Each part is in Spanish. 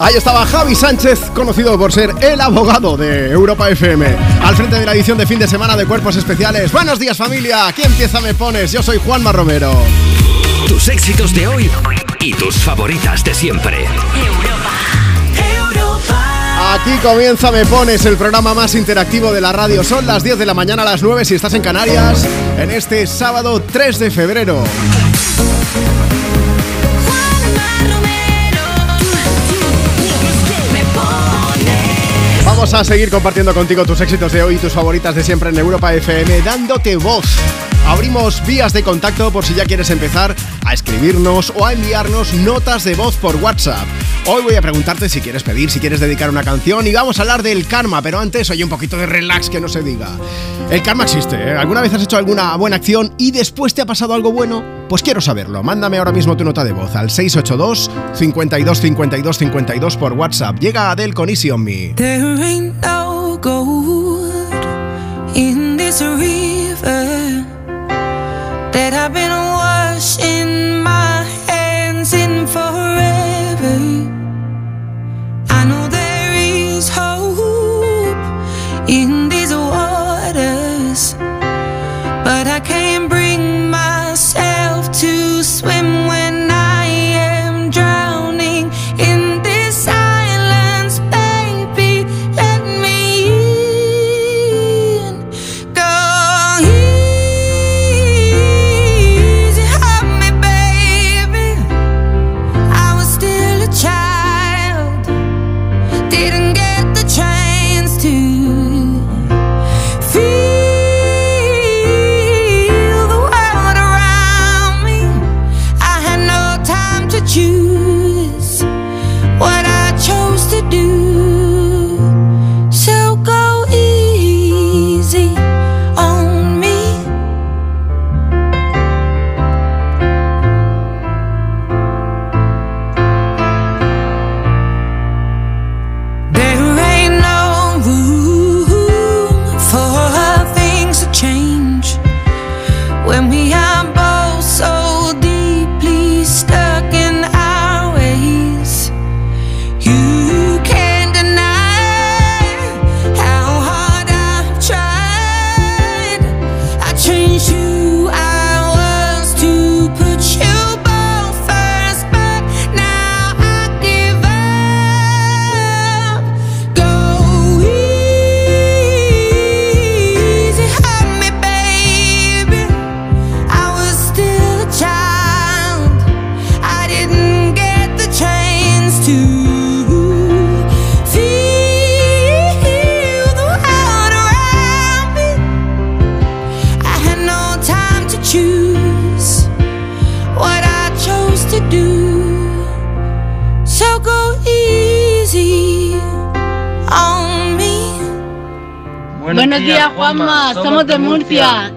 Ahí estaba Javi Sánchez, conocido por ser el abogado de Europa FM, al frente de la edición de fin de semana de Cuerpos Especiales. Buenos días familia, aquí empieza Me Pones, yo soy Juanma Romero. Tus éxitos de hoy y tus favoritas de siempre. Aquí comienza Me Pones, el programa más interactivo de la radio. Son las 10 de la mañana a las 9 si estás en Canarias, en este sábado 3 de febrero. Vamos a seguir compartiendo contigo tus éxitos de hoy y tus favoritas de siempre en Europa FM, dándote voz. Abrimos vías de contacto por si ya quieres empezar a escribirnos o a enviarnos notas de voz por WhatsApp. Hoy voy a preguntarte si quieres pedir, si quieres dedicar una canción y vamos a hablar del karma, pero antes oye un poquito de relax que no se diga. El karma existe, ¿eh? ¿Alguna vez has hecho alguna buena acción y después te ha pasado algo bueno? Pues quiero saberlo. Mándame ahora mismo tu nota de voz al 682 52 52 52 por WhatsApp. Llega Adele con Easy on Me.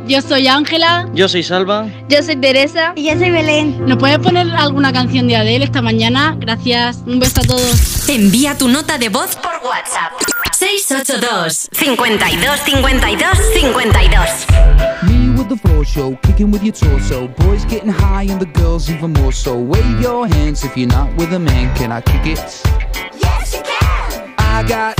Yo soy Ángela. Yo soy Salva. Yo soy Teresa. Y yo soy Belén. ¿Nos puedes poner alguna canción de Adele esta mañana? Gracias. Un beso a todos. Envía tu nota de voz por WhatsApp. 682 52 52 52 Me with the floor show, kicking with your torso. Boys getting high and the girls even more so. Wave your hands if you're not with a man. Can I kick it? Yes, you can. I got,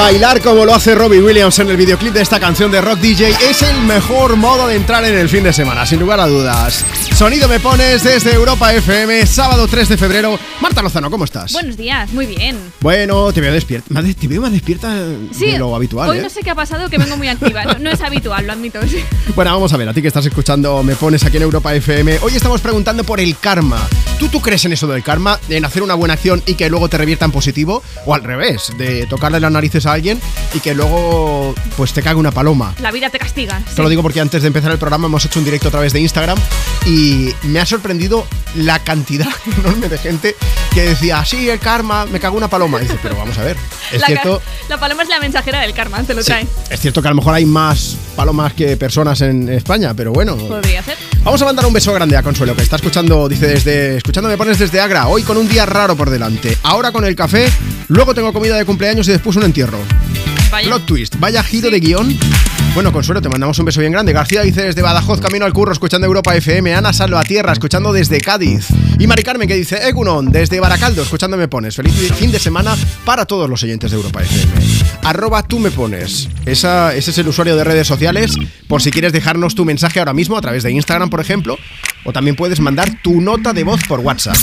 Bailar como lo hace Robbie Williams en el videoclip de esta canción de Rock DJ es el mejor modo de entrar en el fin de semana, sin lugar a dudas. Sonido me pones desde Europa FM, sábado 3 de febrero. Marta Lozano, ¿cómo estás? Buenos días, muy bien. Bueno, te veo despierta. Te veo más despierta de lo habitual. Hoy ¿eh? no sé qué ha pasado, que vengo muy activa. No, no es habitual, lo admito. sí. Bueno, vamos a ver, a ti que estás escuchando Me Pones aquí en Europa FM. Hoy estamos preguntando por el karma. ¿Tú, ¿Tú crees en eso del karma? ¿En hacer una buena acción y que luego te revierta en positivo? ¿O al revés? ¿De tocarle las narices a alguien y que luego pues te cague una paloma? La vida te castiga. Te lo digo porque antes de empezar el programa hemos hecho un directo a través de Instagram y me ha sorprendido la cantidad enorme de gente que decía, sí, el karma, me cago una paloma. Y dice, pero vamos a ver, es la, cierto... la paloma es la mensajera del karma, te lo Sí, trae. es cierto que a lo mejor hay más palomas que personas en España, pero bueno. Podría ser. Vamos a mandar un beso grande a Consuelo, que está escuchando, dice desde. Escuchando me pones desde Agra, hoy con un día raro por delante. Ahora con el café, luego tengo comida de cumpleaños y después un entierro. Vaya. Plot twist, vaya giro de guion. Bueno, Consuelo, te mandamos un beso bien grande. García dice desde Badajoz, camino al curro, escuchando Europa FM. Ana Salvatierra, escuchando desde Cádiz. Y Mari Carmen, que dice Egunon, desde Baracaldo, escuchando me pones. Feliz fin de semana para todos los oyentes de Europa FM. Arroba tú me pones. Esa, ese es el usuario de redes sociales, por si quieres dejarnos tu mensaje ahora mismo a través de Instagram, por ejemplo. O también puedes mandar tu nota de voz por WhatsApp.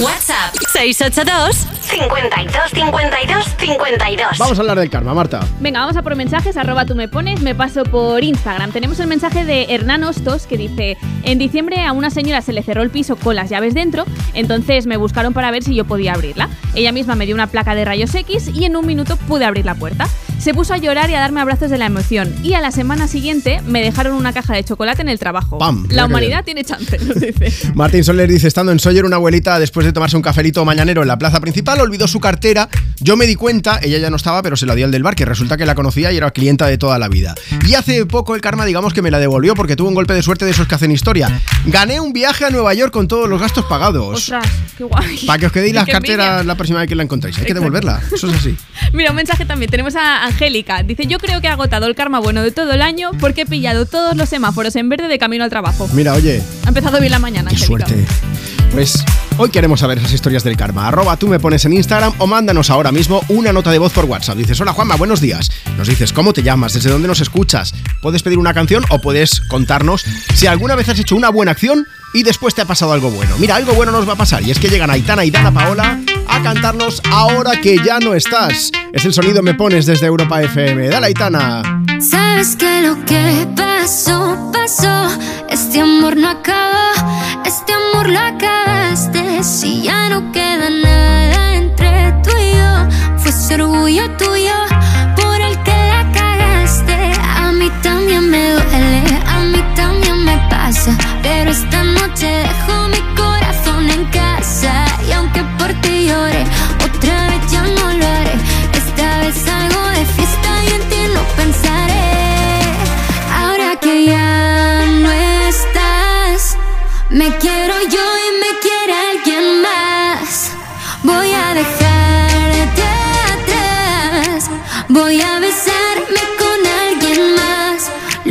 WhatsApp 682 52 52 52. Vamos a hablar del karma, Marta. Venga, vamos a por mensajes, arroba tú me pones, me paso por Instagram. Tenemos el mensaje de Hernán Hostos que dice, en diciembre a una señora se le cerró el piso con las llaves dentro, entonces me buscaron para ver si yo podía abrirla. Ella misma me dio una placa de rayos X y en un minuto pude abrir la puerta. Se puso a llorar y a darme abrazos de la emoción y a la semana siguiente me dejaron una caja de chocolate en el trabajo. Pam, la humanidad tiene chance, nos dice. Martín Soler dice, estando en Sawyer, una abuelita, después de tomarse un cafelito mañanero en la plaza principal, olvidó su cartera. Yo me di cuenta, ella ya no estaba, pero se la dio al del bar, que resulta que la conocía y era clienta de toda la vida. Y hace poco el karma, digamos que me la devolvió porque tuvo un golpe de suerte de esos que hacen historia. Gané un viaje a Nueva York con todos los gastos pagados. Ostras, qué guay. Para que os quedéis las carteras envidia. la próxima vez que la encontréis. Hay que Exacto. devolverla. Eso es así. Mira, un mensaje también. Tenemos a Angélica. Dice, yo creo que he agotado el karma bueno de todo el año porque he pillado todos los semáforos en verde de camino al trabajo. Mira, oye, Ha empezado bien la mañana, Qué Angélica. suerte. Pues hoy queremos saber esas historias del karma. Arroba tú me pones en Instagram o mándanos ahora mismo una nota de voz por WhatsApp. Dices, hola Juanma, buenos días. Nos dices cómo te llamas, desde dónde nos escuchas. Puedes pedir una canción o puedes contarnos si alguna vez has hecho una buena acción y después te ha pasado algo bueno. Mira, algo bueno nos va a pasar y es que llegan Aitana y Dana Paola a cantarnos ahora que ya no estás. Es el sonido me pones desde Europa FM. Dale Aitana. Sabes que lo que pasó, pasó. Este amor no acaba, este amor lo Si ya no queda nada entre tú y yo, fue ese orgullo tuyo por el que la cagaste. A mí también me duele, a mí también me pasa. Pero esta noche dejo mi corazón en casa. Y aunque por ti llore,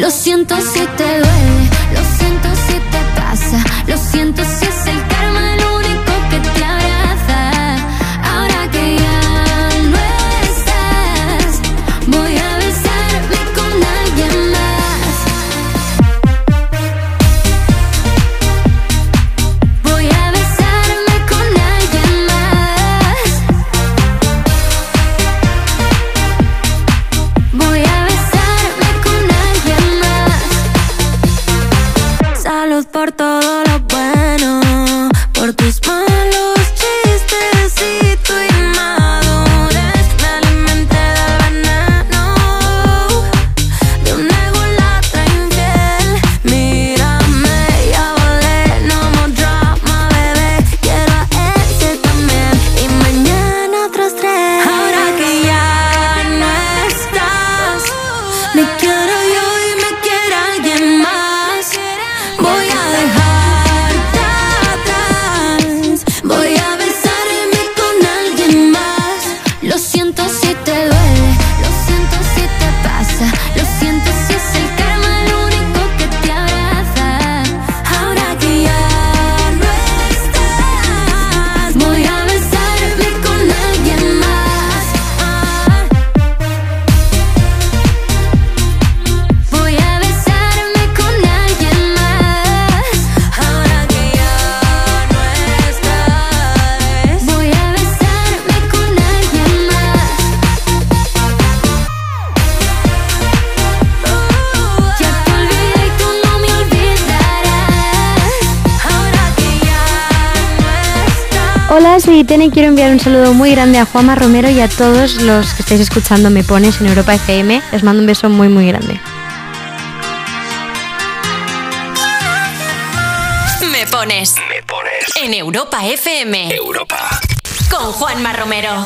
Lo siento si te duele, Itene y quiero enviar un saludo muy grande a Juanma Romero y a todos los que estáis escuchando Me Pones en Europa FM. Les mando un beso muy muy grande. Me pones. Me pones. En Europa FM. Europa. Con Juanma Romero.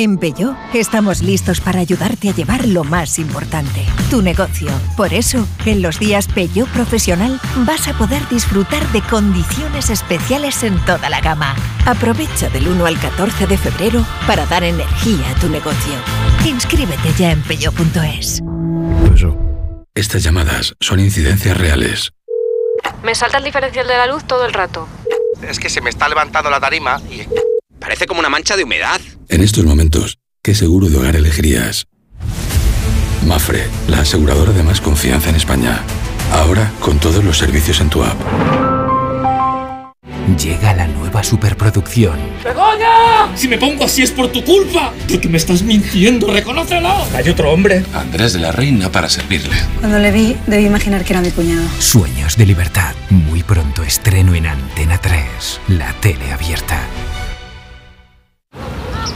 En Peugeot estamos listos para ayudarte a llevar lo más importante, tu negocio. Por eso, en los días Peugeot Profesional vas a poder disfrutar de condiciones especiales en toda la gama. Aprovecha del 1 al 14 de febrero para dar energía a tu negocio. Inscríbete ya en peugeot.es. Estas llamadas son incidencias reales. Me salta el diferencial de la luz todo el rato. Es que se me está levantando la tarima y... Parece como una mancha de humedad. En estos momentos, ¿qué seguro de hogar elegirías? Mafre, la aseguradora de más confianza en España. Ahora con todos los servicios en tu app. Llega la nueva superproducción. ¡Begoña! Si me pongo así es por tu culpa. Porque me estás mintiendo, reconócelo. Hay otro hombre. Andrés de la Reina para servirle. Cuando le vi, debí imaginar que era mi cuñado. Sueños de libertad. Muy pronto estreno en Antena 3. La tele abierta.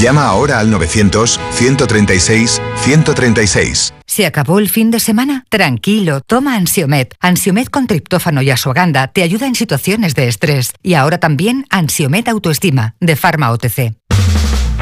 Llama ahora al 900-136-136. ¿Se acabó el fin de semana? Tranquilo, toma Ansiomet. Ansiomet con triptófano y asuaganda te ayuda en situaciones de estrés. Y ahora también Ansiomet Autoestima, de Pharma OTC.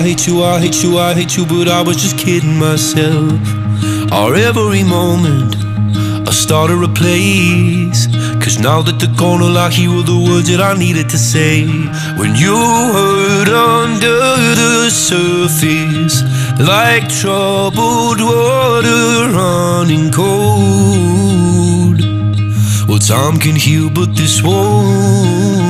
I hate you, I hate you, I hate you, but I was just kidding myself. Our every moment, I started a place. Cause now that they're gone, all I hear were the words that I needed to say. When you hurt under the surface, like troubled water running cold. Well, time can heal, but this won't.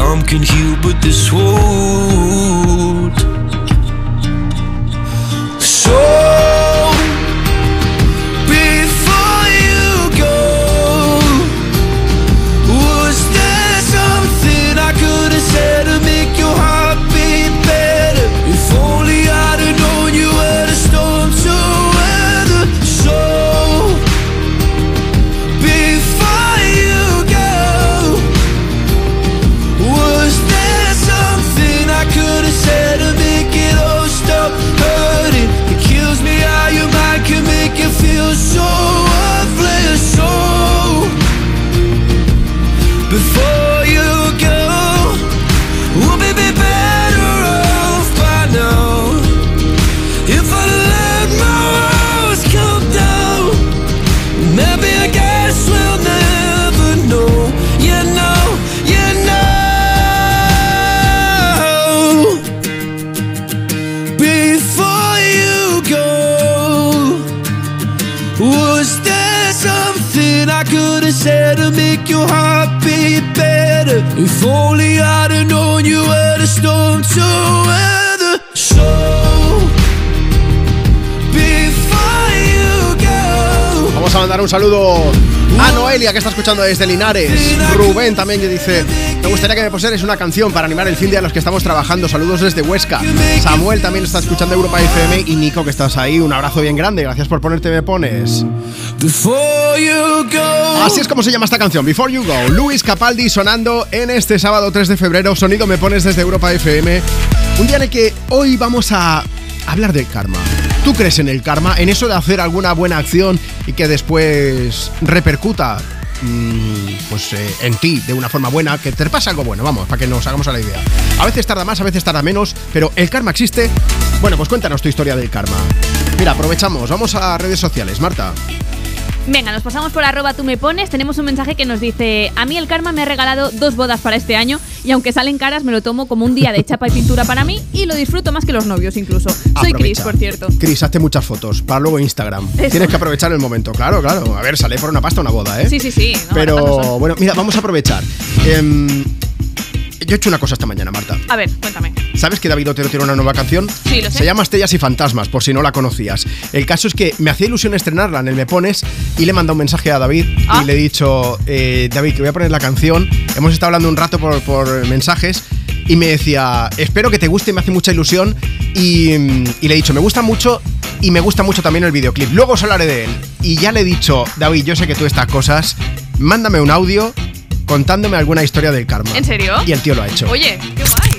Some can heal, but this won't. So Noelia que está escuchando desde Linares. Rubén también que dice, me gustaría que me pusierais una canción para animar el fin de a los que estamos trabajando. Saludos desde Huesca. Samuel también está escuchando Europa FM y Nico que estás ahí. Un abrazo bien grande. Gracias por ponerte me pones. Así es como se llama esta canción, Before You Go. Luis Capaldi sonando en este sábado 3 de febrero. Sonido me pones desde Europa FM. Un día en el que hoy vamos a hablar del karma. ¿Tú crees en el karma? ¿En eso de hacer alguna buena acción y que después repercuta mm, pues eh, en ti de una forma buena, que te pase algo bueno, vamos, para que nos hagamos a la idea. A veces tarda más, a veces tarda menos, pero ¿el karma existe? Bueno, pues cuéntanos tu historia del karma. Mira, aprovechamos, vamos a redes sociales, Marta. Venga, nos pasamos por arroba tú me pones. Tenemos un mensaje que nos dice: A mí el karma me ha regalado dos bodas para este año y aunque salen caras, me lo tomo como un día de chapa y pintura para mí y lo disfruto más que los novios incluso. Soy. Chris, por cierto. Cris, hazte muchas fotos para luego Instagram. Eso. Tienes que aprovechar el momento, claro, claro. A ver, sale por una pasta una boda, ¿eh? Sí, sí, sí. no, Pero bueno, mira, vamos a aprovechar. Em, yo he hecho una cosa esta mañana, Marta. A ver, cuéntame. ¿Sabes que David Otero tiene una nueva canción? Sí, lo sé. Se llama Estrellas y Fantasmas, por si no la conocías. El caso es que me hacía ilusión estrenarla en el Me Pones y le he mandado un mensaje a David Ah. y le he dicho, eh, David, que voy a poner la canción. Hemos estado hablando un rato por, por mensajes y me decía, espero que te guste, me hace mucha ilusión. Y, y le he dicho, me gusta mucho y me gusta mucho también el videoclip. Luego os hablaré de él. Y ya le he dicho, David, yo sé que tú estas cosas, mándame un audio contándome alguna historia del karma. ¿En serio? Y el tío lo ha hecho. Oye, qué guay.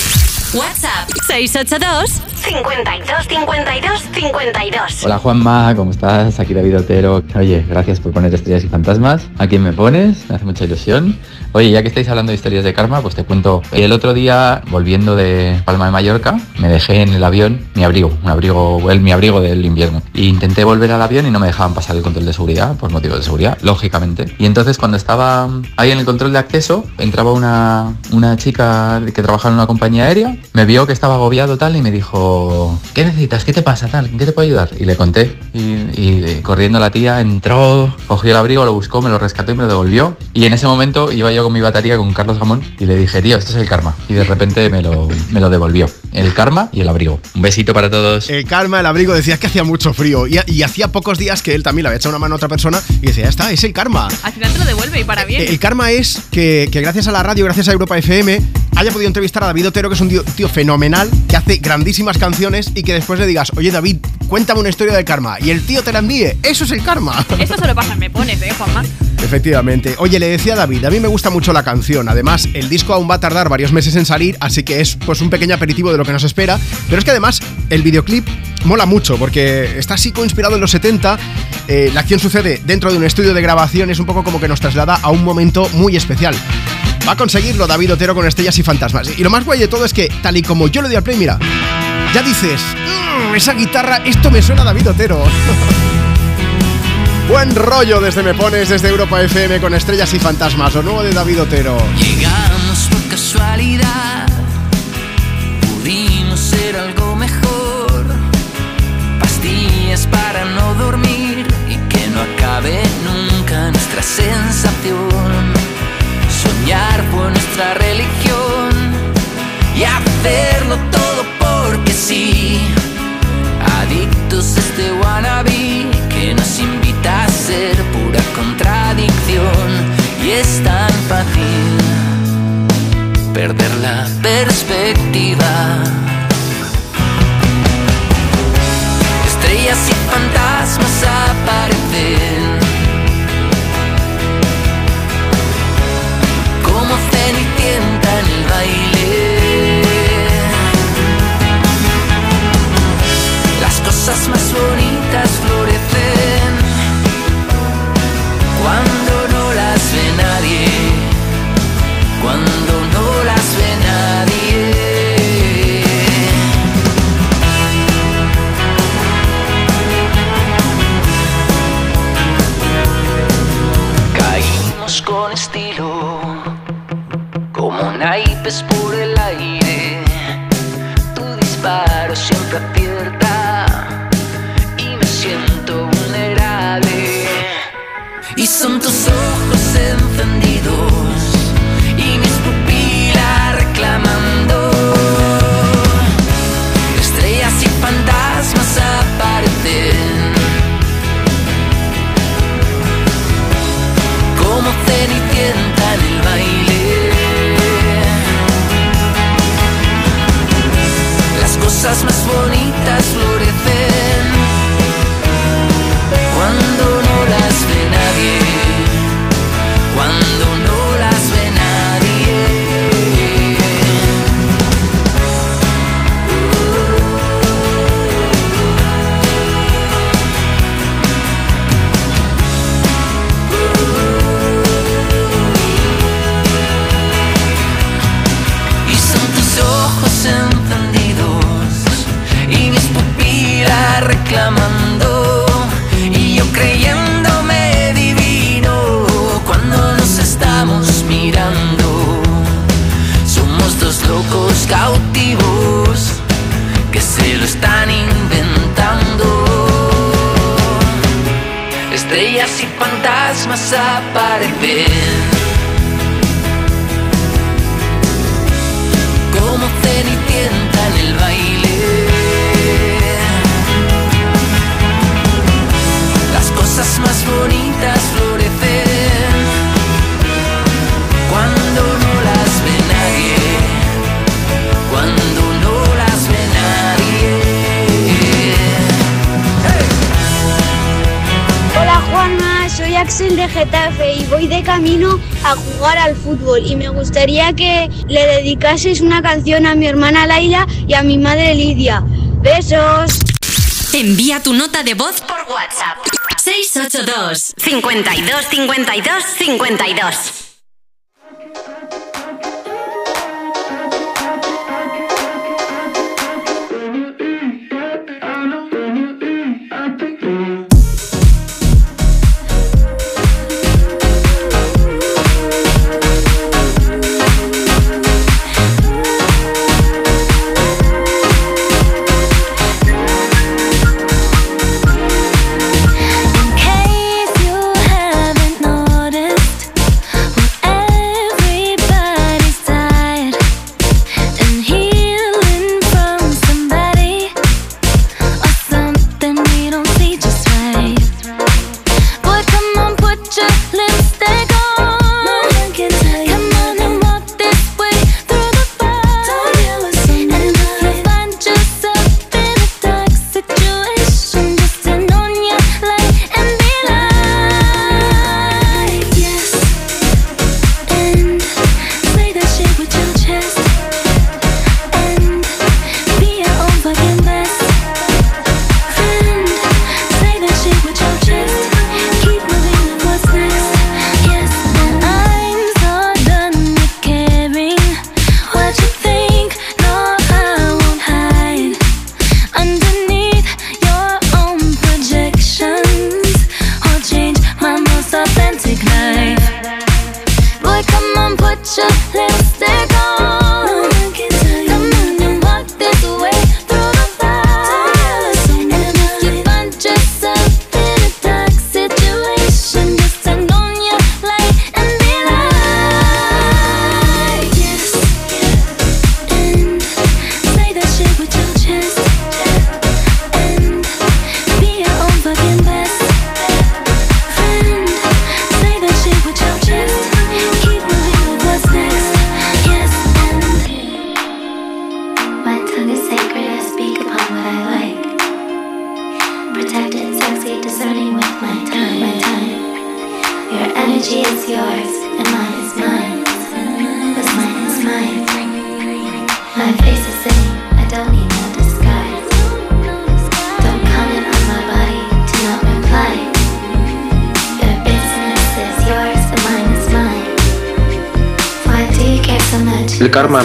WhatsApp 682 52 52 52. Hola Juanma, ¿cómo estás? Aquí David Otero. Oye, gracias por poner estrellas y fantasmas. ¿A quién me pones? Me hace mucha ilusión. Oye, ya que estáis hablando de historias de karma, pues te cuento. El otro día, volviendo de Palma de Mallorca, me dejé en el avión mi abrigo, un abrigo, el, mi abrigo del invierno. E intenté volver al avión y no me dejaban pasar el control de seguridad, por motivos de seguridad, lógicamente. Y entonces cuando estaba ahí en el control de acceso, entraba una, una chica que trabajaba en una compañía aérea, me vio que estaba agobiado tal y me dijo, ¿qué necesitas? ¿Qué te pasa tal? ¿En qué te puedo ayudar? Y le conté. Y, y, corriendo la tía entró, cogió el abrigo, lo buscó, me lo rescató y me lo devolvió. Y en ese momento iba yo con mi batería con Carlos Gamón y le dije, tío, esto es el karma. Y de repente me lo, me lo devolvió. El karma y el abrigo. Un besito para todos. El karma, el abrigo, decías que hacía mucho frío. Y, y hacía pocos días que él también le había echado una mano a otra persona y decía, ya está, es el karma. Al final te lo devuelve y para bien. El karma es que, que gracias a la radio, gracias a Europa FM, haya podido entrevistar a David Otero, que es un tío, tío fenomenal, que hace grandísimas canciones y que después le digas, oye David, cuéntame una historia del karma. Y el tío te la envíe. Eso es el karma. Esto se lo pasa, me pones, ¿eh, Juanma? Efectivamente. Oye, le decía a David, a mí me gusta mucho la canción. Además, el disco aún va a tardar varios meses en salir, así que es pues un pequeño aperitivo de lo que nos espera. Pero es que además, el videoclip mola mucho, porque está así inspirado en los 70. Eh, la acción sucede dentro de un estudio de grabación, es un poco como que nos traslada a un momento muy especial. Va a conseguirlo David Otero con Estrellas y Fantasmas. Y lo más guay de todo es que, tal y como yo le di al play, mira, ya dices, mm, esa guitarra, esto me suena a David Otero. Buen rollo desde Me Pones, desde Europa FM con Estrellas y Fantasmas, lo nuevo de David Otero. Llegamos por casualidad, pudimos ser algo mejor. Pastillas para no dormir y que no acabe nunca nuestra sensación soñar fue nuestra religión y hacerlo todo porque sí. Adictos a este wannabe que nos invita a ser pura contradicción y es tan fácil perder la perspectiva. Estrellas y fantasmas aparecen cosas más bonitas florecen cuando no las ve nadie, cuando no las ve nadie. Caímos con estilo, como naipes puros some Mas para ver. Axel de Getafe y voy de camino a jugar al fútbol y me gustaría que le dedicases una canción a mi hermana Laila y a mi madre Lidia. Besos. Envía tu nota de voz por WhatsApp. 682 52 52 52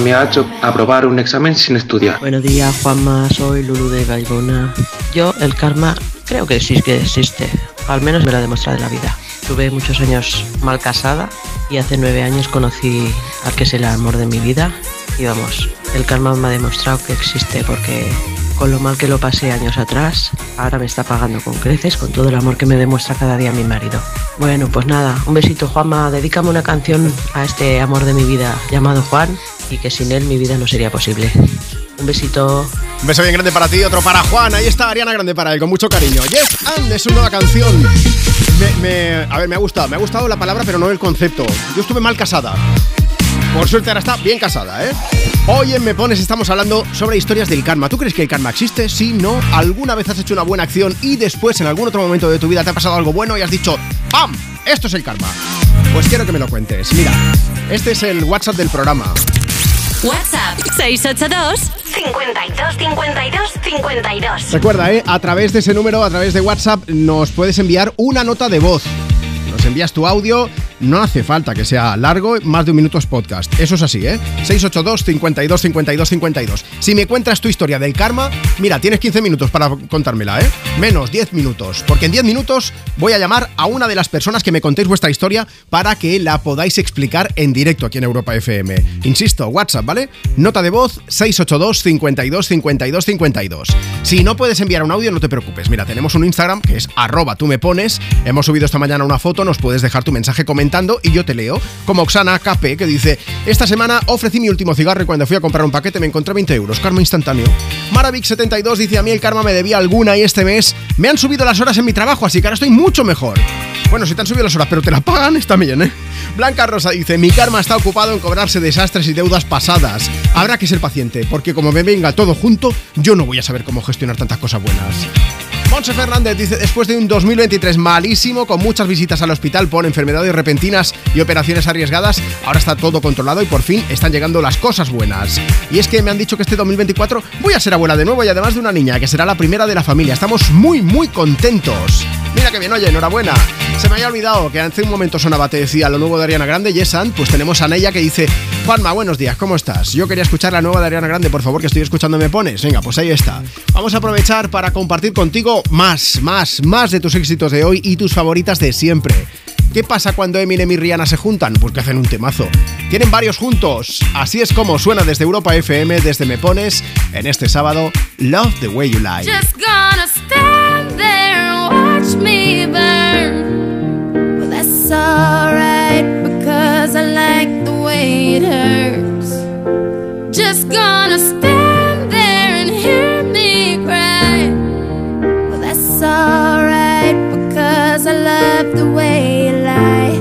me ha hecho aprobar un examen sin estudiar. Buenos días, Juanma. Soy Lulu de Gaibona. Yo, el karma, creo que sí que existe. Al menos me lo ha demostrado en la vida. Tuve muchos años mal casada y hace nueve años conocí al que es el amor de mi vida. Y vamos, el karma me ha demostrado que existe porque con lo mal que lo pasé años atrás, ahora me está pagando con creces con todo el amor que me demuestra cada día mi marido. Bueno, pues nada, un besito Juanma, dedícame una canción a este amor de mi vida llamado Juan y que sin él mi vida no sería posible. Un besito. Un beso bien grande para ti, otro para Juan. Ahí está Ariana Grande para él, con mucho cariño. Yes and es una nueva canción. Me, a ver, me ha gustado. Me ha gustado la palabra, pero no el concepto. Yo estuve mal casada. Por suerte ahora está bien casada, ¿eh? Hoy en Me Pones estamos hablando sobre historias del karma. ¿Tú crees que el karma existe? Sí, no. ¿Alguna vez has hecho una buena acción y después en algún otro momento de tu vida te ha pasado algo bueno y has dicho ¡Pam! Esto es el karma. Pues quiero que me lo cuentes. Mira, este es el WhatsApp del programa. WhatsApp 682 52 52 52. Recuerda, ¿eh? a través de ese número, a través de WhatsApp, nos puedes enviar una nota de voz. Nos envías tu audio, no hace falta que sea largo, más de un minuto es podcast. Eso es así, ¿eh? 682 52 52 52. Si me cuentas tu historia del karma, mira, tienes 15 minutos para contármela, ¿eh? Menos 10 minutos, porque en 10 minutos voy a llamar a una de las personas que me contéis vuestra historia para que la podáis explicar en directo aquí en Europa FM. Insisto, WhatsApp, ¿vale? Nota de voz 682 52 52 52. Si no puedes enviar un audio, no te preocupes. Mira, tenemos un Instagram que es arroba tú me pones. Hemos subido esta mañana una foto, nos puedes dejar tu mensaje comentando y yo te leo. Como Oxana KP que dice, esta semana ofrecí mi último cigarro y cuando fui a comprar un paquete me encontré 20 euros. Karma instantáneo. Maravik72 dice, a mí el karma me debía alguna y este mes me han subido las horas en mi trabajo, así que ahora estoy mucho mejor. Bueno, si te han subido las horas, pero te la pagan, está bien, ¿eh? Blanca Rosa dice, mi karma está ocupado en cobrarse desastres y deudas pasadas. Habrá que ser paciente, porque como me venga todo junto, yo no voy a saber cómo gestionar tantas cosas buenas. Monse Fernández dice, después de un 2023 malísimo, con muchas visitas al hospital por enfermedades repentinas y operaciones arriesgadas, ahora está todo controlado y por fin están llegando las cosas buenas. Y es que me han dicho que este 2024 voy a ser abuela de nuevo y además de una niña, que será la primera de la familia. Estamos muy, muy contentos. Mira que bien, oye, enhorabuena. Se me había olvidado que hace un momento sonaba, te decía, lo nuevo de Ariana Grande, Yesan, pues tenemos a Neya que dice, Juanma, buenos días, ¿cómo estás? Yo quería escuchar la nueva de Ariana Grande, por favor, que estoy escuchando Me Pones. Venga, pues ahí está. Vamos a aprovechar para compartir contigo más, más, más de tus éxitos de hoy y tus favoritas de siempre. ¿Qué pasa cuando Eminem y Rihanna se juntan? Pues que hacen un temazo. Tienen varios juntos. Así es como suena desde Europa FM, desde Me Pones, en este sábado, Love the Way You Lie. Just gonna stand there watch me burn. Well, that's alright because I like the way it hurts. Just gonna stand there and hear me cry. Well, that's alright because I love the way you lie.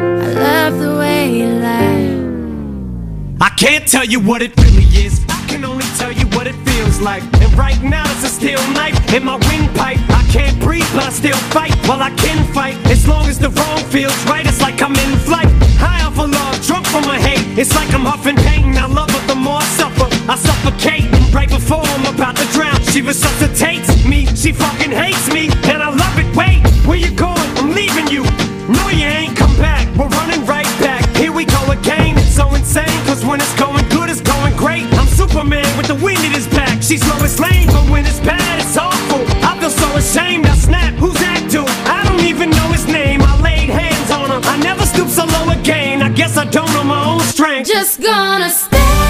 I love the way you lie. I can't tell you what it really is. I can only tell you what it feels like. And right now it's a steel knife in my windpipe. Can't breathe, but I still fight. Well, I can fight as long as the wrong feels right. It's like I'm in flight. High off of love, drunk from my hate. It's like I'm huffing pain. I love her the more I suffer. I suffocate right before I'm about to drown. She resuscitates me. She fucking hates me, and I love it. Wait, where you going? I'm leaving you. No, you ain't come back. We're running right back. Here we go again. It's so insane, cause when it's going good, it's going great. I'm Superman with the wind in his back. She's Lois Lane, ashamed. I snap. Who's that dude? I don't even know his name. I laid hands on him. I never stoop so low again. I guess I don't know my own strength. Just gonna stand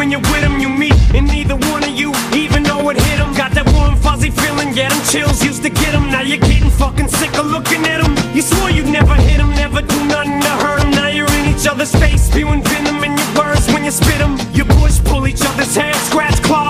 when you're with them, you meet, and neither one of you even know it hit them. Got that warm, fuzzy feeling, get them chills, used to get them. Now you're getting fucking sick of looking at them. You swore you'd never hit them, never do nothing to hurt them. Now you're in each other's face, spewing venom in your words when you spit them. You push, pull each other's hair, scratch, claw.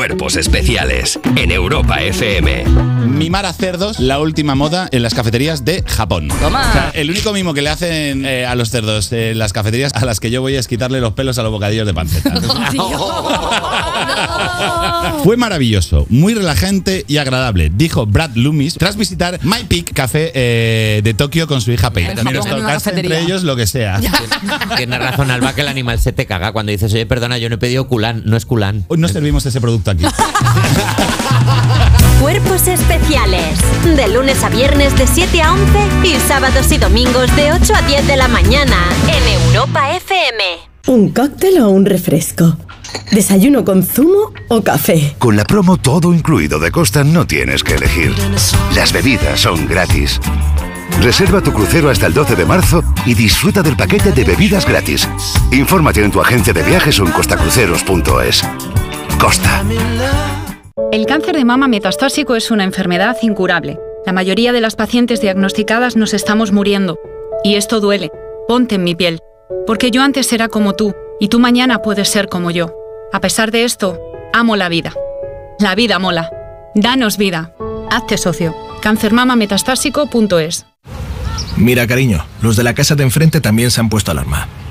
Cuerpos especiales en Europa FM. Mimar a cerdos, la última moda en las cafeterías de Japón. Toma. O sea, el único mimo que le hacen eh, a los cerdos en las cafeterías a las que yo voy es quitarle los pelos a los bocadillos de panceta. Fue maravilloso, muy relajante y agradable, dijo Brad Loomis tras visitar My Peak Café eh, de Tokio con su hija una tocarse cafetería. entre ellos lo que sea. Tiene razón, Alba, que el animal se te caga cuando dices, oye, perdona, yo no he pedido culán, no es culán. Hoy no servimos ese producto aquí. Cuerpos especiales. De lunes a viernes de 7 a 11 y sábados y domingos de 8 a 10 de la mañana en Europa FM. ¿Un cóctel o un refresco? ¿Desayuno con zumo o café? Con la promo todo incluido de Costa no tienes que elegir. Las bebidas son gratis. Reserva tu crucero hasta el 12 de marzo y disfruta del paquete de bebidas gratis. Infórmate en tu agencia de viajes o en costacruceros.es. Costa. El cáncer de mama metastásico es una enfermedad incurable. La mayoría de las pacientes diagnosticadas nos estamos muriendo. Y esto duele. Ponte en mi piel. Porque yo antes era como tú, y tú mañana puedes ser como yo. A pesar de esto, amo la vida. La vida mola. Danos vida. Hazte socio. cancermamametastásico.es Mira, cariño, los de la casa de enfrente también se han puesto alarma.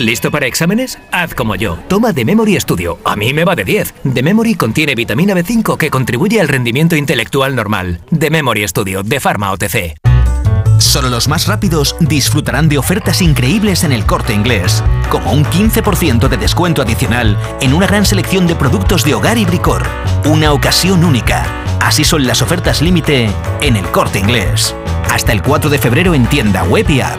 ¿Listo para exámenes? Haz como yo. Toma The Memory Studio. A mí me va de 10. The Memory contiene vitamina B5 que contribuye al rendimiento intelectual normal. The Memory Studio de Pharma OTC. Solo los más rápidos disfrutarán de ofertas increíbles en el corte inglés, como un 15% de descuento adicional en una gran selección de productos de hogar y bricor. Una ocasión única. Así son las ofertas límite en el corte inglés. Hasta el 4 de febrero en tienda web y app.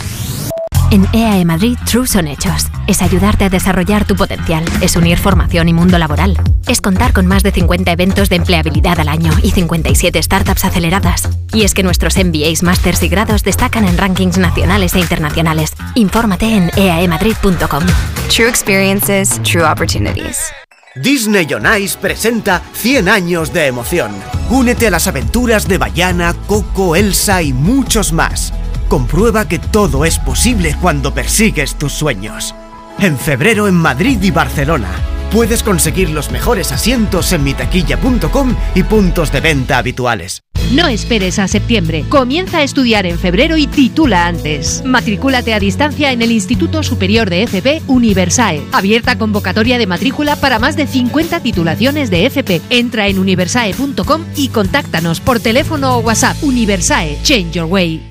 En EAE Madrid, True son hechos. Es ayudarte a desarrollar tu potencial. Es unir formación y mundo laboral. Es contar con más de 50 eventos de empleabilidad al año y 57 startups aceleradas. Y es que nuestros MBAs, másters y grados destacan en rankings nacionales e internacionales. Infórmate en E eaemadrid.com. True experiences, true opportunities. Disney on Ice presenta 100 años de emoción. Únete a las aventuras de Bayana, Coco, Elsa y muchos más. Comprueba que todo es posible cuando persigues tus sueños. En febrero en Madrid y Barcelona. Puedes conseguir los mejores asientos en mitaquilla.com y puntos de venta habituales. No esperes a septiembre. Comienza a estudiar en febrero y titula antes. Matricúlate a distancia en el Instituto Superior de FP Universae. Abierta convocatoria de matrícula para más de 50 titulaciones de FP. Entra en universae.com y contáctanos por teléfono o WhatsApp. Universae, change your way.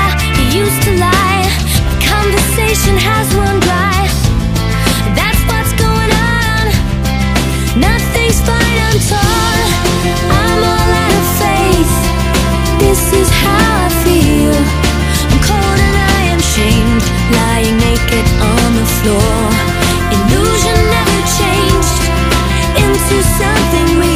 used to lie. Conversation has run dry. That's what's going on. Nothing's I'm torn. I'm all out of faith. This is how I feel. I'm cold and I am Lying naked on the floor. Illusion never changed Into something real.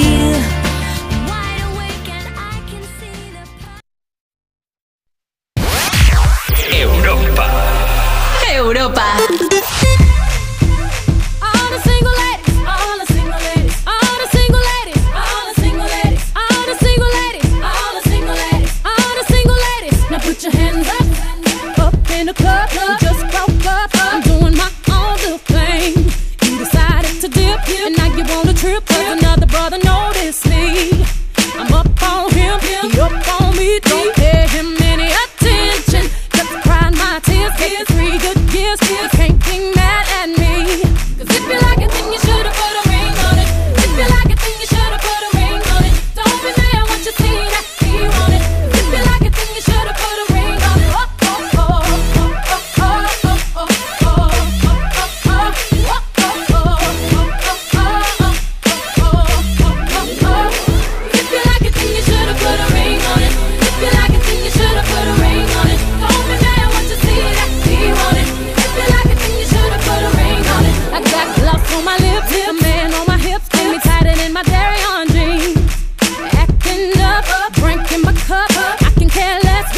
another brother noticed me. I'm up on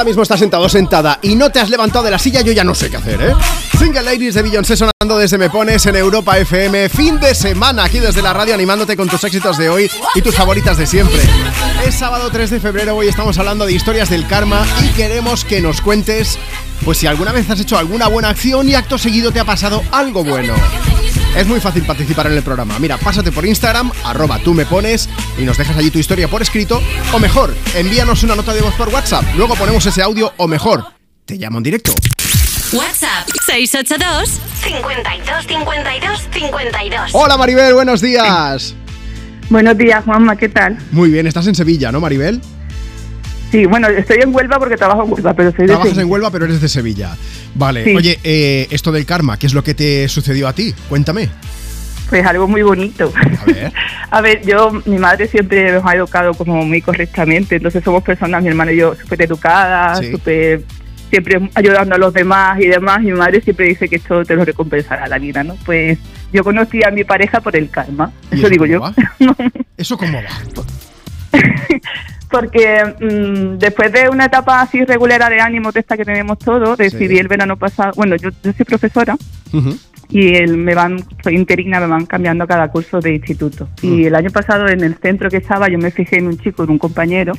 ahora mismo estás sentado sentada y no te has levantado de la silla, yo ya no sé qué hacer, ¿eh? Single Ladies de Beyoncé sonando desde Me Pones en Europa FM. Fin de semana aquí desde la radio animándote con tus éxitos de hoy y tus favoritas de siempre. Es sábado 3 de febrero, hoy estamos hablando de historias del karma y queremos que nos cuentes, pues si alguna vez has hecho alguna buena acción y acto seguido te ha pasado algo bueno. Es muy fácil participar en el programa. Mira, pásate por Instagram, arroba tú me pones y nos dejas allí tu historia por escrito. O mejor, envíanos una nota de voz por WhatsApp. Luego ponemos ese audio o mejor, te llamo en directo. WhatsApp 682 52 52 52. Hola Maribel, buenos días. Buenos días, Juanma, ¿qué tal? Muy bien, estás en Sevilla, ¿no, Maribel? Sí, bueno, estoy en Huelva porque trabajo en Huelva, pero soy de Trabajas Sevilla. en Huelva, pero eres de Sevilla. Vale, Sí. oye, eh, esto del karma, ¿qué es lo que te sucedió a ti? Cuéntame. Pues algo muy bonito. A ver. A ver, yo, mi madre siempre nos ha educado como muy correctamente, entonces somos personas, mi hermano y yo, súper educadas, Sí. súper siempre ayudando a los demás y demás, mi madre siempre dice que esto te lo recompensará la vida, ¿no? Pues yo conocí a mi pareja por el karma, ¿Y eso digo yo. va? ¿Eso cómo va? Porque mm, después de una etapa así regular de ánimo de esta que tenemos todos, decidí el verano pasado, bueno, yo, yo soy profesora y el, me van, soy interina, me van cambiando cada curso de instituto. Y el año pasado en el centro que estaba yo me fijé en un chico, en un compañero,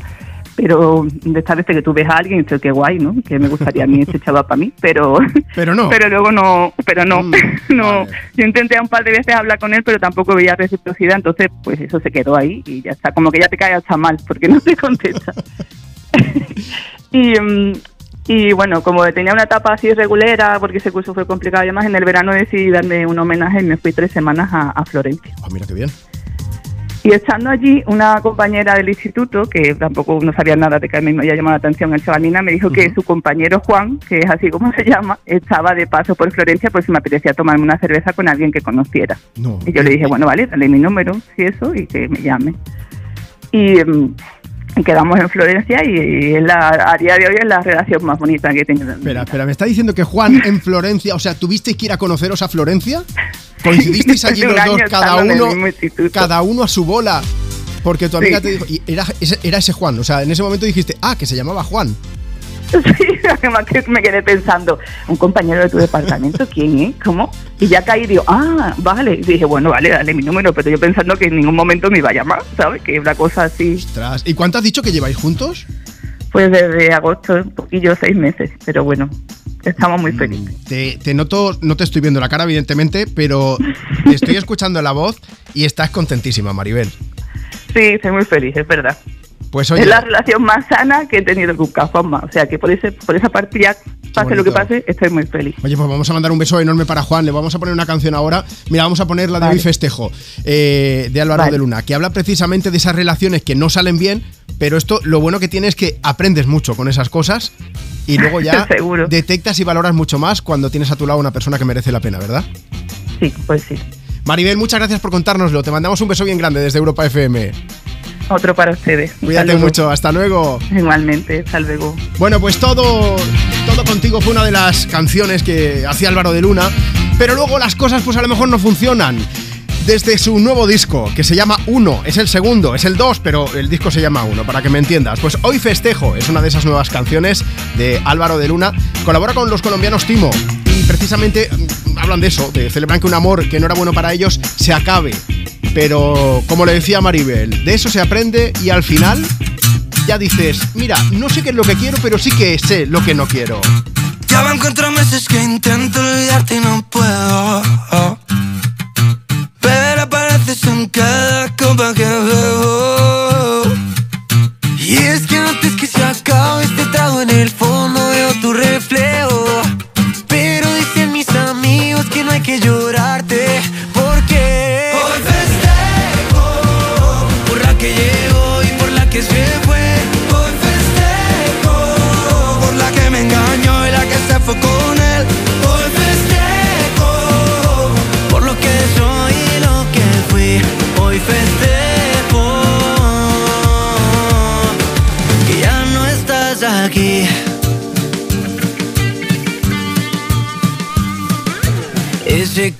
pero de esta vez que tú ves a alguien y dices, qué guay, ¿no? Que me gustaría a mí este chaval para mí, pero... Pero no. Pero luego no, pero no, no. Yo intenté un par de veces hablar con él, pero tampoco veía reciprocidad, entonces pues eso se quedó ahí y ya está, como que ya te cae hasta mal, porque no te contesta. y, mm, y bueno, como tenía una etapa así regulera, porque ese curso fue complicado y demás, en el verano decidí darme un homenaje y me fui tres semanas a, a Florencia. Ah, mira qué bien. Y estando allí, una compañera del instituto, que tampoco no sabía nada de que a mí me había llamado la atención el chavalina, me dijo que su compañero Juan, que es así como se llama, estaba de paso por Florencia, pues si me apetecía tomarme una cerveza con alguien que conociera. No. Y yo le dije, bueno, vale, dale mi número, si eso, y que me llame. Y, y quedamos en Florencia y, es la, a día de hoy es la relación más bonita que he tenido. Espera, espera, ¿me está diciendo que Juan en Florencia, o sea, tuvisteis que ir a conoceros a Florencia? ¿Coincidisteis allí los dos, cada uno, cada uno a su bola? Porque tu amiga Sí. te dijo, y era era ese Juan, o sea, en ese momento dijiste, ah, que se llamaba Juan. Sí, además que me quedé pensando, un compañero de tu departamento, ¿quién es? ¿Cómo? Y ya caí y digo, ah, vale. Y dije, bueno, vale, dale mi número, pero yo pensando que en ningún momento me iba a llamar, ¿sabes? Que una cosa así, Ostras, ¿Y cuánto has dicho que lleváis juntos? pues desde agosto, un poquillo, seis meses, pero bueno, estamos Mm. muy felices. Te, te noto, no te estoy viendo la cara, evidentemente, pero te estoy escuchando la voz y estás contentísima, Maribel. Sí, estoy muy feliz, es verdad. Pues oye, Es la relación más sana que he tenido con Juanma. O sea, que por, ese, por esa parte ya, pase lo que pase, estoy muy feliz. Oye, pues vamos a mandar un beso enorme para Juan. Le vamos a poner una canción ahora. Mira, vamos a poner la de Vale. Hoy Festejo, eh, de Álvaro Vale. de Luna, que habla precisamente de esas relaciones que no salen bien, pero esto lo bueno que tiene es que aprendes mucho con esas cosas y luego ya detectas y valoras mucho más cuando tienes a tu lado una persona que merece la pena, ¿verdad? Sí, pues sí. Maribel, muchas gracias por contárnoslo. Te mandamos un beso bien grande desde Europa FM. Otro para ustedes. Cuídate mucho, hasta luego. Igualmente, hasta luego. Bueno, pues todo, todo contigo fue una de las canciones que hacía Álvaro de Luna, pero luego las cosas pues a lo mejor no funcionan. Desde su nuevo disco, que se llama Uno, es el segundo, es el 2, pero el disco se llama Uno, para que me entiendas. Pues Hoy Festejo es una de esas nuevas canciones de Álvaro de Luna. Colabora con los colombianos Timo y precisamente mm, hablan de eso, de celebran que un amor que no era bueno para ellos se acabe. Pero, como le decía Maribel, de eso se aprende y al final ya dices, mira, no sé qué es lo que quiero, pero sí que sé lo que no quiero. Ya van cuatro meses que intento olvidarte y no puedo. Cada copa que bebo. Y es que antes que se acabe este trago en el fondo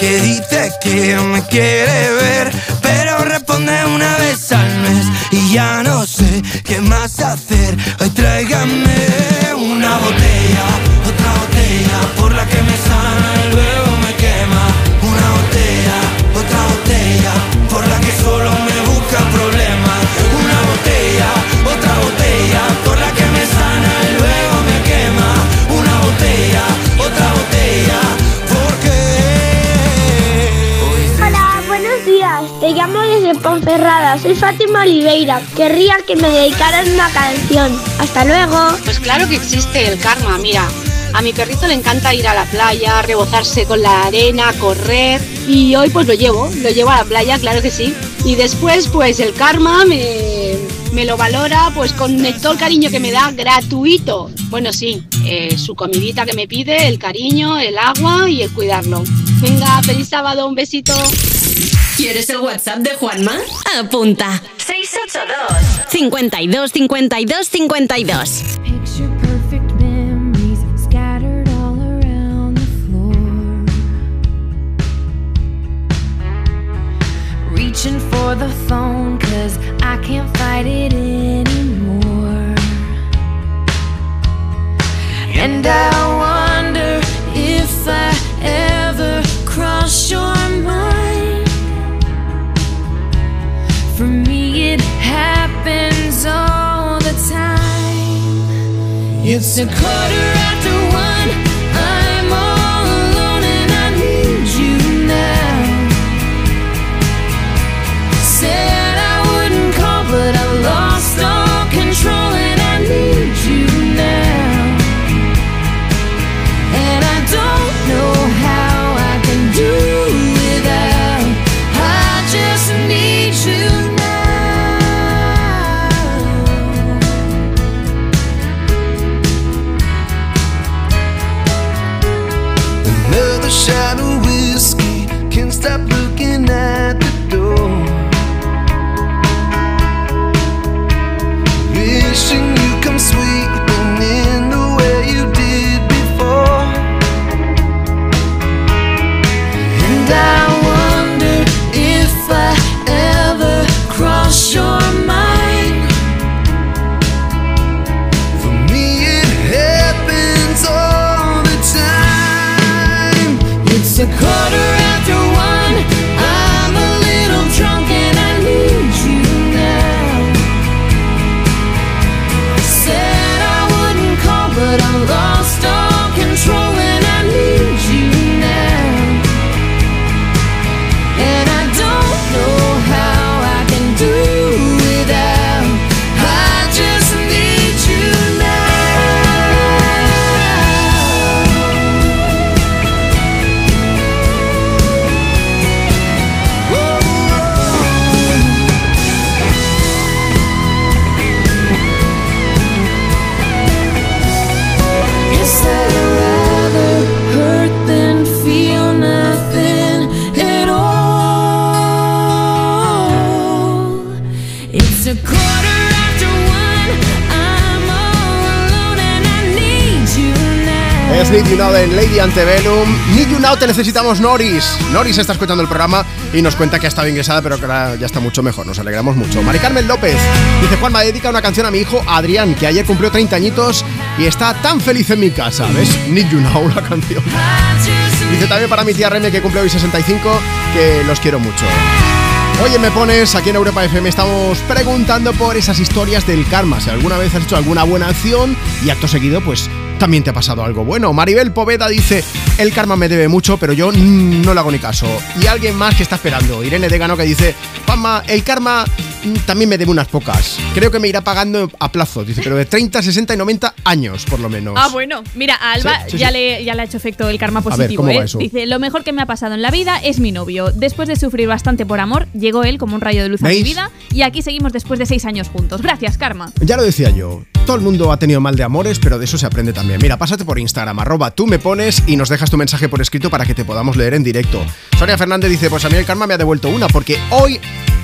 Que dice que me quiere ver, pero responde una vez al mes y ya no sé qué más hacer. Hoy tráigame Ponferrada. Soy Fátima Oliveira. Querría que me dedicaran una canción. Hasta luego. Pues claro que existe el karma, mira. A mi perrito le encanta ir a la playa, rebozarse con la arena, correr. Y hoy pues lo llevo, lo llevo a la playa, claro que sí. Y después pues el karma me, me lo valora pues con todo el cariño que me da gratuito. Bueno, sí, eh, su comidita que me pide, el cariño, el agua y el cuidarlo. Venga, feliz sábado, un besito. ¿Quieres el WhatsApp de Juanma? Apunta. 682 52 52 52. Picture perfect memories scattered all around the floor. Reaching for the phone, cause I can't fight it anymore. And I wonder happens all the time. It's a quarter after one. You Now de Lady Antebellum. Need You Now te necesitamos Noris. Noris está escuchando el programa y nos cuenta que ha estado ingresada, pero que ahora ya está mucho mejor. Nos alegramos mucho. Mari Carmen López dice: Juanma, dedica una canción a mi hijo Adrián, que ayer cumplió 30 añitos y está tan feliz en mi casa. ¿Ves? Need You Now, la canción. Dice también para mi tía Reme, que cumple hoy 65, que los quiero mucho. Oye, me pones aquí en Europa FM. Estamos preguntando por esas historias del karma. Si alguna vez has hecho alguna buena acción y acto seguido, pues también te ha pasado algo bueno. Maribel Poveda dice: El karma me debe mucho, pero yo no le hago ni caso. Y alguien más que está esperando. Irene Degano que dice: Juanma, el karma también me debe unas pocas. Creo que me irá pagando a plazo. Dice, pero de 30, 60 y 90 años, por lo menos. Ah, bueno, mira, a Alba Sí, sí, ya, sí. Le, ya le ha hecho efecto el karma positivo. ¿cómo va ¿eh? Dice, lo mejor que me ha pasado en la vida es mi novio. Después de sufrir bastante por amor, llegó él como un rayo de luz a mi ¿Veis? vida y aquí seguimos después de seis años juntos. Gracias, karma. Ya lo decía yo. Todo el mundo ha tenido mal de amores, pero de eso se aprende también. Mira, pásate por Instagram, arroba tú me pones y nos dejas tu mensaje por escrito para que te podamos leer en directo. Sonia Fernández dice, pues a mí el karma me ha devuelto una, porque hoy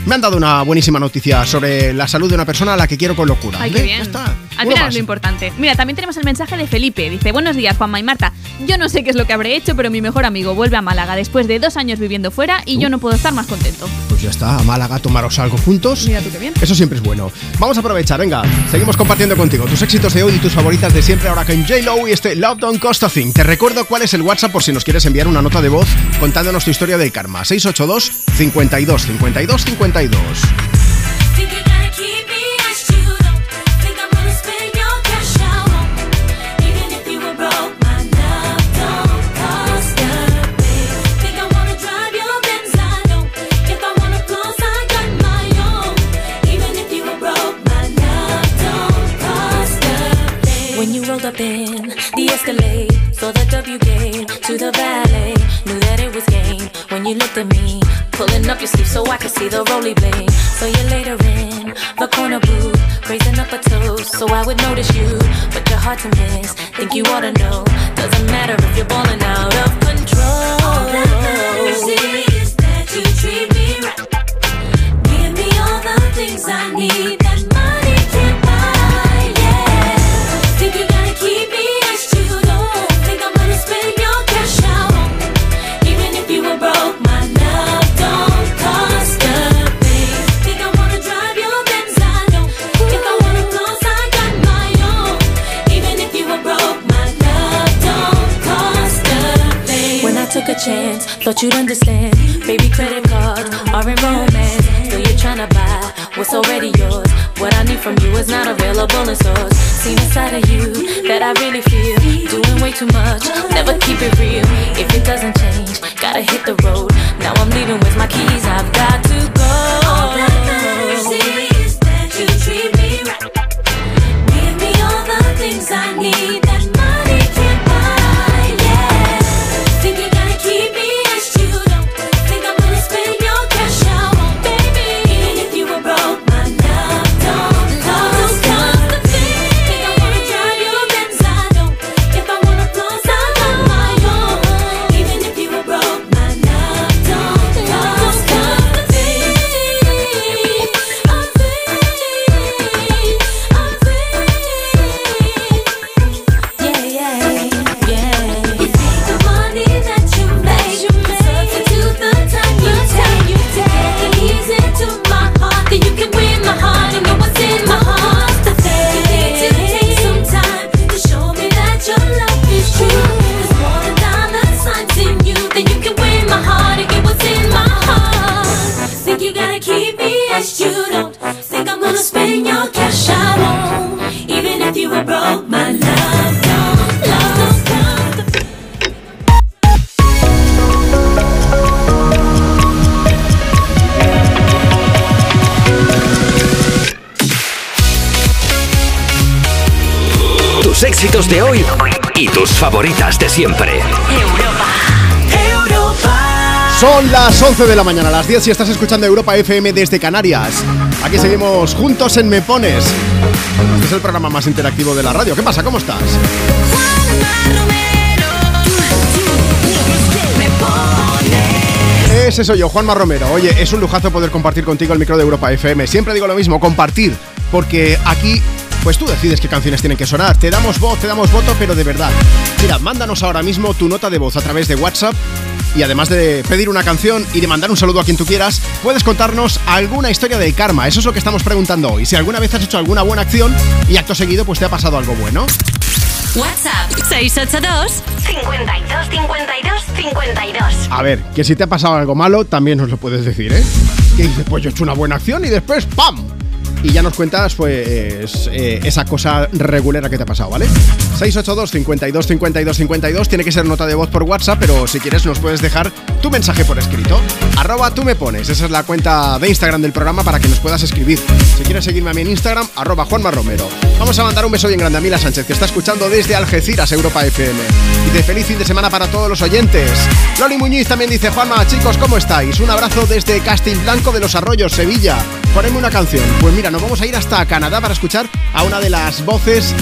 me han dado una buenísima noticia sobre la salud de una persona a la que quiero con locura. Qué bien. Ya está. Al final más. es lo importante. Mira, también tenemos el mensaje de Felipe. Dice, buenos días, Juanma y Marta. Yo no sé qué es lo que habré hecho, pero mi mejor amigo vuelve a Málaga después de dos años viviendo fuera y yo no puedo estar más contento. Pues ya está, a Málaga, tomaros algo juntos. Mira tú qué bien. Eso siempre es bueno. Vamos a aprovechar, venga, seguimos compartiendo contigo tus éxitos de hoy y tus favoritas de siempre ahora con J-Lo y este Love Don't Cost a Thing. Te recuerdo cuál es el WhatsApp por si nos quieres enviar una nota de voz contándonos tu historia del karma. 682 52 52 52. The Escalade, saw the W gate to the valet, knew that it was game. When you looked at me, pulling up your sleeve so I could see the roly blade. So you later in the corner booth, raising up a toast so I would notice you. But you're hard to miss, think you ought to know. Doesn't matter if you're balling out of control. All that matters is that you treat me right. Give me all the things I need chance, thought you'd understand. Baby, credit cards aren't romance. Though you're trying to buy what's already yours. What I need from you is not available in stores. Seen a side of you that I really feel. Doing way too much, never keep it real. If it doesn't change, gotta hit the road. Now I'm leaving with my keys, I've got Tus éxitos de hoy y tus favoritas de siempre. Son las 11 de la mañana, las 10 y estás escuchando Europa FM desde Canarias. Aquí seguimos juntos en Me Pones. Este es el programa más interactivo de la radio. ¿Qué pasa? ¿Cómo estás? Ese soy yo, Juanma Romero. Oye, es un lujazo poder compartir contigo el micro de Europa FM. Siempre digo lo mismo, compartir, porque aquí pues tú decides qué canciones tienen que sonar. Te damos voz, te damos voto, pero de verdad. Mira, mándanos ahora mismo tu nota de voz a través de WhatsApp y además de pedir una canción y de mandar un saludo a quien tú quieras, puedes contarnos alguna historia del karma. Eso es lo que estamos preguntando hoy. Si alguna vez has hecho alguna buena acción y acto seguido pues te ha pasado algo bueno. WhatsApp 682 52 52 52. A ver, que si te ha pasado algo malo, también nos lo puedes decir, ¿eh? Que dices, pues yo he hecho una buena acción y después ¡pam! Y ya nos cuentas, pues, eh, esa cosa regulera que te ha pasado, ¿vale? 682 52 52 52 Tiene que ser nota de voz por WhatsApp, pero si quieres nos puedes dejar tu mensaje por escrito. Arroba tú me pones, esa es la cuenta de Instagram del programa para que nos puedas escribir. Si quieres seguirme a mí en Instagram, arroba Juanma Romero. Vamos a mandar un beso bien grande a Mila Sánchez, que está escuchando desde Algeciras, Europa FM. Y de feliz fin de semana para todos los oyentes. Loli Muñiz también dice, Juanma, chicos, ¿cómo estáis? Un abrazo desde Castil Blanco de los Arroyos, Sevilla. Poneme una canción. Pues mira, nos vamos a ir hasta Canadá para escuchar a una de las voces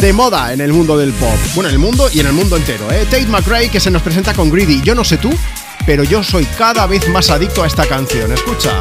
de moda en el mundo del pop. Bueno, en el mundo y en el mundo entero, ¿eh? Tate McRae que se nos presenta con Greedy. Yo no sé tú, pero yo soy cada vez más adicto a esta canción. Escucha.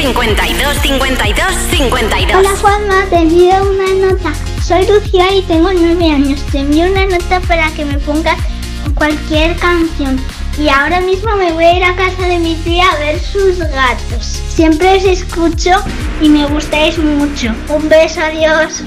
52 52 52. Hola Juanma, te envío una nota. Soy Lucía y tengo nueve años. Te envío una nota para que me pongas cualquier canción. Y ahora mismo me voy a ir a casa de mi tía a ver sus gatos. Siempre os escucho y me gustáis mucho. Un beso, adiós.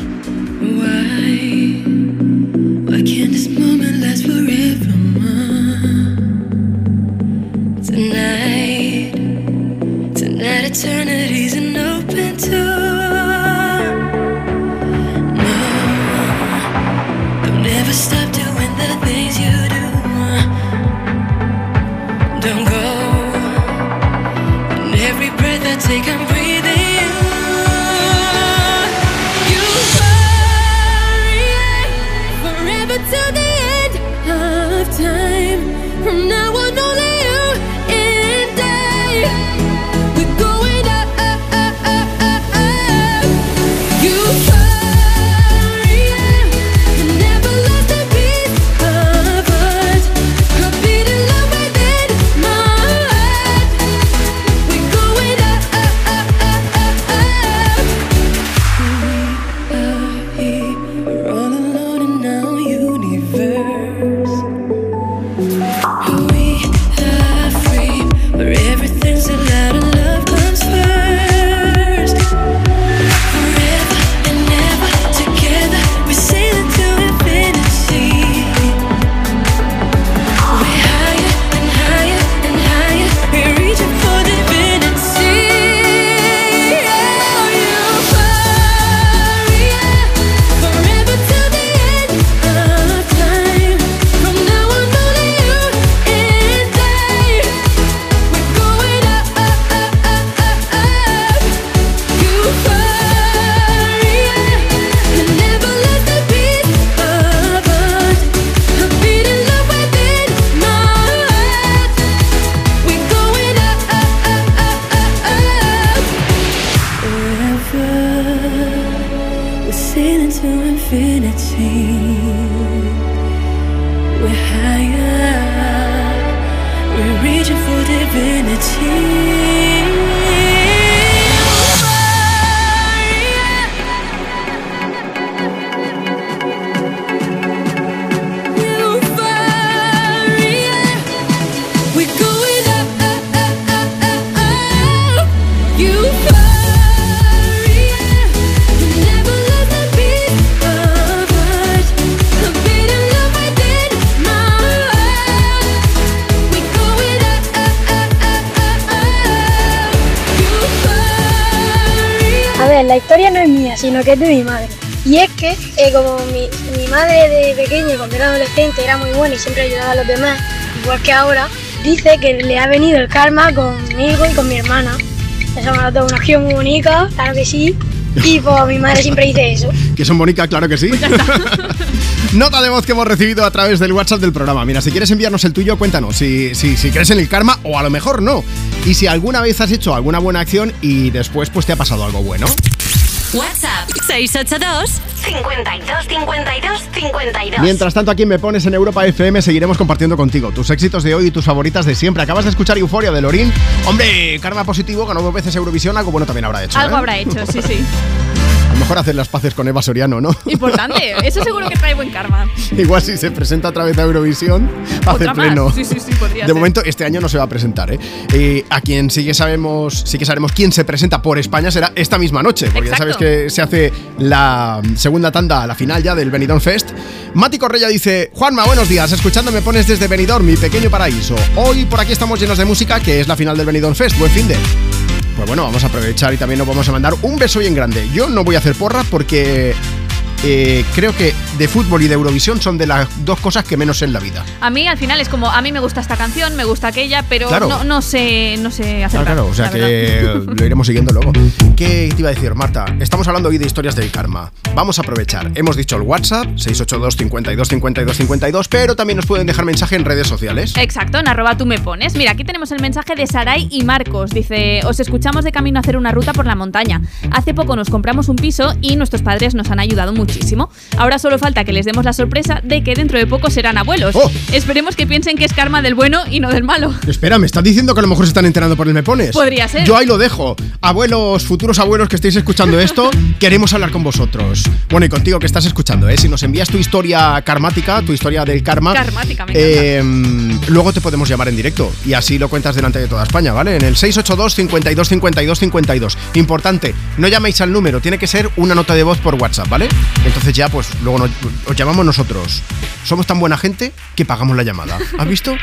Sino que es de mi madre. Y es que, eh, como mi, mi madre de pequeña, cuando era adolescente, era muy buena y siempre ayudaba a los demás, igual que ahora, dice que le ha venido el karma conmigo y con mi hermana. Ha dado una acción muy bonita, claro que sí. Y pues mi madre siempre dice eso. Que son bonitas, claro que sí. Nota de voz que hemos recibido a través del WhatsApp del programa. Mira, si quieres enviarnos el tuyo, cuéntanos si, si, si crees en el karma o a lo mejor no. Y si alguna vez has hecho alguna buena acción y después pues te ha pasado algo bueno. WhatsApp 682 52 52 52. Mientras tanto, aquí en Me Pones en Europa FM seguiremos compartiendo contigo tus éxitos de hoy y tus favoritas de siempre. Acabas de escuchar Euforia de Lorín. Hombre, karma positivo, ganó dos veces Eurovisión, algo bueno también habrá hecho. Algo ¿eh? habrá hecho, sí, sí. Mejor hacer las paces con Eva Soriano, ¿no? Importante. Eso seguro que trae buen karma. Igual si se presenta otra vez a Eurovisión, hace pleno. Sí, sí, sí, podría De ser. momento, este año no se va a presentar, ¿eh? Eh, a quien sí que sabemos, sí que sabemos quién se presenta por España será esta misma noche, porque ya sabes que se hace la segunda tanda, la final ya del Benidorm Fest. Mati Correia dice, Juanma, buenos días, escuchando me pones desde Benidorm, mi pequeño paraíso. Hoy por aquí estamos llenos de música, que es la final del Benidorm Fest. Buen fin de. Pues bueno, vamos a aprovechar y también nos vamos a mandar un beso bien grande. Yo no voy a hacer porra porque eh, creo que de fútbol y de Eurovisión son de las dos cosas que menos sé en la vida. A mí al final es como, a mí me gusta esta canción, me gusta aquella, pero Claro. no, no sé, no sé hacer Claro, claro, o sea que lo iremos siguiendo luego. ¿Qué te iba a decir, Marta? Estamos hablando hoy de historias del karma. Vamos a aprovechar. Hemos dicho el WhatsApp, 682 52 52 52, pero también nos pueden dejar mensaje en redes sociales. Exacto, en arroba tú me pones. Mira, aquí tenemos el mensaje de Saray y Marcos. Dice, os escuchamos de camino a hacer una ruta por la montaña. Hace poco nos compramos un piso y nuestros padres nos han ayudado muchísimo. Ahora solo falta que les demos la sorpresa de que dentro de poco serán abuelos. Oh. Esperemos que piensen que es karma del bueno y no del malo. Espera, ¿me estás diciendo que a lo mejor se están enterando por el Me Pones? Podría ser. Yo ahí lo dejo. Abuelos, futuros abuelos que estéis escuchando esto, queremos hablar con vosotros. Bueno, y contigo que estás escuchando, ¿eh? Si nos envías tu historia karmática, tu historia del karma, Karmática, me eh, luego te podemos llamar en directo y así lo cuentas delante de toda España, ¿vale? En el 682 52 52 52. Importante, no llaméis al número, tiene que ser una nota de voz por WhatsApp, ¿vale? Entonces ya, pues luego nos, os llamamos nosotros. Somos tan buena gente que pagamos la llamada. ¿Has visto?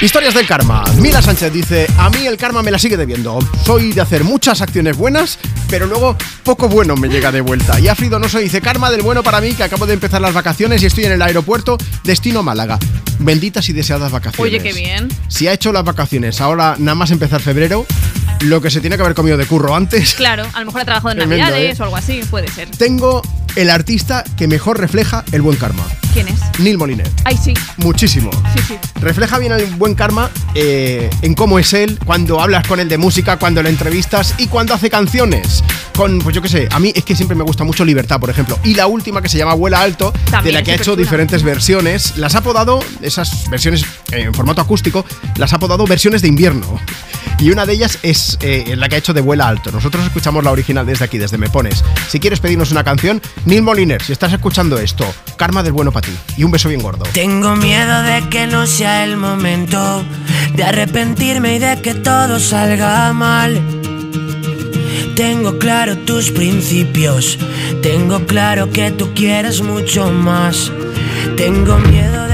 Historias del karma. Mila Sánchez dice, a mí el karma me la sigue debiendo. Soy de hacer muchas acciones buenas, pero luego poco bueno me llega de vuelta. Y Afrido no dice, karma del bueno para mí, que acabo de empezar las vacaciones y estoy en el aeropuerto, destino Málaga. Benditas y deseadas vacaciones. Oye, qué bien. Si ha hecho las vacaciones ahora nada más empezar febrero, lo que se tiene que haber comido de curro antes. Claro, a lo mejor ha trabajado en Navidades ¿eh? o algo así, puede ser. Tengo el artista que mejor refleja el buen karma. ¿Quién es? Neil Moliner. Ay, sí. Muchísimo. Sí, sí. Refleja bien el buen karma eh, en cómo es él, cuando hablas con él de música, cuando le entrevistas y cuando hace canciones. Con, pues yo qué sé, a mí es que siempre me gusta mucho Libertad, por ejemplo. Y la última que se llama Vuela Alto, de También la es que ha hecho diferentes versiones. Las ha podado, esas versiones en formato acústico, las ha podado versiones de invierno. Y una de ellas es eh, la que ha hecho de Vuela Alto. Nosotros escuchamos la original desde aquí, desde Me Pones. Si quieres pedirnos una canción, Neil Moliner, si estás escuchando esto, Karma del Bueno para ti. Y un beso bien gordo. Tengo miedo de que no sea el momento de arrepentirme y de que todo salga mal. Tengo claro tus principios, tengo claro que tú quieres mucho más. Tengo miedo de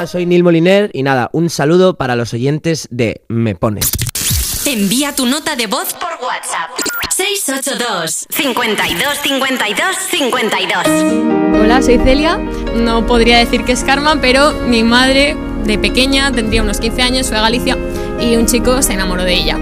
Hola soy Neil Moliner y nada, un saludo para los oyentes de Me Pones. Envía tu nota de voz por WhatsApp. 682 52 52 52 Hola, soy Celia. No podría decir que es karma, pero mi madre de pequeña, tendría unos 15 años, fue a Galicia y un chico se enamoró de ella.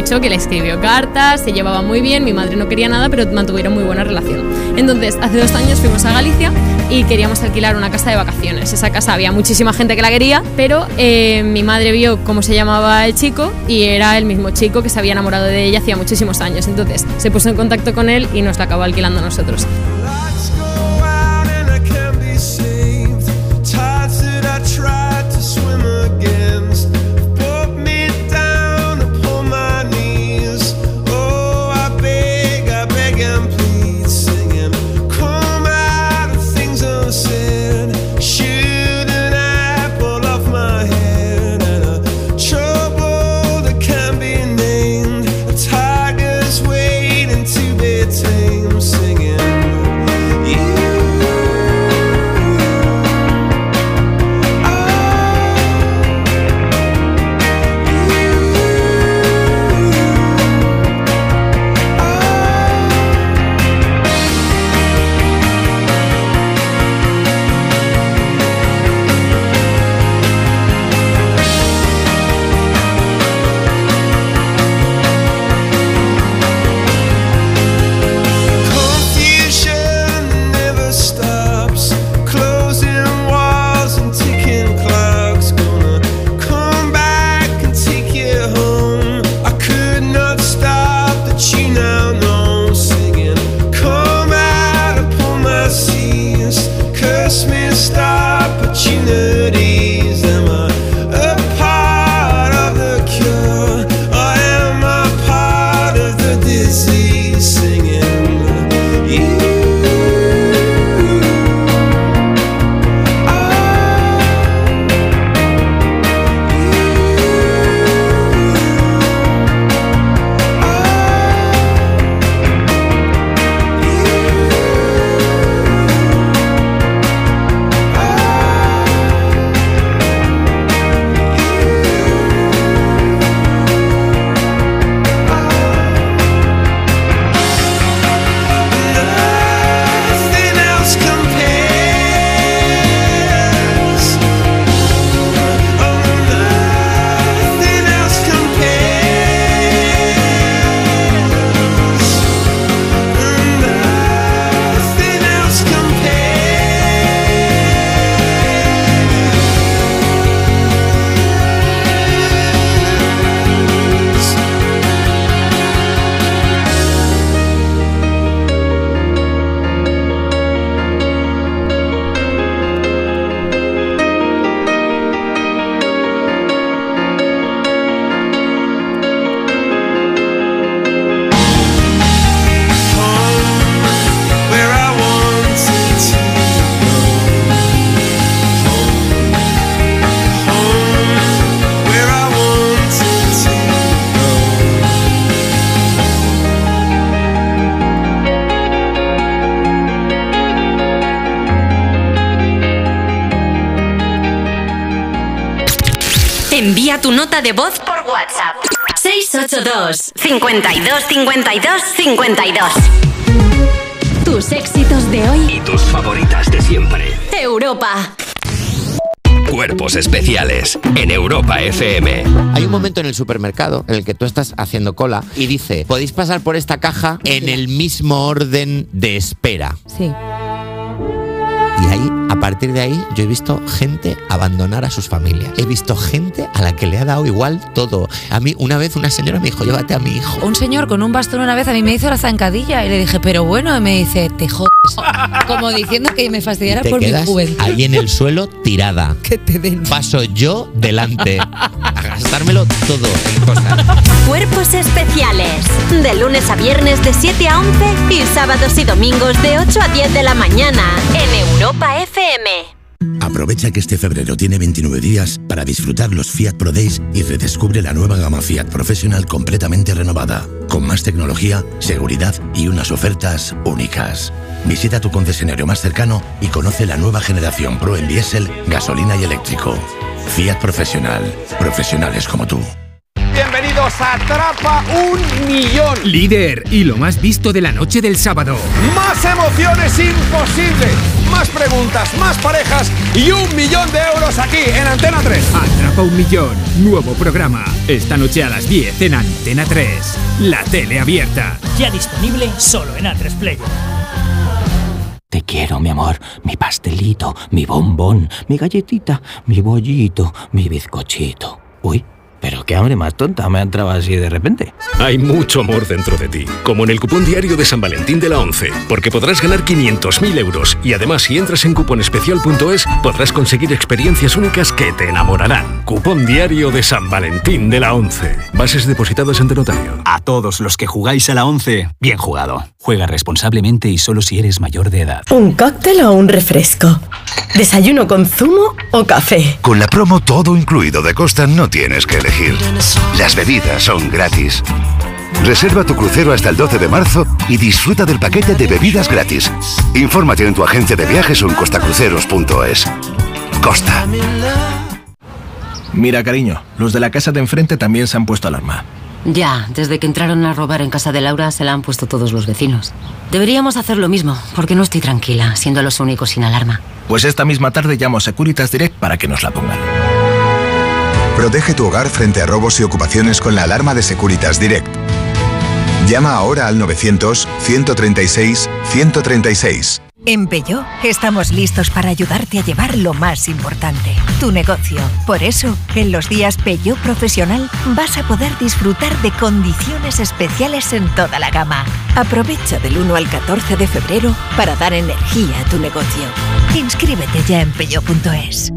Mucho, que le escribió cartas, se llevaba muy bien, mi madre no quería nada, pero mantuvieron muy buena relación. Entonces, hace dos años fuimos a Galicia y queríamos alquilar una casa de vacaciones. Esa casa había muchísima gente que la quería, pero eh, mi madre vio cómo se llamaba el chico y era el mismo chico que se había enamorado de ella hacía muchísimos años. Entonces, se puso en contacto con él y nos la acabó alquilando a nosotros. 52 52 52 Tus éxitos de hoy. Y tus favoritas de siempre. Europa. Cuerpos especiales en Europa FM. Hay un momento en el supermercado en el que tú estás haciendo cola y dice, podéis pasar por esta caja en el mismo orden de espera. Sí. Y ahí, a partir de ahí, yo he visto gente abandonar a sus familias. He visto gente a la que le ha dado igual todo. A mí, una vez una señora me dijo, llévate a mi hijo. Un señor con un bastón una vez a mí me hizo la zancadilla y le dije, pero bueno, y me dice, te jodes. Como diciendo que me fastidiara por mi juventud. ahí en el suelo tirada. Que te den. Paso yo delante. A gastármelo todo en cosas. Cuerpos especiales. De lunes a viernes de 7 a 11 y sábados y domingos de 8 a 10 de la mañana en Europa FM. Aprovecha que este febrero tiene 29 días para disfrutar los Fiat Pro Days y redescubre la nueva gama Fiat Professional completamente renovada, con más tecnología, seguridad y unas ofertas únicas. Visita tu concesionario más cercano y conoce la nueva generación Pro en diésel, gasolina y eléctrico. Fiat Professional. Profesionales como tú. Bienvenidos a Atrapa un Millón. Líder y lo más visto de la noche del sábado. Más emociones imposibles. Más preguntas, más parejas y un millón de euros aquí en Antena 3. Atrapa un millón. Nuevo programa. Esta noche a las 10 en Antena 3. La tele abierta. Ya disponible solo en A3 Player. Te quiero, mi amor, mi pastelito, mi bombón, mi galletita, mi bollito, mi bizcochito. Uy, pero qué hambre más tonta me ha entrado así de repente. Hay mucho amor dentro de ti, como en el cupón diario de San Valentín de la 11, porque podrás ganar 500.000 euros y además si entras en cuponespecial.es podrás conseguir experiencias únicas que te enamorarán. Cupón diario de San Valentín de la 11. Bases depositadas ante notario. A todos los que jugáis a la 11, bien jugado. Juega responsablemente y solo si eres mayor de edad. ¿Un cóctel o un refresco? ¿Desayuno con zumo o café? Con la promo todo incluido de Costa no tienes que elegir. Las bebidas son gratis. Reserva tu crucero hasta el 12 de marzo y disfruta del paquete de bebidas gratis. Infórmate en tu agencia de viajes o en costacruceros.es. Costa. Mira, cariño, los de la casa de enfrente también se han puesto alarma. Ya, desde que entraron a robar en casa de Laura se la han puesto todos los vecinos. Deberíamos hacer lo mismo, porque no estoy tranquila, siendo los únicos sin alarma. Pues esta misma tarde llamo a Securitas Direct para que nos la pongan. Protege tu hogar frente a robos y ocupaciones con la alarma de Securitas Direct. Llama ahora al 900-136-136. En Peugeot estamos listos para ayudarte a llevar lo más importante, tu negocio. Por eso, en los días Peugeot Profesional vas a poder disfrutar de condiciones especiales en toda la gama. Aprovecha del 1 al 14 de febrero para dar energía a tu negocio. Inscríbete ya en peugeot.es.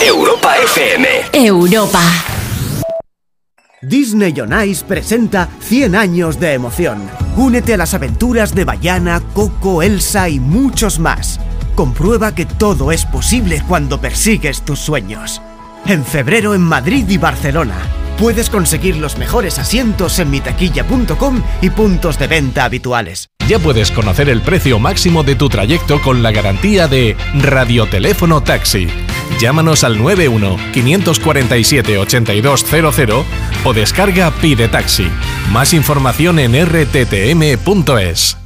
Europa FM. Europa. Disney on Ice presenta 100 años de emoción. Únete a las aventuras de Bayana, Coco, Elsa y muchos más. Comprueba que todo es posible cuando persigues tus sueños. En febrero en Madrid y Barcelona. Puedes conseguir los mejores asientos en mitaquilla.com y puntos de venta habituales. Ya puedes conocer el precio máximo de tu trayecto con la garantía de Radioteléfono Taxi. Llámanos al 91 547 8200 o descarga Pide Taxi. Más información en rttm.es.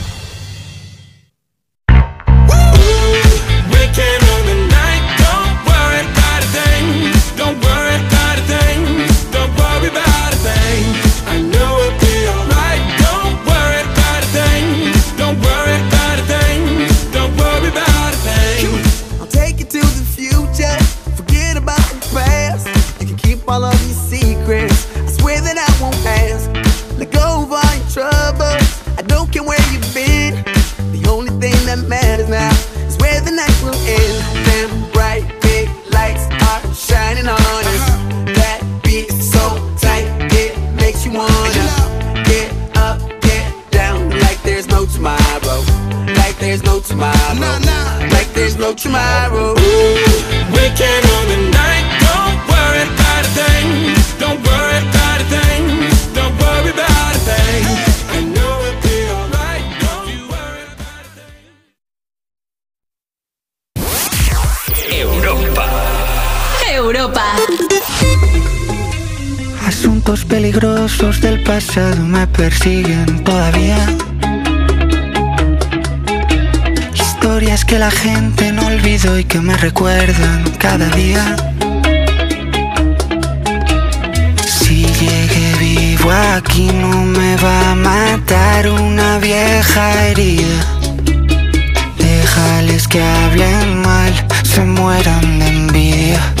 about tomorrow. Weekend on the night, don't worry about a thing. Don't worry about a thing. Don't worry about a thing. I know it'll be alright. Don't you worry. Europa. Europa. Asuntos peligrosos del pasado me persiguen todavía. Historias que la gente no olvidó y que me recuerdan cada día. Si llegué vivo aquí no me va a matar una vieja herida. Déjales que hablen mal, se mueran de envidia.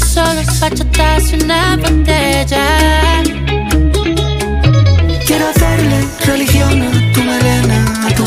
solos, bachatas y una botella. Quiero hacerle religión a tu melena, a tu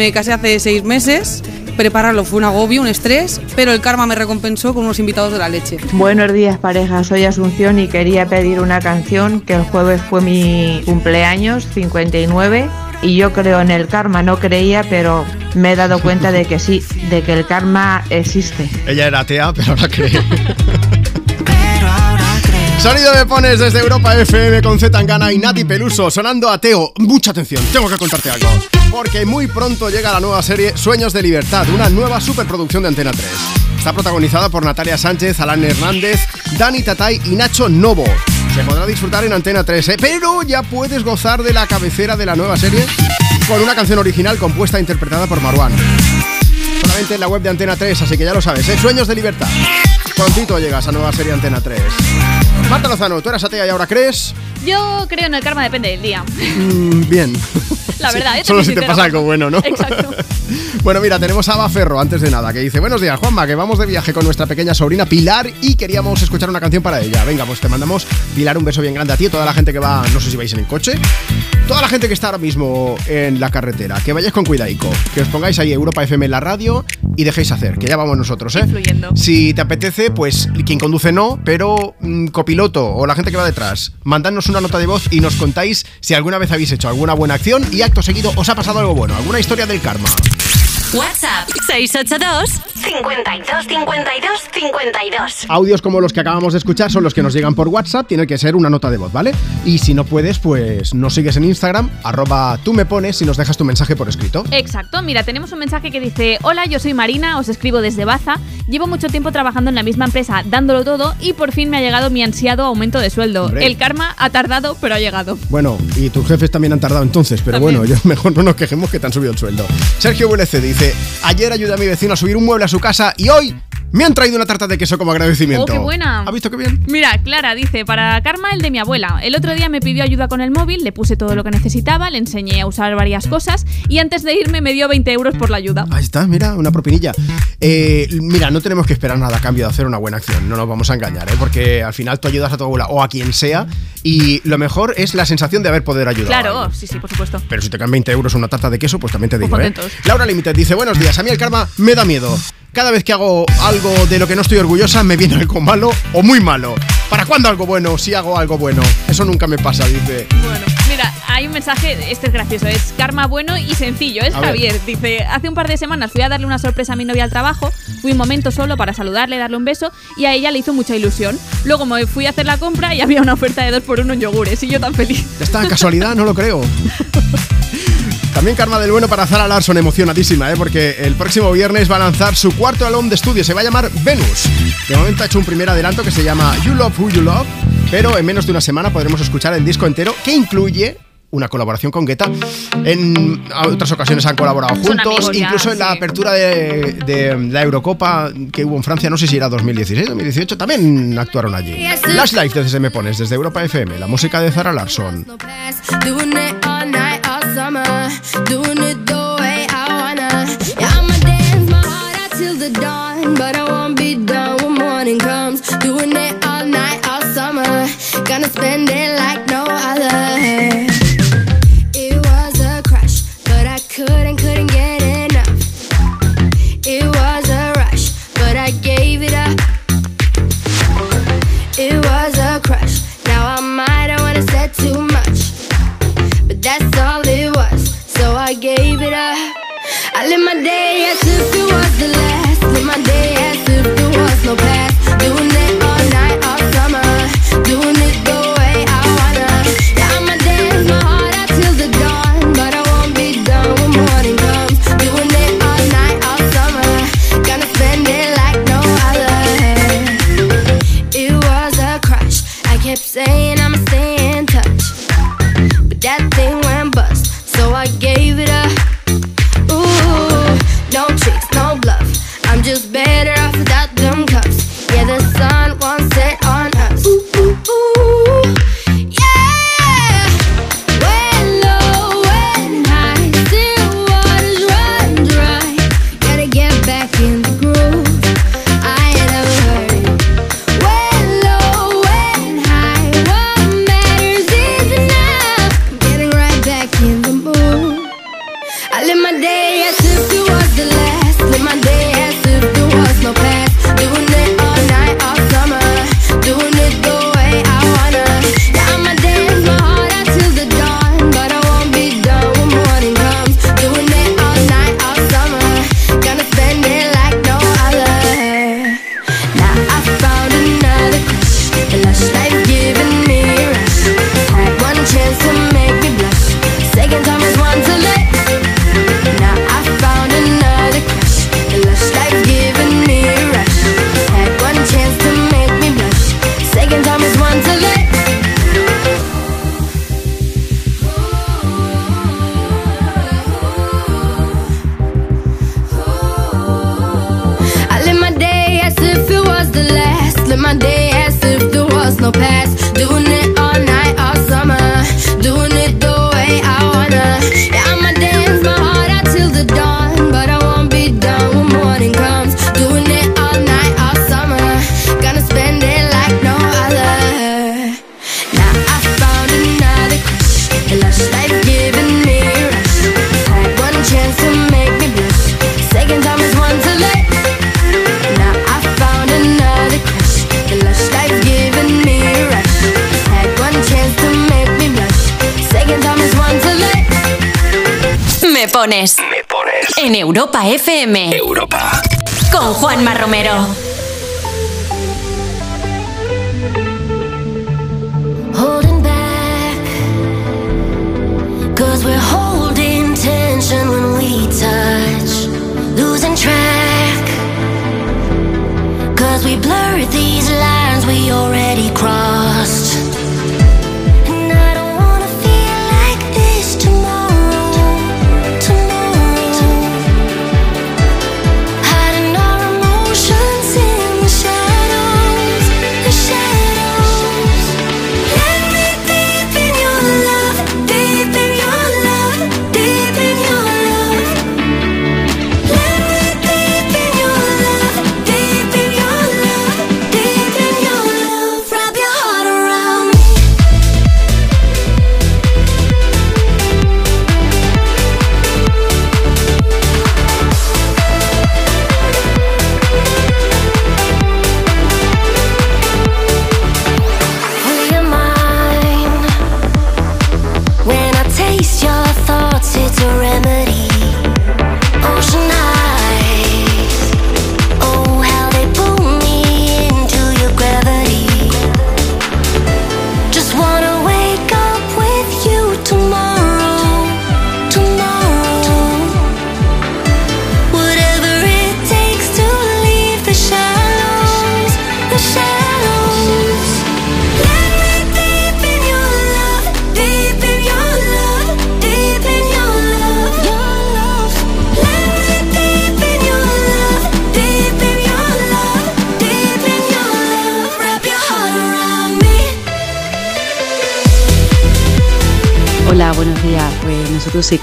me casé hace seis meses. Prepararlo fue un agobio, un estrés, pero el karma me recompensó con unos invitados de la leche. Buenos días pareja, soy Asunción y quería pedir una canción que el jueves fue mi cumpleaños, 59, y yo creo en el karma, no creía, pero me he dado cuenta de que sí, de que el karma existe. Ella era atea, pero ahora cree. Sonido me pones desde Europa FM con Z Tangana y Nati Peluso sonando ateo. Mucha atención, tengo que contarte algo. Porque muy pronto llega la nueva serie Sueños de Libertad, una nueva superproducción de Antena 3. Está protagonizada por Natalia Sánchez, Alan Hernández, Dani Tatay y Nacho Novo. Se podrá disfrutar en Antena 3, ¿eh? pero ya puedes gozar de la cabecera de la nueva serie con una canción original compuesta e interpretada por Marwan. Solamente en la web de Antena 3, así que ya lo sabes, ¿eh? Sueños de Libertad. Prontito llegas a nueva serie Antena 3. Marta Lozano, tú eras atea y ahora crees. Yo creo en el karma depende del día. Mm, bien. La verdad, te Solo si te pasa algo bueno, ¿no? Exacto. Bueno, mira, tenemos a Ava Ferro antes de nada, que dice, buenos días, Juanma, que vamos de viaje con nuestra pequeña sobrina Pilar y queríamos escuchar una canción para ella. Venga, pues te mandamos, Pilar, un beso bien grande a ti, y a toda la gente que va, no sé si vais en el coche, toda la gente que está ahora mismo en la carretera, que vayáis con cuidadico, que os pongáis ahí Europa FM en la radio y dejéis hacer, que ya vamos nosotros, ¿eh? Influyendo. Si te apetece, pues quien conduce no, pero mm, copiloto o la gente que va detrás, mandadnos una nota de voz y nos contáis si alguna vez habéis hecho alguna buena acción y acto seguido os ha pasado algo bueno, alguna historia del karma. WhatsApp 682 52 52 52. Audios como los que acabamos de escuchar son los que nos llegan por WhatsApp, tiene que ser una nota de voz, ¿vale? Y si no puedes, pues nos sigues en Instagram, arroba tú me pones y nos dejas tu mensaje por escrito. Exacto, mira, tenemos un mensaje que dice, hola, yo soy Marina, os escribo desde Baza, llevo mucho tiempo trabajando en la misma empresa, dándolo todo, y por fin me ha llegado mi ansiado aumento de sueldo. Hombre. El karma ha tardado, pero ha llegado. Bueno, y tus jefes también han tardado entonces, pero También. bueno, yo mejor no nos quejemos que te han subido el sueldo. Sergio VLC dice, ayer ayudé a mi vecino a subir un mueble a su casa y hoy me han traído una tarta de queso como agradecimiento. ¡Oh, qué buena! ¿Ha visto qué bien? Mira, Clara dice, para Karma el de mi abuela. El otro día me pidió ayuda con el móvil, le puse todo lo que necesitaba, le enseñé a usar varias cosas y antes de irme me dio 20 euros por la ayuda. Ahí está, mira, una propinilla. Eh, mira, no tenemos que esperar nada a cambio de hacer una buena acción, no nos vamos a engañar, ¿eh? porque al final tú ayudas a tu abuela o a quien sea y lo mejor es la sensación de haber poder ayudar. Claro, sí, sí, por supuesto. Pero si te caen 20 euros una tarta de queso, pues también te digo, Pues ¿eh? contentos. Laura Limited dice, buenos días, a mí el karma me da miedo. Cada vez que hago algo de lo que no estoy orgullosa, me viene algo malo o muy malo. ¿Para cuándo algo bueno si hago algo bueno? Eso nunca me pasa, dice. Bueno, mira, hay un mensaje, este es gracioso, es karma bueno y sencillo, es A ver. Javier. Dice, hace un par de semanas fui a darle una sorpresa a mi novia al trabajo, fui un momento solo para saludarle, darle un beso y a ella le hizo mucha ilusión. Luego me fui a hacer la compra y había una oferta de dos por uno en yogures y yo tan feliz. Esta casualidad no lo creo. También Karma del Bueno para Zara Larson, emocionadísima, ¿eh? porque el próximo viernes va a lanzar su cuarto álbum de estudio, se va a llamar Venus. De momento ha hecho un primer adelanto que se llama You Love Who You Love, pero en menos de una semana podremos escuchar el disco entero que incluye una colaboración con Guetta. En otras ocasiones han colaborado juntos, amigos ya, incluso en la sí. apertura de, de la Eurocopa que hubo en Francia, no sé si era 2016, 2018, también actuaron allí. Last Life desde Se Me Pones, desde Europa FM, la música de Zara Larson. Summer. Doing it the way I wanna. Yeah, I'ma dance my heart out till the dawn. But I won't be done when morning comes. Doing it all night, all summer. Gonna spend it like no other.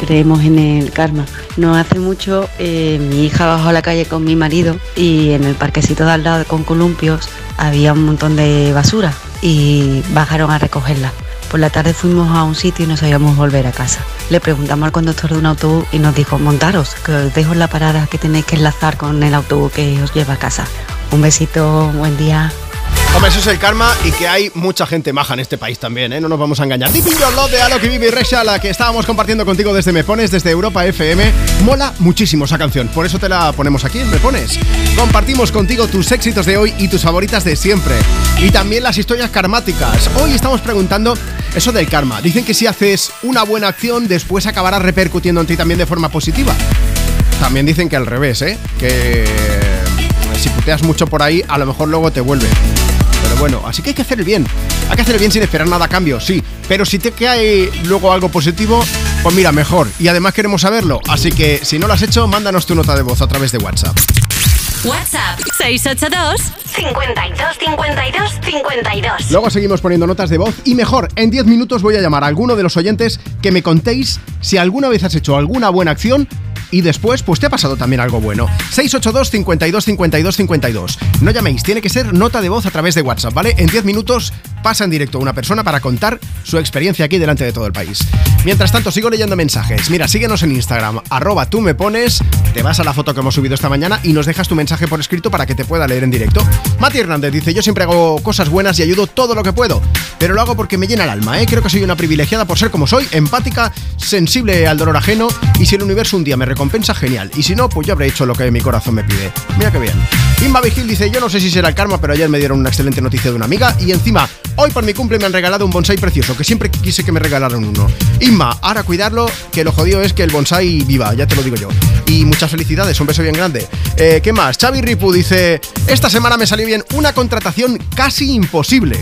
Creemos en el karma. No hace mucho eh, mi hija bajó a la calle con mi marido y en el parquecito de al lado con columpios había un montón de basura y bajaron a recogerla. Por la tarde fuimos a un sitio y no sabíamos volver a casa. Le preguntamos al conductor de un autobús y nos dijo, montaros, que os dejo la parada que tenéis que enlazar con el autobús que os lleva a casa. Un besito, buen día. Hombre, eso es el karma y que hay mucha gente maja en este país también, ¿eh? No nos vamos a engañar. Deep in Your Love de Alok y Rexha, la que estábamos compartiendo contigo desde Me Pones, desde Europa FM. Mola muchísimo esa canción, por eso te la ponemos aquí en Me Pones. Compartimos contigo tus éxitos de hoy y tus favoritas de siempre. Y también las historias karmáticas. Hoy estamos preguntando eso del karma. Dicen que si haces una buena acción, después acabará repercutiendo en ti también de forma positiva. También dicen que al revés, ¿eh? Que si puteas mucho por ahí, a lo mejor luego te vuelve. Pero bueno, así que hay que hacer el bien. Hay que hacer el bien sin esperar nada a cambio, sí. Pero si te cae luego algo positivo, pues mira, mejor. Y además queremos saberlo. Así que si no lo has hecho, mándanos tu nota de voz a través de WhatsApp. WhatsApp 682 52 52 52. Luego seguimos poniendo notas de voz y mejor, en 10 minutos voy a llamar a alguno de los oyentes que me contéis si alguna vez has hecho alguna buena acción y después pues te ha pasado también algo bueno. 682 52 52 52. No llaméis, tiene que ser nota de voz a través de WhatsApp, ¿vale? En 10 minutos pasa en directo una persona para contar su experiencia aquí delante de todo el país. Mientras tanto, sigo leyendo mensajes. Mira, síguenos en Instagram, arroba tú me pones, te vas a la foto que hemos subido esta mañana y nos dejas tu mensaje por escrito para que te pueda leer en directo. Mati Hernández dice, yo siempre hago cosas buenas y ayudo todo lo que puedo, pero lo hago porque me llena el alma, ¿eh? Creo que soy una privilegiada por ser como soy, empática, sensible al dolor ajeno y si el universo un día me recompensa, genial. Y si no, pues yo habré hecho lo que mi corazón me pide. Mira qué bien. Inma Vigil dice, yo no sé si será el karma, pero ayer me dieron una excelente noticia de una amiga y encima, hoy por mi cumple me han regalado un bonsai precioso, que siempre quise que me regalaran uno. Inma, ahora cuidarlo, que lo jodido es que el bonsai viva, ya te lo digo yo. Y muchas felicidades, un beso bien grande. Eh, ¿Qué más? Xavi Ripu dice, esta semana me salió bien una contratación casi imposible.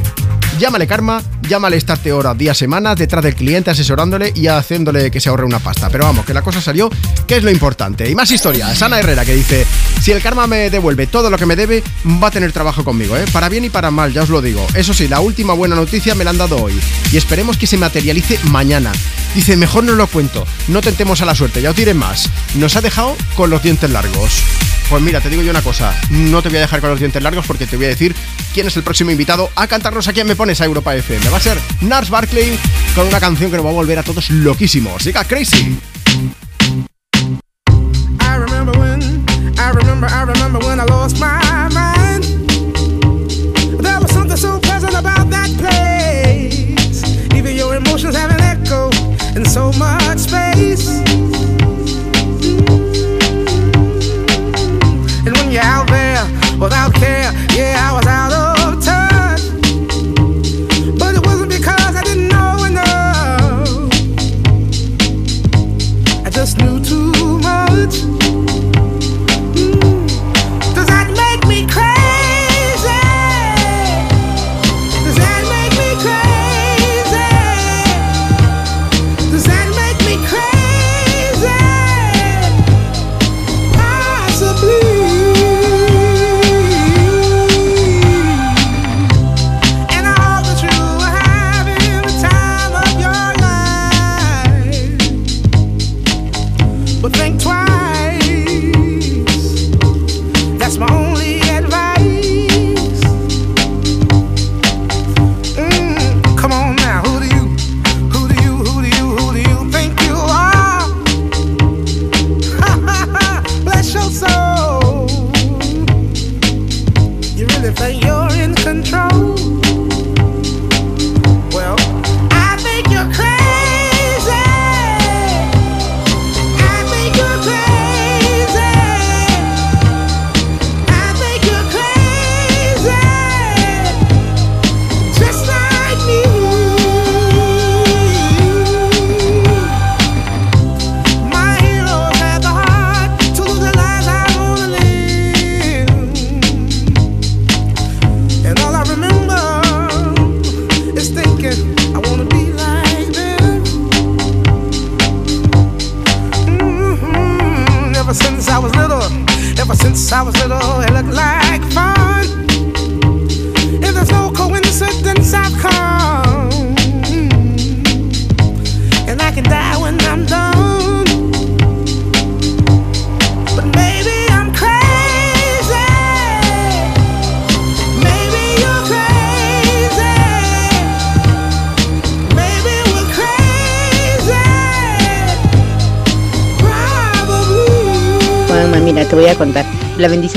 Llámale karma, llámale estarte horas, días, semanas detrás del cliente, asesorándole y haciéndole que se ahorre una pasta. Pero vamos, que la cosa salió, que es lo importante. Y más historias. Ana Herrera que dice: Si el karma me devuelve todo lo que me debe, va a tener trabajo conmigo, ¿eh? Para bien y para mal, ya os lo digo. Eso sí, la última buena noticia me la han dado hoy. Y esperemos que se materialice mañana. Dice: Mejor no lo cuento, no tentemos a la suerte, ya os diré más. Nos ha dejado con los dientes largos. Pues mira, te digo yo una cosa, no te voy a dejar con los dientes largos porque te voy a decir quién es el próximo invitado a cantarnos aquí en Me Pones a Europa FM. Va a ser Nars Barkley con una canción que nos va a volver a todos loquísimos. Siga Crazy. Remember, I remember when I lost my mind. There was something so pleasant about that place. Even your emotions have an echo in so much space.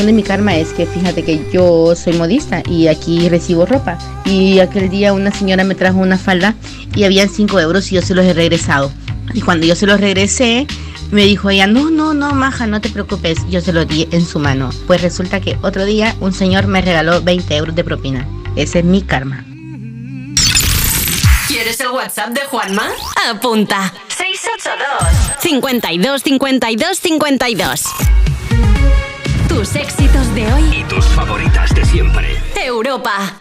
De mi karma es que fíjate que yo soy modista y aquí recibo ropa. Y aquel día una señora me trajo una falda y habían 5 euros y yo se los he regresado. Y cuando yo se los regresé, me dijo ella, no, no, no, maja, no te preocupes. Yo se lo di en su mano. Pues resulta que otro día un señor me regaló 20 euros de propina. Ese es mi karma. ¿Quieres el WhatsApp de Juanma? Apunta. 682 52 52 52. Tus éxitos de hoy. Y tus favoritas de siempre. Europa.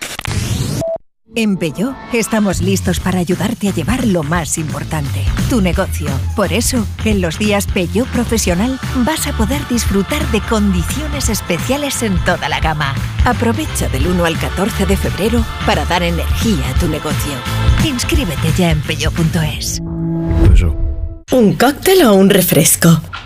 En Peugeot estamos listos para ayudarte a llevar lo más importante, tu negocio. Por eso, en los días Peugeot Profesional vas a poder disfrutar de condiciones especiales en toda la gama. Aprovecha del 1 al 14 de febrero para dar energía a tu negocio. Inscríbete ya en peugeot.es. ¿Un cóctel o un refresco?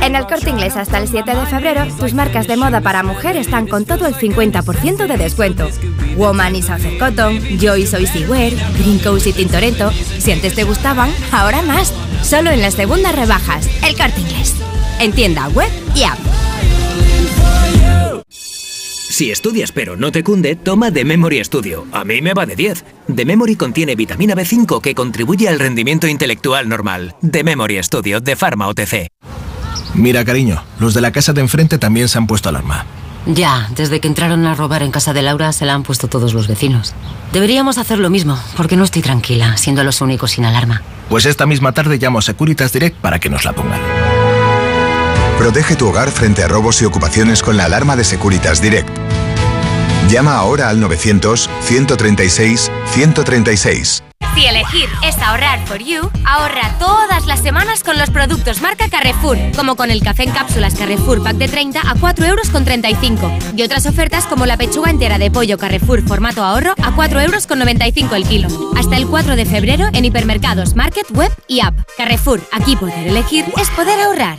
En el corte inglés hasta el 7 de febrero, tus marcas de moda para mujer están con todo el 50% de descuento. Woman y Sunset Cotton, Joy Soy Wear, Green Coast y Tintoretto. Si antes te gustaban, ahora más. Solo en las segundas rebajas. El corte inglés. En tienda web y app. Si estudias pero no te cunde, toma The Memory Studio. A mí me va de 10. The Memory contiene vitamina B5 que contribuye al rendimiento intelectual normal. The Memory Studio de Pharma OTC. Mira, cariño, los de la casa de enfrente también se han puesto alarma. Ya, desde que entraron a robar en casa de Laura se la han puesto todos los vecinos. Deberíamos hacer lo mismo, porque no estoy tranquila, siendo los únicos sin alarma. Pues esta misma tarde llamo a Securitas Direct para que nos la pongan. Protege tu hogar frente a robos y ocupaciones con la alarma de Securitas Direct. Llama ahora al 900-136-136. Si elegir es ahorrar for you, ahorra todas las semanas con los productos marca Carrefour, como con el café en cápsulas Carrefour Pack de 30 a 4,35 euros y otras ofertas como la pechuga entera de pollo Carrefour formato ahorro a 4,95 euros el kilo. Hasta el 4 de febrero en hipermercados, market, web y app. Carrefour, aquí poder elegir es poder ahorrar.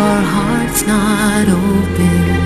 your heart's not open.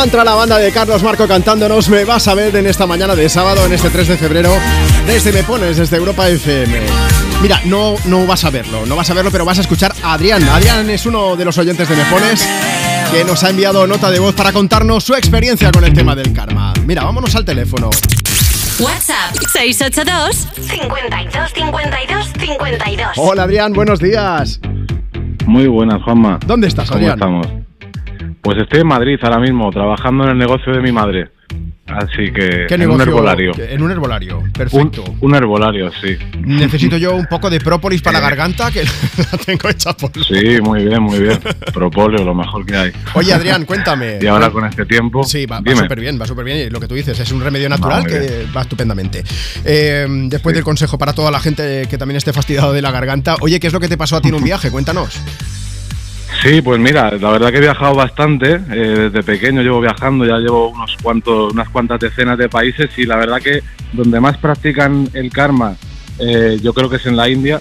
Mantra la banda de Carlos Marco cantándonos Me vas a ver en esta mañana de sábado, en este 3 de febrero, desde Me Pones, desde Europa FM. Mira, no, no vas a verlo, no vas a verlo, pero vas a escuchar a Adrián. Adrián es uno de los oyentes de Me Pones que nos ha enviado nota de voz para contarnos su experiencia con el tema del karma. Mira, vámonos al teléfono. WhatsApp 682 52 52 52. Hola Adrián, buenos días. Muy buenas, Juanma. ¿Dónde estás, ¿Cómo Adrián? estamos? Pues estoy en Madrid ahora mismo, trabajando en el negocio de mi madre. Así que ¿Qué en negocio? un herbolario. En un herbolario, perfecto. un herbolario, sí. Necesito yo un poco de própolis para la garganta, que la tengo hecha por... Sí, muy bien, muy bien. Propóleo, lo mejor que hay. Oye, Adrián, cuéntame. Y ahora con este tiempo. Sí, va, súper bien, va súper bien. Y lo que tú dices, es un remedio natural que va estupendamente. Eh, después del consejo para toda la gente que también esté fastidiado de la garganta, oye, ¿qué es lo que te pasó a ti en un viaje? Cuéntanos. Sí, pues mira, la verdad que he viajado bastante. eh, desde pequeño llevo viajando, ya llevo unos cuantos, unas cuantas decenas de países y la verdad que donde más practican el karma, eh, yo creo que es en la India.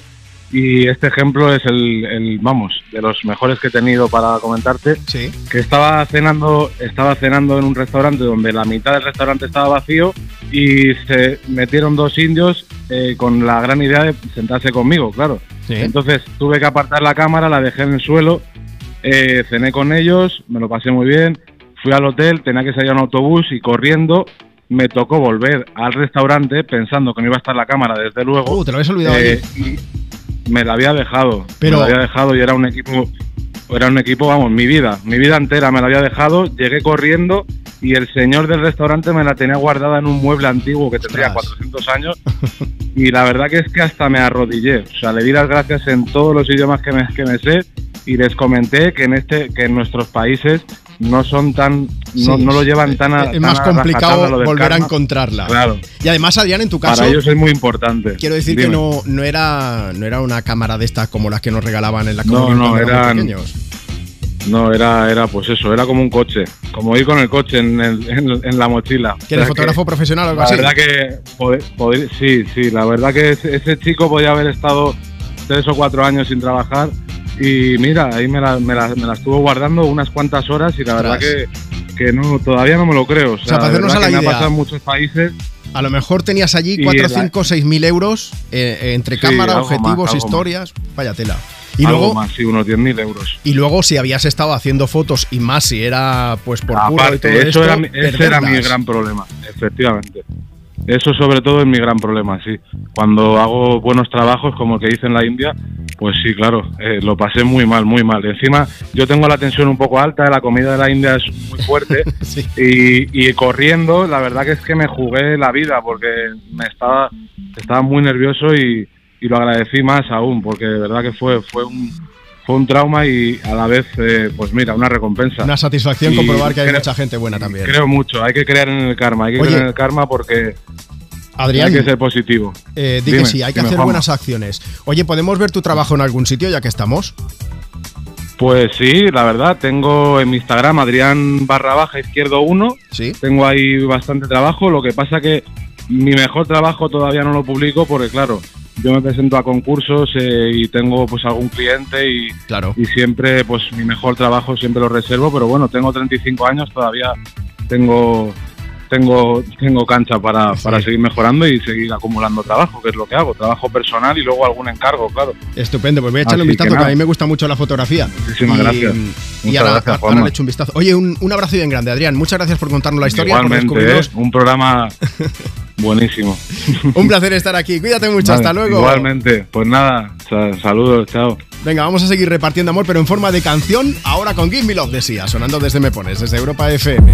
Y este ejemplo es el, el, vamos, de los mejores que he tenido para comentarte. Sí. Que estaba cenando, estaba cenando en un restaurante donde la mitad del restaurante estaba vacío y se metieron dos indios eh, con la gran idea de sentarse conmigo, claro. Entonces tuve que apartar la cámara, la dejé en el suelo, eh, cené con ellos, me lo pasé muy bien, fui al hotel, tenía que salir a un autobús y corriendo me tocó volver al restaurante pensando que no iba a estar la cámara, desde luego. Uh, te lo habías olvidado Eh, y me la había dejado, Pero- me la había dejado y era un equipo, era un equipo, vamos, mi vida, mi vida entera me la había dejado, llegué corriendo y el señor del restaurante me la tenía guardada en un mueble antiguo que tendría 400 años y la verdad que es que hasta me arrodillé, o sea, le di las gracias en todos los idiomas que me, que me sé y les comenté que en este que en nuestros países no son tan no, Sí, no lo llevan tan a es tan más complicado volver a encontrarla. Claro. Y además, Adrián, en tu caso, Para ellos es muy importante. quiero decir que no, no, era, no era una cámara de estas como las que nos regalaban en la No, comunidad no, éramos eran- pequeños. No, era, era pues eso, era como un coche, como ir con el coche en, el- en- en la mochila. ¿Que eres fotógrafo profesional o algo la así? verdad que, poder- poder- sí, sí, la verdad que ese, ese chico podía haber estado tres o cuatro años sin trabajar y mira, ahí me la, me la, me la estuvo guardando unas cuantas horas y la verdad que, que no, todavía no me lo creo. O sea, sea, para hacernos a la que me idea. ha pasado en muchos países. A lo mejor tenías allí Y 4, la- 5, 6 mil euros eh, entre Sí, cámara, más, objetivos, algo historias. Vaya tela. Y algo luego, más, sí, unos 10.000 euros. y luego, si habías estado haciendo fotos y más si era pues por curro y todo Aparte, esto, eso era, ese era mi gran problema, efectivamente. Eso sobre todo es mi gran problema, sí. Cuando hago buenos trabajos, como el que hice en la India, pues sí, claro, eh, lo pasé muy mal, muy mal. Encima, yo tengo la tensión un poco alta, la comida de la India es muy fuerte y, y corriendo, la verdad que es que me jugué la vida porque me estaba, estaba muy nervioso y, y lo agradecí más aún, porque de verdad que fue, fue un, fue un trauma y a la vez, eh, pues mira, una recompensa. Una satisfacción Y comprobar que hay creo- mucha gente buena también. Creo mucho, hay que creer en el karma, hay que Oye, creer en el karma porque Adrián, hay que ser positivo. Eh, di que Dime, sí, hay que hacer buenas acciones. Oye, ¿podemos ver tu trabajo en algún sitio ya que estamos? Pues sí, la verdad, tengo en mi Instagram Adrián barra baja izquierdo 1. Sí. Tengo ahí bastante trabajo. Lo que pasa que mi mejor trabajo todavía no lo publico porque, claro, yo me presento a concursos eh, y tengo pues algún cliente y, claro. y siempre pues mi mejor trabajo siempre lo reservo. Pero bueno, tengo 35 años, todavía tengo tengo tengo cancha para, para seguir mejorando y seguir acumulando trabajo, que es lo que hago. Trabajo personal y luego algún encargo, claro. Estupendo, pues voy a echarle un Así vistazo que, a mí me gusta mucho la fotografía. Muchísimas y, gracias. Y Muchas ahora, gracias, ahora le echo un vistazo. Oye, un, un abrazo bien grande, Adrián. Muchas gracias por contarnos la historia. Igualmente. ¿eh? un programa buenísimo. Un placer estar aquí. Cuídate mucho. Vale, Hasta luego. Igualmente, pues nada, sa- saludos, chao. Venga, vamos a seguir repartiendo amor, pero en forma de canción. Ahora con Give Me Love de Sia, sonando desde Me Pones, desde Europa FM.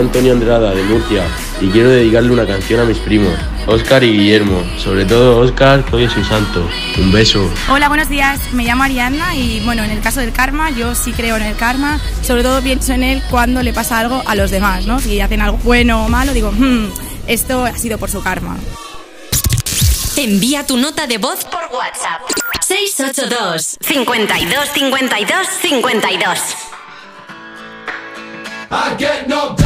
Antonio Andrada de Murcia y quiero dedicarle una canción a mis primos, Óscar y Guillermo. Sobre todo Óscar, que hoy es su santo. Un beso. Hola, buenos días. Me llamo Ariadna y bueno, en el caso del karma, yo sí creo en el karma. Sobre todo pienso en él cuando le pasa algo a los demás, ¿no? Si hacen algo bueno o malo, digo, "Hmm, esto ha sido por su karma. Envía tu nota de voz por WhatsApp. 682 52 52 52 I get knocked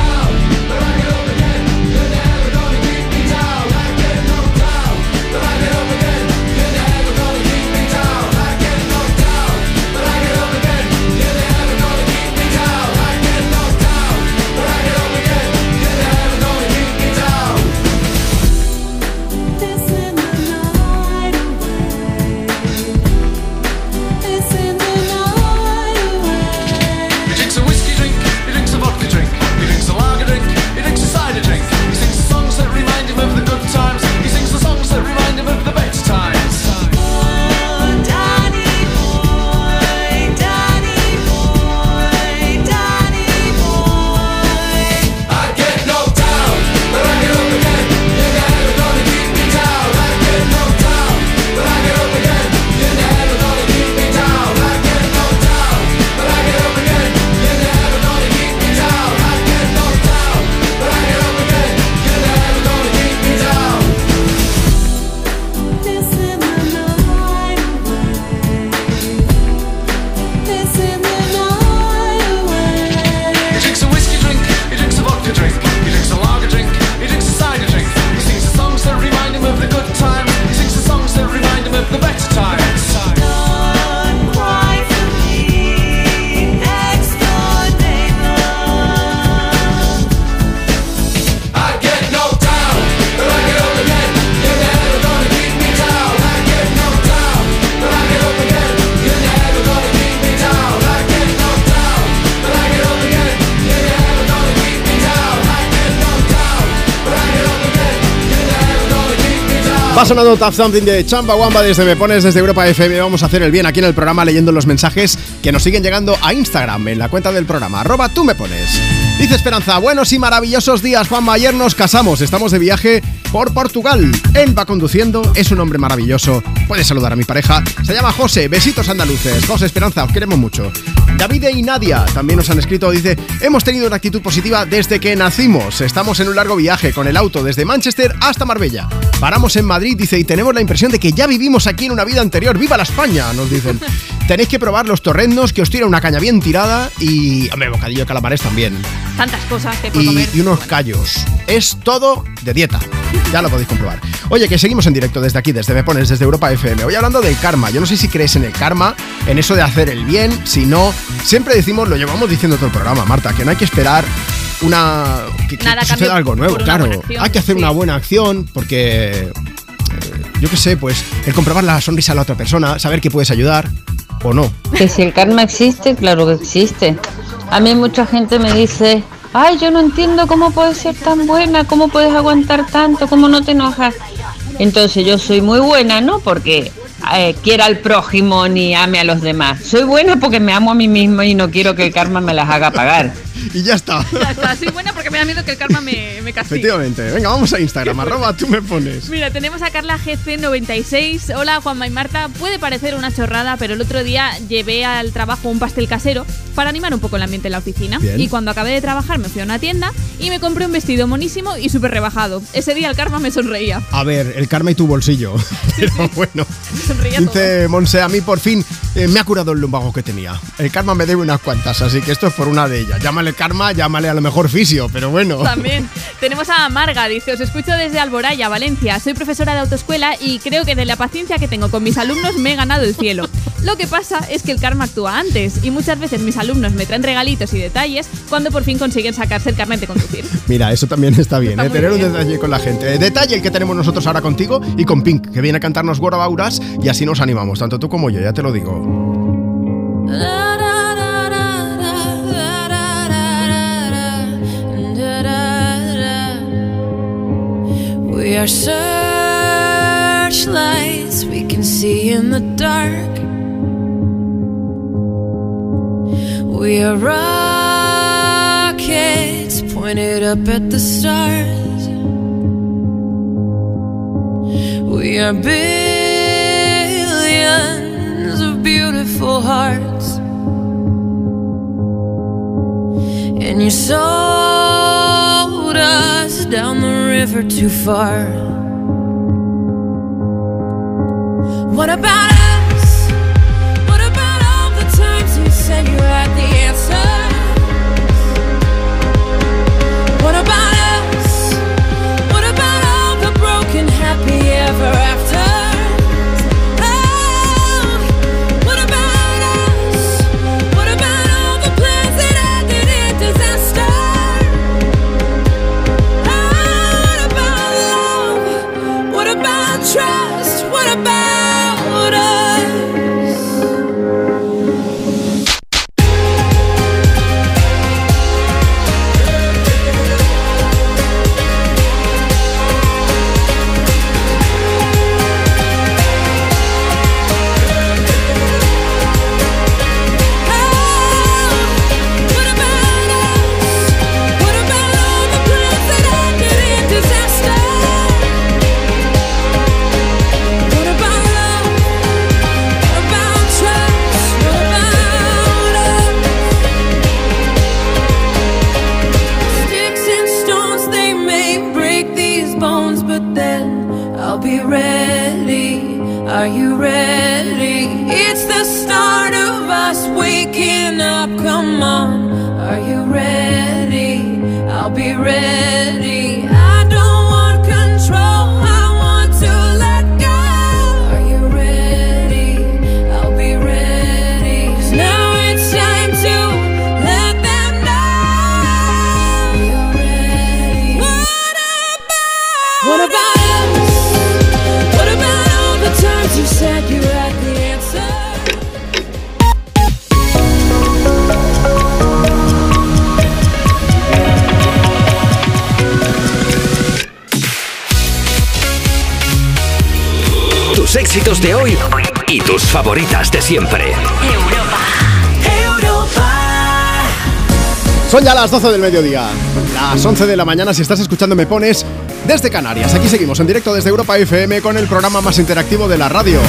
Va sonando Tap Something de Chamba Wamba desde Me Pones desde Europa FM. Vamos a hacer el bien aquí en el programa leyendo los mensajes que nos siguen llegando a Instagram en la cuenta del programa. Arroba tú me pones. Dice Esperanza, buenos y maravillosos días, Juanma. Ayer nos casamos, estamos de viaje por Portugal. Él va conduciendo, es un hombre maravilloso. Puedes saludar a mi pareja. Se llama José, besitos andaluces. José Esperanza, os queremos mucho. David y Nadia también nos han escrito, dice, hemos tenido una actitud positiva desde que nacimos. Estamos en un largo viaje con el auto desde Manchester hasta Marbella. Paramos en Madrid, dice, y tenemos la impresión de que ya vivimos aquí en una vida anterior. ¡Viva la España! Nos dicen. Tenéis que probar los torrendos, que os tira una caña bien tirada y, hombre, bocadillo de calamares también. Tantas cosas que por Y, comer. y unos callos. Es todo de dieta. Ya lo podéis comprobar. Oye, que seguimos en directo desde aquí, desde Me Pones, desde Europa FM. Hoy hablando del karma. Yo no sé si crees en el karma, en eso de hacer el bien. Si no, siempre decimos, lo llevamos diciendo todo el programa, Marta, que no hay que esperar una. Que, que Nada a suceda algo nuevo, claro. acción, hay que hacer sí. una buena acción porque. eh, yo qué sé, pues el comprobar la sonrisa de la otra persona, saber que puedes ayudar o no. Que si el karma existe, claro que existe. A mí mucha gente me dice, ay, yo no entiendo cómo puedes ser tan buena, cómo puedes aguantar tanto, cómo no te enojas. Entonces yo soy muy buena, no porque eh, quiera al prójimo ni ame a los demás. Soy buena porque me amo a mí misma y no quiero que el karma me las haga pagar. Y ya está. Ya está, soy buena porque me da miedo que el karma me, me castigue. Efectivamente. Venga, vamos a Instagram, arroba tú me pones. Mira, tenemos a Carla GC96. Hola, Juanma y Marta. Puede parecer una chorrada, pero el otro día llevé al trabajo un pastel casero para animar un poco el ambiente en la oficina. Bien. Y cuando acabé de trabajar me fui a una tienda y me compré un vestido monísimo y súper rebajado. Ese día el karma me sonreía. A ver, el karma y tu bolsillo. Pero bueno. sonreía Dice Monse, a mí por fin eh, me ha curado el lumbago que tenía. El karma me debe unas cuantas, así que esto es por una de ellas. Llámale karma, llámale a lo mejor fisio, pero bueno. También. Tenemos a Marga, dice, os escucho desde Alboraya, Valencia. Soy profesora de autoescuela y creo que de la paciencia que tengo con mis alumnos me he ganado el cielo. Lo que pasa es que el karma actúa antes y muchas veces mis alumnos me traen regalitos y detalles cuando por fin consiguen sacarse el carnet de conducir. Mira, eso también está bien, Está ¿eh? tener un bien. detalle con la gente. Eh, Detalle el que tenemos nosotros ahora contigo y con Pink, que viene a cantarnos Guarabauras y así nos animamos, tanto tú como yo, ya te lo digo. We are searchlights we can see in the dark. We are rockets pointed up at the stars. We are billions of beautiful hearts. And you sold us down the river too far. What about us? What about all the times you said you had the answer? What about us? What about all the broken happy ever after? I'll be ready. De hoy y tus favoritas de siempre. Son ya las 12 del mediodía, las 11 de la mañana si estás escuchando Me Pones desde Canarias. Aquí seguimos en directo desde Europa FM con el programa más interactivo de la radio.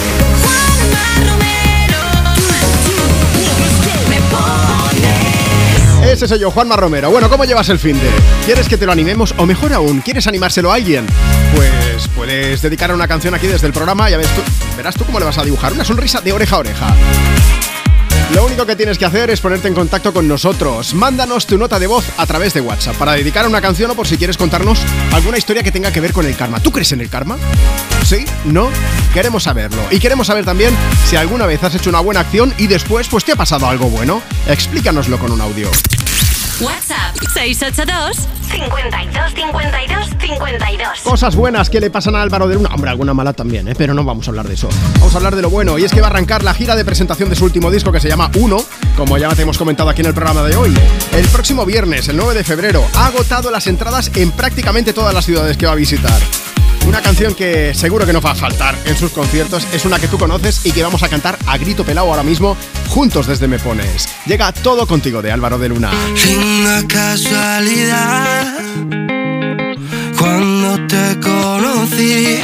Ese soy yo, Juanma Romero. Bueno, ¿cómo llevas el fin de? ¿Quieres que te lo animemos? O mejor aún, ¿quieres animárselo a alguien? Pues puedes dedicar una canción aquí desde el programa, ya ves tú, verás tú cómo le vas a dibujar una sonrisa de oreja a oreja. Lo único que tienes que hacer es ponerte en contacto con nosotros. Mándanos tu nota de voz a través de WhatsApp para dedicar una canción o por si quieres contarnos alguna historia que tenga que ver con el karma. ¿Tú crees en el karma? ¿Sí? ¿No? Queremos saberlo. Y queremos saber también si alguna vez has hecho una buena acción y después pues te ha pasado algo bueno. Explícanoslo con un audio. WhatsApp 682 52 52 52. Cosas buenas que le pasan a Álvaro de Luna. Hombre, alguna mala también, ¿eh? pero no vamos a hablar de eso. Vamos a hablar de lo bueno. Y es que va a arrancar la gira de presentación de su último disco que se llama Uno, como ya te hemos comentado aquí en el programa de hoy. El próximo viernes, el 9 de febrero, ha agotado las entradas en prácticamente todas las ciudades que va a visitar. Una canción que seguro que no va a faltar en sus conciertos es una que tú conoces y que vamos a cantar a grito pelado ahora mismo juntos desde Me Pones. Llega todo contigo de Álvaro de Luna. Una casualidad cuando te conocí.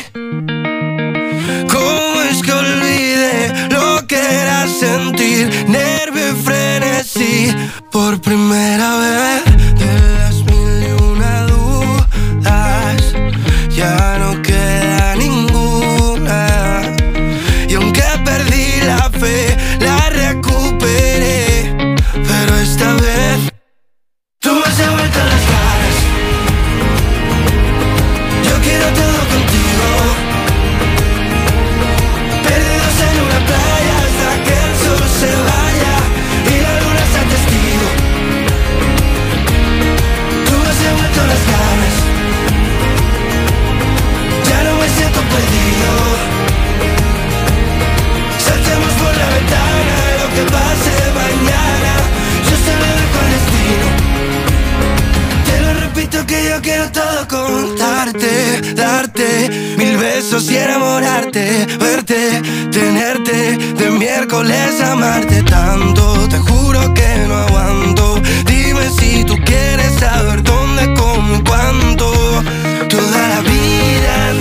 ¿Cómo es que olvidé lo que era sentir nervio y frenesí por primera vez? Contarte, darte mil besos y enamorarte, verte, tenerte, de miércoles amarte tanto, te juro que no aguanto. Dime si tú quieres saber dónde, cómo y cuánto, toda la vida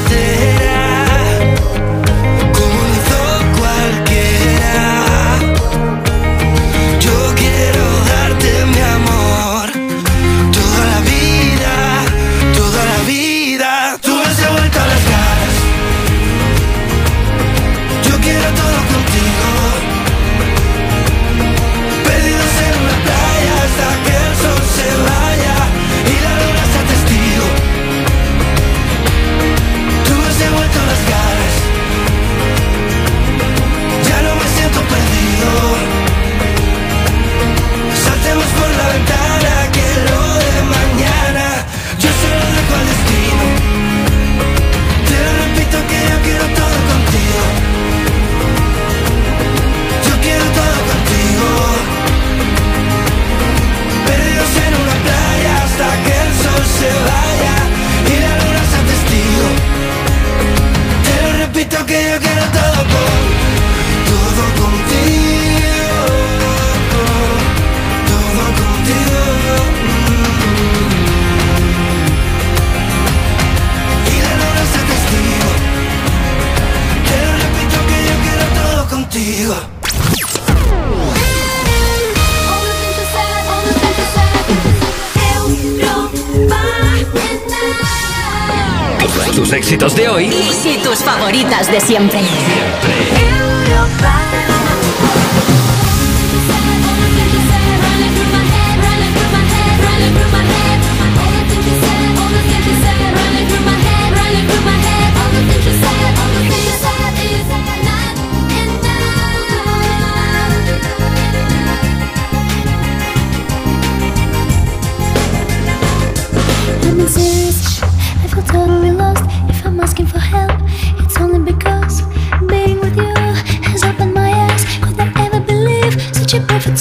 quiero Tus, tus éxitos de hoy Y tus favoritas de siempre. I'm has opened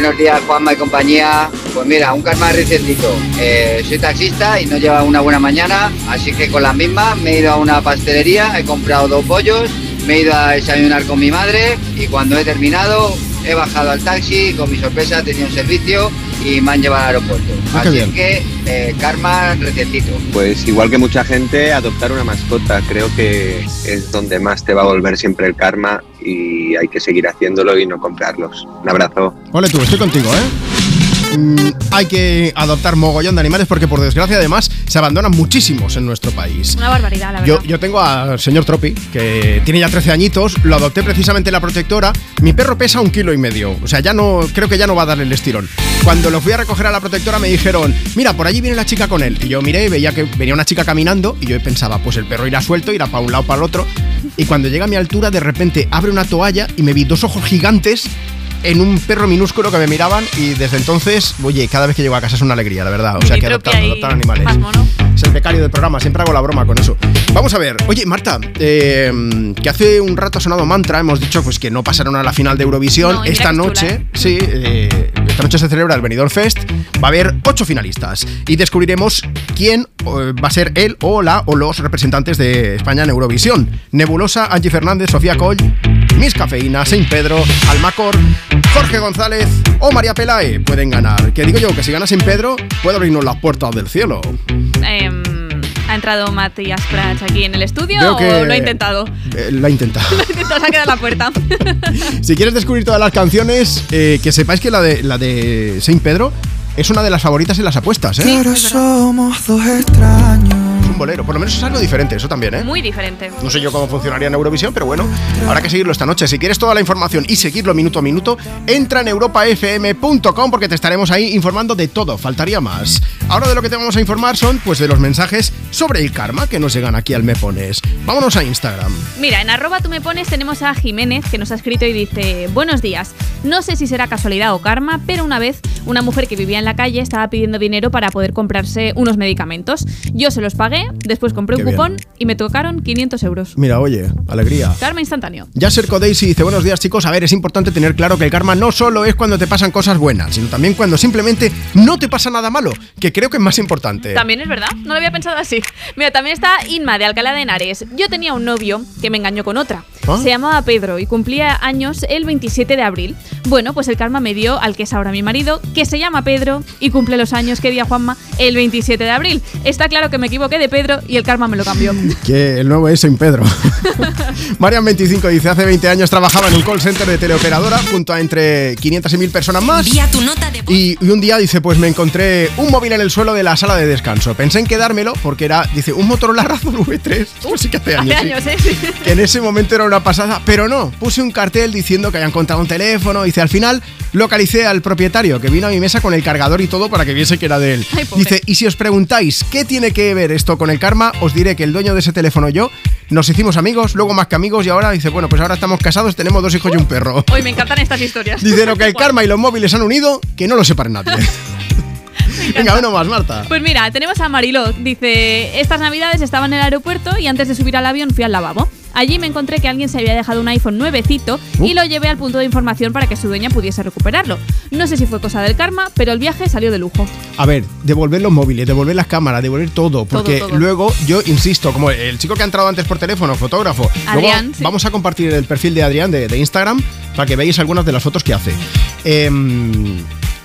Buenos días, Juanma y compañía. Pues mira, un karma recientito. Eh, soy taxista y no lleva una buena mañana, así que con la misma me he ido a una pastelería, he comprado dos pollos, me he ido a desayunar con mi madre y cuando he terminado he bajado al taxi, con mi sorpresa tenía un servicio y me han llevado al aeropuerto. Ah, así bien. que eh, karma recientito. Pues igual que mucha gente, adoptar una mascota creo que es donde más te va a volver siempre el karma y hay que seguir haciéndolo y no comprarlos. Un abrazo. Ole tú, estoy contigo, ¿eh? Mm, hay que adoptar mogollón de animales porque por desgracia además se abandonan muchísimos en nuestro país. Una barbaridad, la verdad. Yo, yo tengo al señor Tropi, que tiene ya 13 añitos, lo adopté precisamente en la protectora. Mi perro pesa un kilo y medio, o sea, ya no, creo que ya no va a darle el estirón. Cuando lo fui a recoger a la protectora me dijeron, mira, por allí viene la chica con él. Y yo miré y veía que venía una chica caminando y yo pensaba, pues el perro irá suelto, irá para un lado, para el otro. Y cuando llega a mi altura, de repente abre una toalla y me vi dos ojos gigantes en un perro minúsculo que me miraban y desde entonces, oye, cada vez que llego a casa es una alegría, la verdad. O sea, que adoptar, adoptar animales. Es el becario del programa, siempre hago la broma con eso. Vamos a ver, oye, Marta, eh, que hace un rato ha sonado mantra, hemos dicho pues que no pasaron a la final de Eurovisión. No, esta noche, sí, eh, esta noche se celebra el Benidorm Fest. Va a haber ocho finalistas y descubriremos quién eh, va a ser él o la o los representantes de España en Eurovisión. Nebulosa, Angie Fernández, Sofía Coll, Miss Cafeína, Saint Pedro, Almacor, Jorge González o María Pelae pueden ganar. Que digo yo que si gana Saint Pedro, puede abrirnos las puertas del cielo. Em, ¿Ha entrado Matías Prats aquí en el estudio o que- lo ha intentado? Eh, lo ha intentado. Lo ha intentado, se ha quedado la puerta. Si quieres descubrir todas las canciones, eh, que sepáis que la de, la de Saint Pedro es una de las favoritas en las apuestas, ¿eh? Pero somos dos extraños. Es un bolero, por lo menos es algo diferente, eso también, ¿eh? Muy diferente. No sé yo cómo funcionaría en Eurovisión, pero bueno, habrá que seguirlo esta noche. Si quieres toda la información y seguirlo minuto a minuto, entra en europafm.com porque te estaremos ahí informando de todo, faltaría más. Ahora de lo que te vamos a informar son pues de los mensajes sobre el karma que nos llegan aquí al Me Pones. Vámonos a Instagram. Mira, en arroba tú me pones tenemos a Jiménez que nos ha escrito y dice Buenos días, no sé si será casualidad o karma, pero una vez una mujer que vivía en la calle estaba pidiendo dinero para poder comprarse unos medicamentos. Yo se los pagué, después compré un bien. cupón y me tocaron 500 euros. Mira, oye, alegría. Karma instantáneo. Yasser Daisy dice, buenos días chicos, a ver, es importante tener claro que el karma no solo es cuando te pasan cosas buenas, sino también cuando simplemente no te pasa nada malo, que creo que es más importante. También es verdad, no lo había pensado así. Mira, también está Inma de Alcalá de Henares. Yo tenía un novio que me engañó con otra. ¿Ah? Se llamaba Pedro y cumplía años el 27 de abril. Bueno, pues el karma me dio al que es ahora mi marido, que se llama Pedro y cumple los años que día Juanma el 27 de abril. Está claro que me equivoqué de Pedro y el karma me lo cambió. Que el nuevo es Saint Pedro. Marian 25 dice, hace 20 años trabajaba en un call center de teleoperadora junto a entre 500 y 1000 personas más. tu nota de Y, y un día dice, pues me encontré un móvil en el suelo de la sala de descanso. Pensé en quedármelo porque era, dice, un Motorola Razr V3. Pues sí que hace años. Hace sí. años, ¿eh? Que en ese momento era una pasada, pero no, puse un cartel diciendo que habían contado un teléfono, dice, al final localicé al propietario que vino a mi mesa con el cargador y todo para que viese que era de él. Ay, dice, y si os preguntáis qué tiene que ver esto con el karma, os diré que el dueño de ese teléfono yo nos hicimos amigos, luego más que amigos y ahora dice, bueno, pues ahora estamos casados, tenemos dos hijos y un perro. Hoy me encantan estas historias. Dice, lo que el karma y los móviles han unido, que no lo separe nadie. Venga, uno más, Marta. Pues mira, tenemos a Mariló. Dice, estas navidades estaba en el aeropuerto y antes de subir al avión fui al lavabo. Allí me encontré que alguien se había dejado un iPhone nuevecito y lo llevé al punto de información para que su dueña pudiese recuperarlo. No sé si fue cosa del karma, pero el viaje salió de lujo. A ver, devolver los móviles, devolver las cámaras, devolver todo. Porque todo. luego, yo insisto, como el chico que ha entrado antes por teléfono, fotógrafo. luego Adrián, sí. vamos a compartir el perfil de Adrián de, de Instagram para que veáis algunas de las fotos que hace. Em,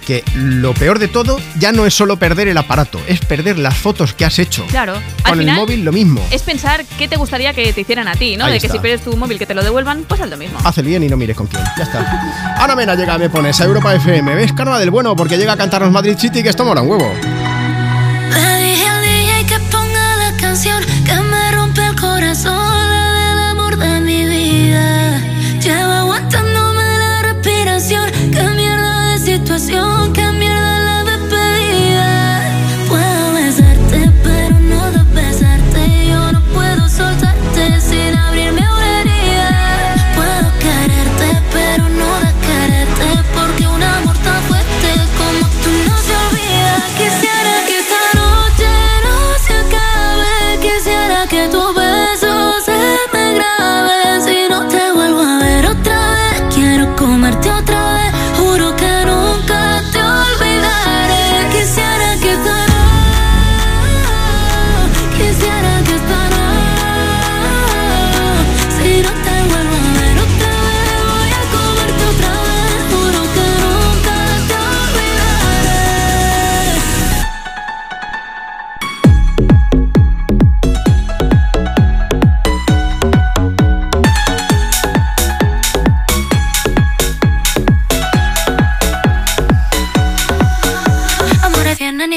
que lo peor de todo ya no es solo perder el aparato, es perder las fotos que has hecho. Claro. Con Al el final, móvil lo mismo. Es pensar qué te gustaría que te hicieran a ti, ¿no? Ahí de que está. si pierdes tu móvil que te lo devuelvan, pues haz lo mismo. Haz el bien y no mires con quién. Ya está. Ana Mena llega, me pones a Europa FM. ¿Ves? Carna del bueno, porque llega a cantarnos Madrid City, que esto mola un huevo. Le dije al DJ que ponga la canción que me rompe el corazón,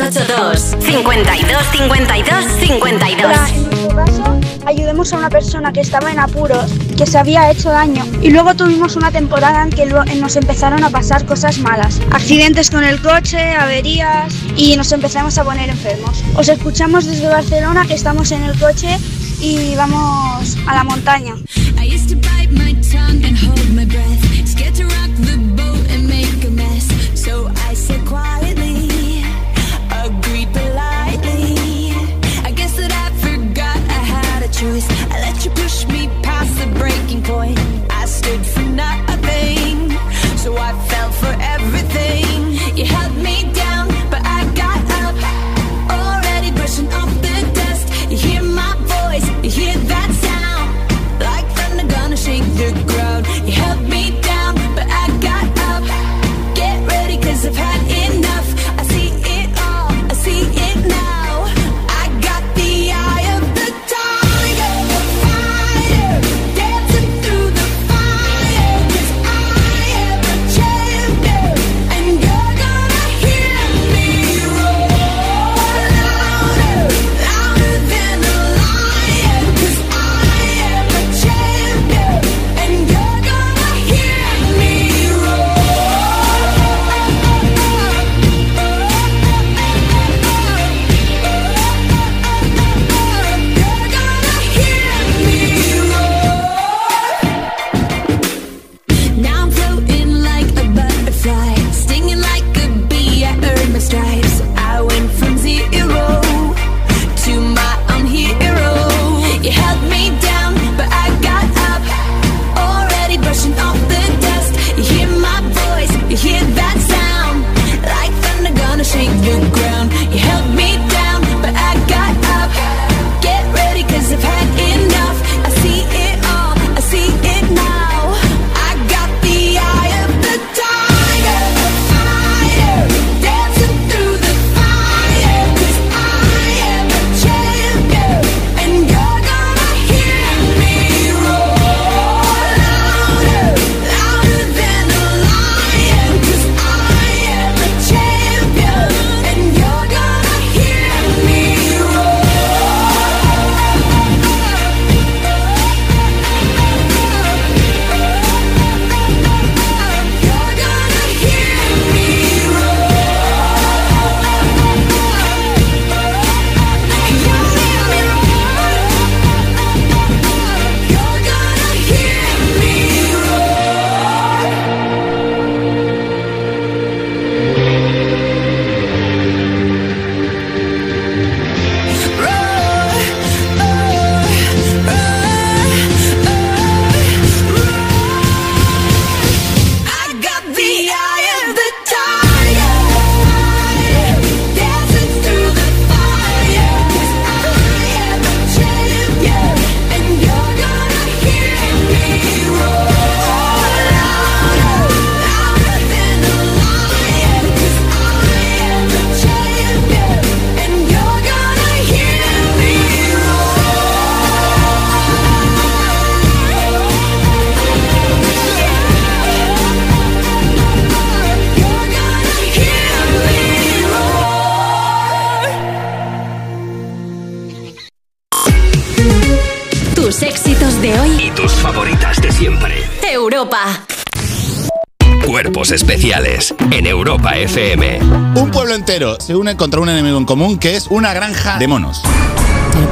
682 52 52 52. Hola, en nuestro caso, ayudemos a una persona que estaba en apuros, que se había hecho daño. Y luego tuvimos una temporada en que nos empezaron a pasar cosas malas. Accidentes con el coche, averías y nos empezamos a poner enfermos. Os escuchamos desde Barcelona, que estamos en el coche y vamos a la montaña. Especiales en Europa FM. Un pueblo entero se une contra un enemigo en común que es una granja de monos.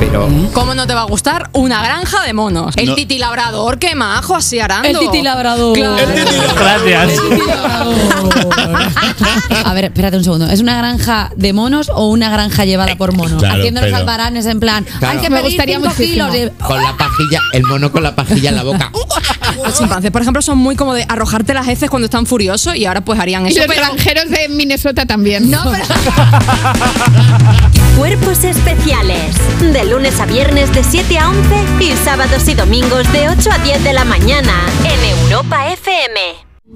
Pero. ¿Cómo no te va a gustar una granja de monos? El No. titi labrador, qué majo, así arando. El titi labrador. Claro. Gracias. A ver, espérate un segundo. ¿Es una granja de monos o una granja llevada por monos? claro, Haciendo los pero- albaranes en plan, Claro. hay que Me pedir gustaría 5 muchísimo. kilos. de- Con la pajilla, el mono con la pajilla en la boca. Los chimpancés, por ejemplo, son muy como de arrojarte las heces cuando están furiosos y ahora pues harían Y eso. los pero- granjeros de Minnesota también. No, pero- Cuerpos especiales. De lunes a viernes de 7 a 11 y sábados y domingos de 8 a 10 de la mañana en Europa FM.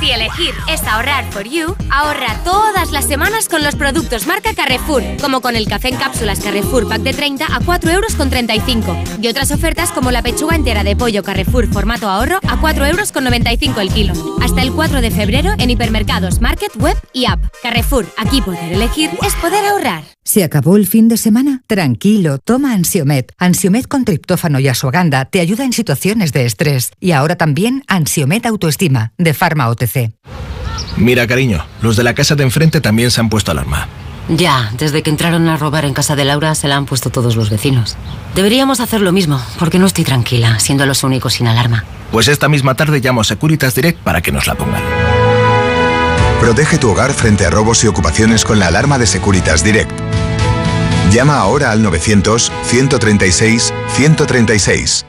Si elegir es ahorrar for you, ahorra todas las semanas con los productos marca Carrefour, como con el café en cápsulas Carrefour Pack de 30 a 4 euros con 35 y otras ofertas como la pechuga entera de pollo Carrefour formato ahorro a 4 euros con 95 el kilo. Hasta el 4 de febrero en hipermercados, market, web y app. Carrefour, aquí poder elegir es poder ahorrar. ¿Se acabó el fin de semana? Tranquilo, toma Ansiomet. Ansiomet con triptófano y asuaganda te ayuda en situaciones de estrés. Y ahora también Ansiomet Autoestima, de Pharma OTC. Mira, cariño, los de la casa de enfrente también se han puesto alarma. Ya, desde que entraron a robar en casa de Laura se la han puesto todos los vecinos. Deberíamos hacer lo mismo, porque no estoy tranquila, siendo los únicos sin alarma. Pues esta misma tarde llamo a Securitas Direct para que nos la pongan. Protege tu hogar frente a robos y ocupaciones con la alarma de Securitas Direct. Llama ahora al 900-136-136.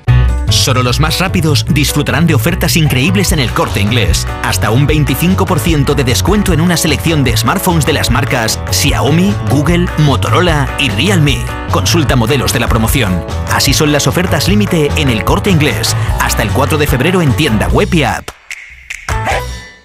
Solo los más rápidos disfrutarán de ofertas increíbles en el corte inglés. Hasta un 25% de descuento en una selección de smartphones de las marcas Xiaomi, Google, Motorola y Realme. Consulta modelos de la promoción. Así son las ofertas límite en el corte inglés. Hasta el 4 de febrero en tienda web y app.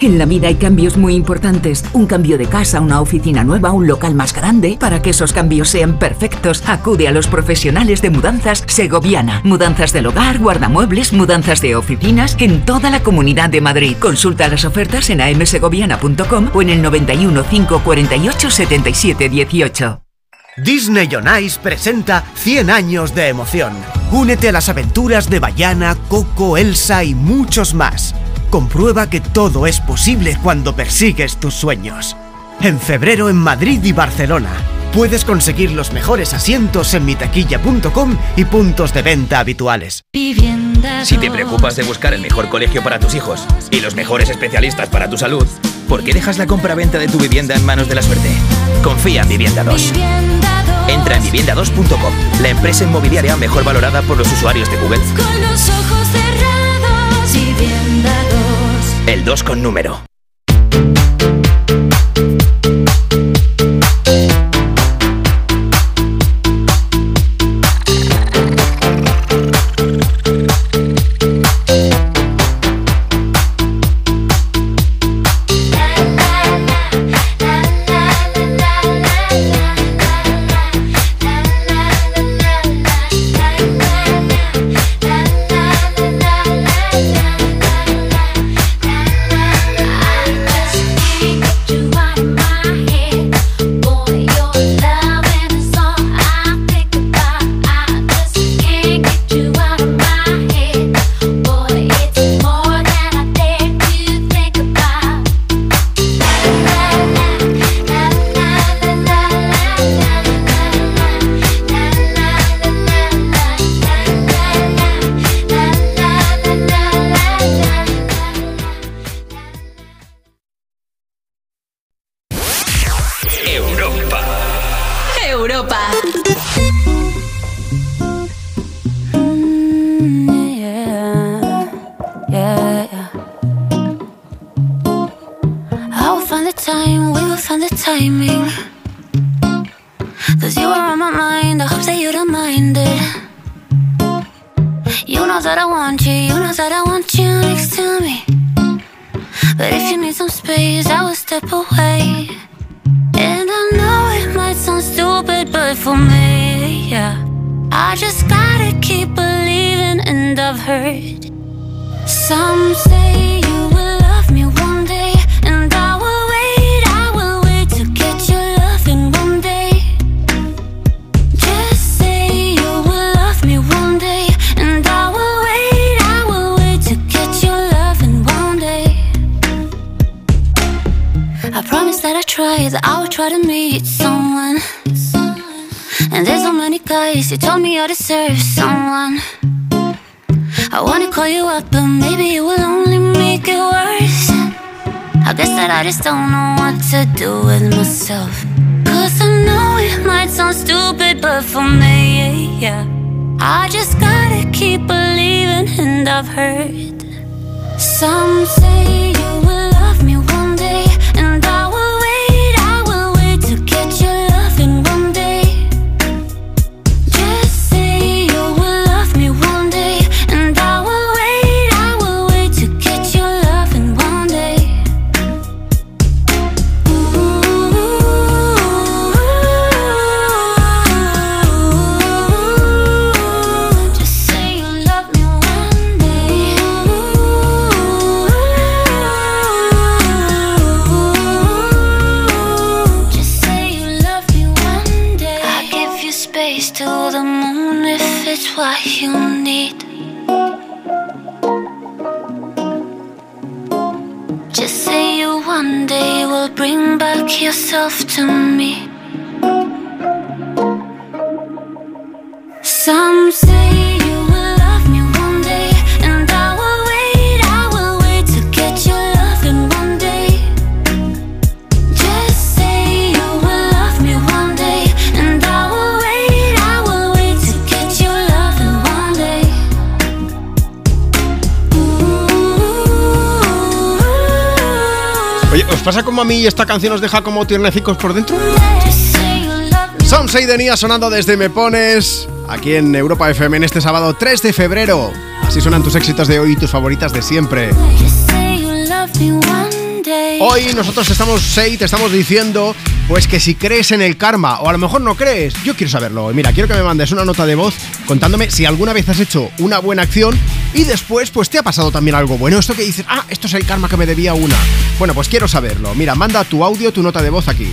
En la vida hay cambios muy importantes. Un cambio de casa, una oficina nueva, un local más grande. Para que esos cambios sean perfectos, acude a los profesionales de mudanzas Segoviana. Mudanzas del hogar, guardamuebles, mudanzas de oficinas en toda la comunidad de Madrid. Consulta las ofertas en amsegoviana.com o en el 91 548 77 18. Disney on Ice presenta 100 años de emoción. Únete a las aventuras de Bayana, Coco, Elsa y muchos más. Comprueba que todo es posible cuando persigues tus sueños. En febrero en Madrid y Barcelona. Puedes conseguir los mejores asientos en mitaquilla.com y puntos de venta habituales. Si te preocupas de buscar el mejor colegio para tus hijos y los mejores especialistas para tu salud, ¿por qué dejas la compra-venta de tu vivienda en manos de la suerte? Confía en Vivienda 2. Entra en vivienda2.com, la empresa inmobiliaria mejor valorada por los usuarios de Google. Con los ojos cerrados, vivienda 2. El 2 con número. Esta canción os deja como tiernecicos por dentro? Son 6 de sonando desde Me Pones, aquí en Europa FM en este sábado 3 de febrero. Así suenan tus éxitos de hoy y tus favoritas de siempre. Hoy nosotros estamos, Sei, te estamos diciendo, pues que si crees en el karma, o a lo mejor no crees, yo quiero saberlo. Mira, quiero que me mandes una nota de voz contándome si alguna vez has hecho una buena acción y después, pues te ha pasado también algo bueno. Esto que dices, ah, esto es el karma que me debía una. Bueno, pues quiero saberlo. Mira, manda tu audio, tu nota de voz aquí.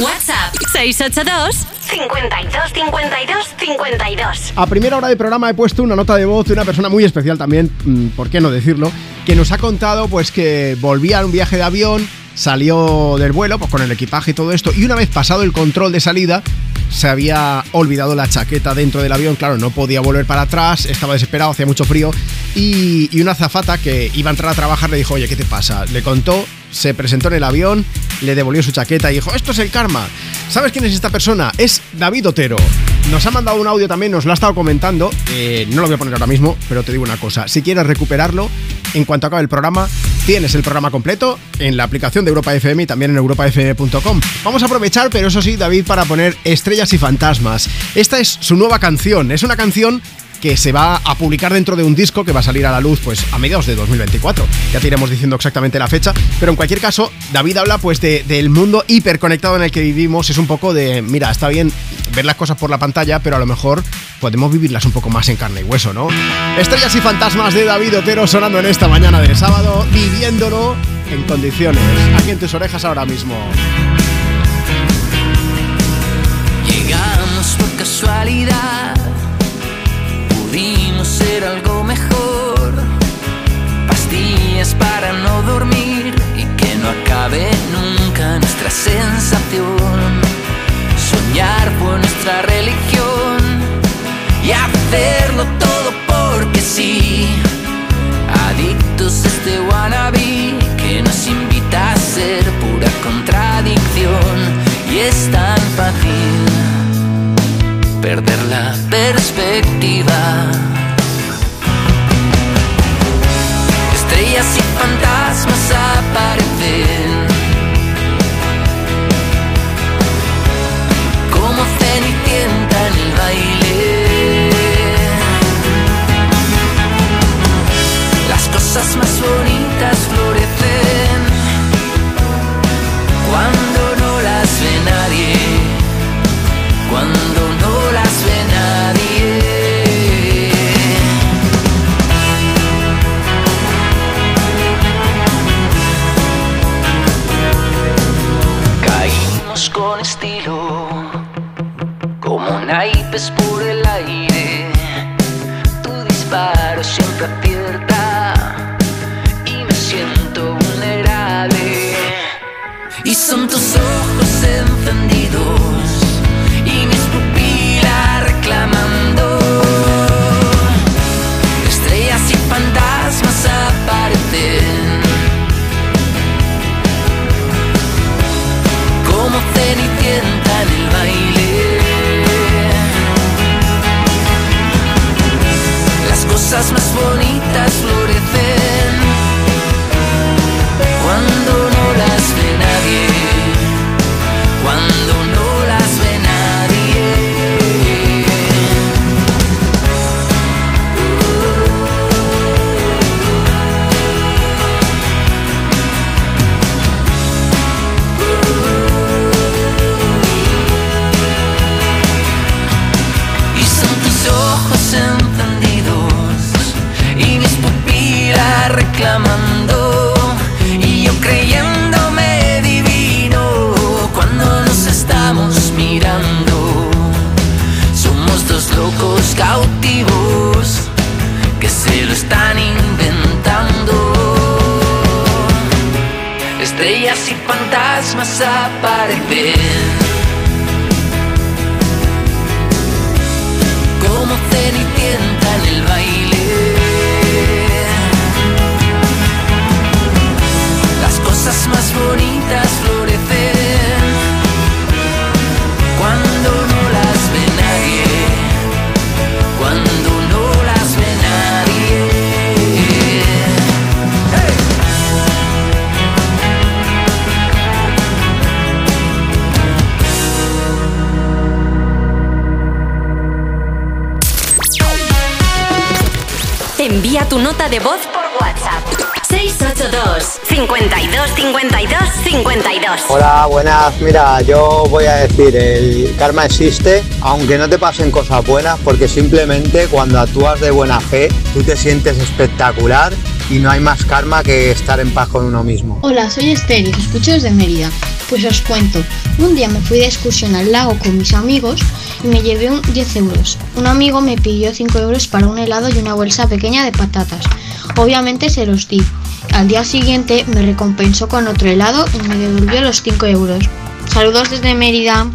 WhatsApp 682 52 52 52. A primera hora de programa he puesto una nota de voz de una persona muy especial también, mm, ¿por qué no decirlo? Que nos ha contado pues que volvía a un viaje de avión, salió del vuelo pues con el equipaje y todo esto y una vez pasado el control de salida se había olvidado la chaqueta dentro del avión, claro, no podía volver para atrás, estaba desesperado, hacía mucho frío y, una azafata que iba a entrar a trabajar le dijo, oye, ¿qué te pasa? Le contó, se presentó en el avión, le devolvió su chaqueta y dijo, esto es el karma. ¿Sabes quién es esta persona? Es David Otero. Nos ha mandado un audio también, nos lo ha estado comentando, eh, no lo voy a poner ahora mismo, pero te digo una cosa, si quieres recuperarlo, en cuanto acabe el programa, tienes el programa completo en la aplicación de Europa FM y también en europafm.com. Vamos a aprovechar, pero eso sí, David, para poner estrellas y fantasmas. Esta es su nueva canción, es una canción que se va a publicar dentro de un disco que va a salir a la luz pues a mediados de 2024. Ya te iremos diciendo exactamente la fecha, pero en cualquier caso, David habla pues de- del mundo hiperconectado en el que vivimos. Es un poco de, mira, está bien ver las cosas por la pantalla, pero a lo mejor podemos vivirlas un poco más en carne y hueso, ¿no? Estrellas y fantasmas de David Otero sonando en esta mañana de sábado, viviéndolo en condiciones. Aquí en tus orejas ahora mismo. Llegamos por casualidad, pudimos ser algo mejor. Pastillas para no dormir y que no acabe nunca nuestra sensación. Soñar fue nuestra religión y hacerlo todo porque sí. Adictos a este wannabe que nos invita a ser pura contradicción y es tan fácil perder la perspectiva. Estrellas y fantasmas aparecen naipes por Mira, yo voy a decir, el karma existe, aunque no te pasen cosas buenas, porque simplemente cuando actúas de buena fe, tú te sientes espectacular y no hay más karma que estar en paz con uno mismo. Hola, soy Esther y escucho desde Mérida. Pues os cuento, un día me fui de excursión al lago con mis amigos y me llevé un 10 euros. Un amigo me pidió 5 euros para un helado y una bolsa pequeña de patatas. Obviamente se los di. Al día siguiente me recompensó con otro helado y me devolvió los 5 euros. Saludos desde Mérida.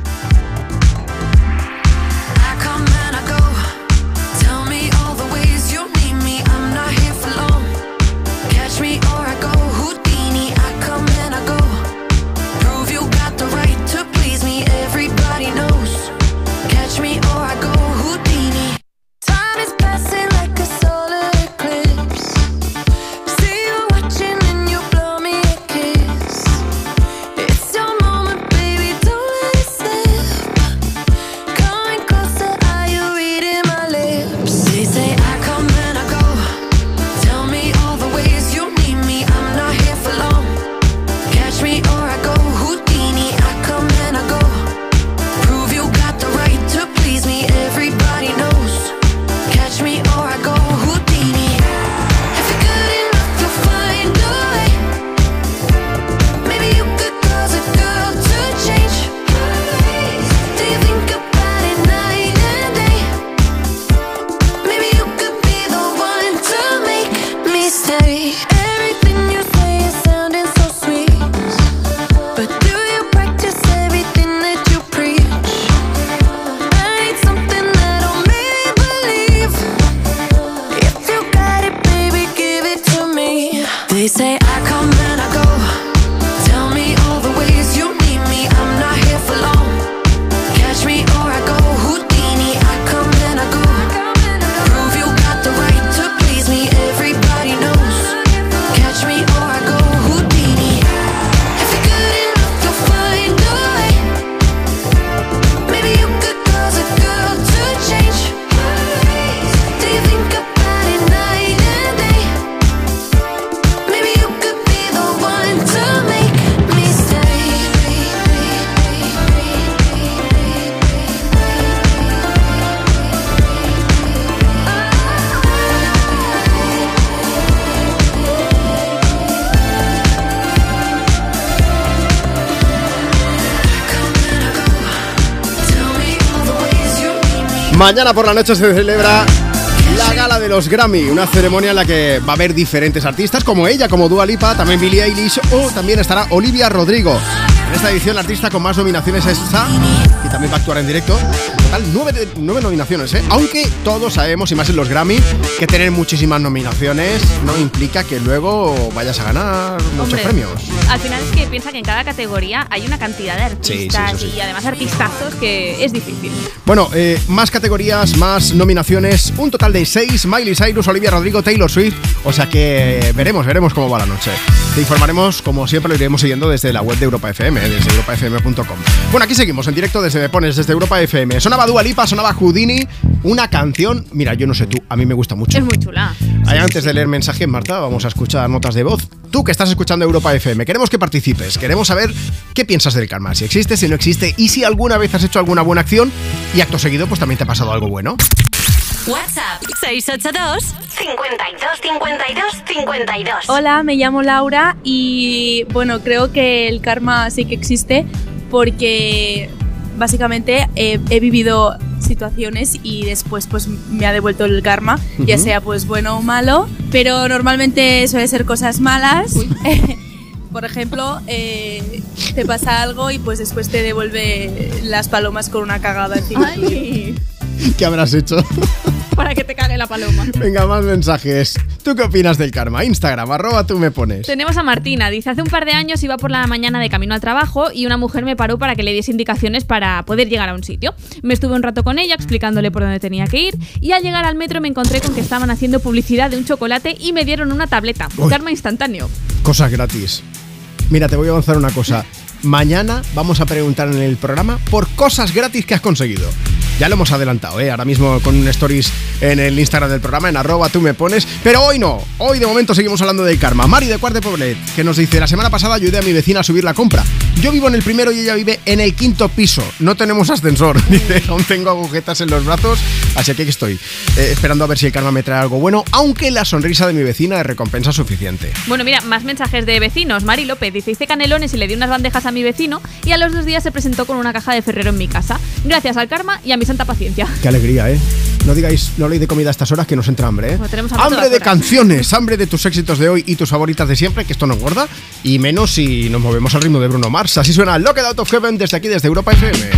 Mañana por la noche se celebra la gala de los Grammy, una ceremonia en la que va a haber diferentes artistas como ella, como Dua Lipa, también Billie Eilish o también estará Olivia Rodrigo. En esta edición la artista con más nominaciones es Sa y también va a actuar en directo. En total, nueve, nueve nominaciones, ¿eh? Aunque todos sabemos, y más en los Grammy, que tener muchísimas nominaciones no implica que luego vayas a ganar muchos Hombre, premios. Al final es que piensa que en cada categoría hay una cantidad de Sí, sí, artistas sí. y además artistazos que es difícil. Bueno, eh, más categorías, más nominaciones, un total de seis, Miley Cyrus, Olivia Rodrigo, Taylor Swift, o sea que veremos, veremos cómo va la noche. Te informaremos, como siempre, lo iremos siguiendo desde la web de Europa FM, eh, desde europafm.com. Bueno, aquí seguimos en directo desde Me Pones, desde Europa FM. Sonaba Dua Lipa, sonaba Houdini, una canción, mira, yo no sé tú, a mí me gusta mucho. Es muy chula. Ahí, antes de leer mensajes, Marta, vamos a escuchar notas de voz. Tú que estás escuchando Europa FM, queremos que participes, queremos saber qué piensas del karma, si existe, si no existe y si alguna vez has hecho alguna buena acción y acto seguido pues también te ha pasado algo bueno. WhatsApp 682 52 52 52. Hola, me llamo Laura y bueno, creo que el karma sí que existe porque básicamente eh, he vivido situaciones y después pues me ha devuelto el karma, ya sea pues bueno o malo, pero normalmente suele ser cosas malas. Por ejemplo, eh, te pasa algo y pues después te devuelve las palomas con una cagada encima. ¿Qué habrás hecho? Para que te cague la paloma. Venga, más mensajes. ¿Tú qué opinas del karma? Instagram, arroba tú me pones. Tenemos a Martina, dice, hace un par de años iba por la mañana de camino al trabajo y una mujer me paró para que le diese indicaciones para poder llegar a un sitio. Me estuve un rato con ella explicándole por dónde tenía que ir y al llegar al metro me encontré con que estaban haciendo publicidad de un chocolate y me dieron una tableta. Uy. Karma instantáneo. Cosas gratis. Mira, te voy a avanzar una cosa. Mañana vamos a preguntar en el programa por cosas gratis que has conseguido. Ya lo hemos adelantado, ¿eh? ahora mismo con un stories en el Instagram del programa, en arroba tú me pones. Pero hoy no, hoy de momento seguimos hablando del karma. Mari de Cuarte Poblet, que nos dice, la semana pasada ayudé a mi vecina a subir la compra. Yo vivo en el primero y ella vive en el quinto piso. No tenemos ascensor. Dice, aún tengo agujetas en los brazos, así que aquí estoy, eh, esperando a ver si el karma me trae algo bueno, aunque la sonrisa de mi vecina es recompensa suficiente. Bueno, mira, más mensajes de vecinos. Mari López dice, hice canelones y le di unas bandejas a mi vecino y a los dos días se presentó con una caja de Ferrero en mi casa. Gracias al karma y a mi santa paciencia. Qué alegría, ¿eh? No digáis, no habléis de comida a estas horas que nos entra hambre, ¿eh? Bueno, tenemos hambre de canciones, hambre de tus éxitos de hoy y tus favoritas de siempre, que esto no engorda, y menos si nos movemos al ritmo de Bruno Mars. Así suena Locked Out of Heaven desde aquí, desde Europa FM.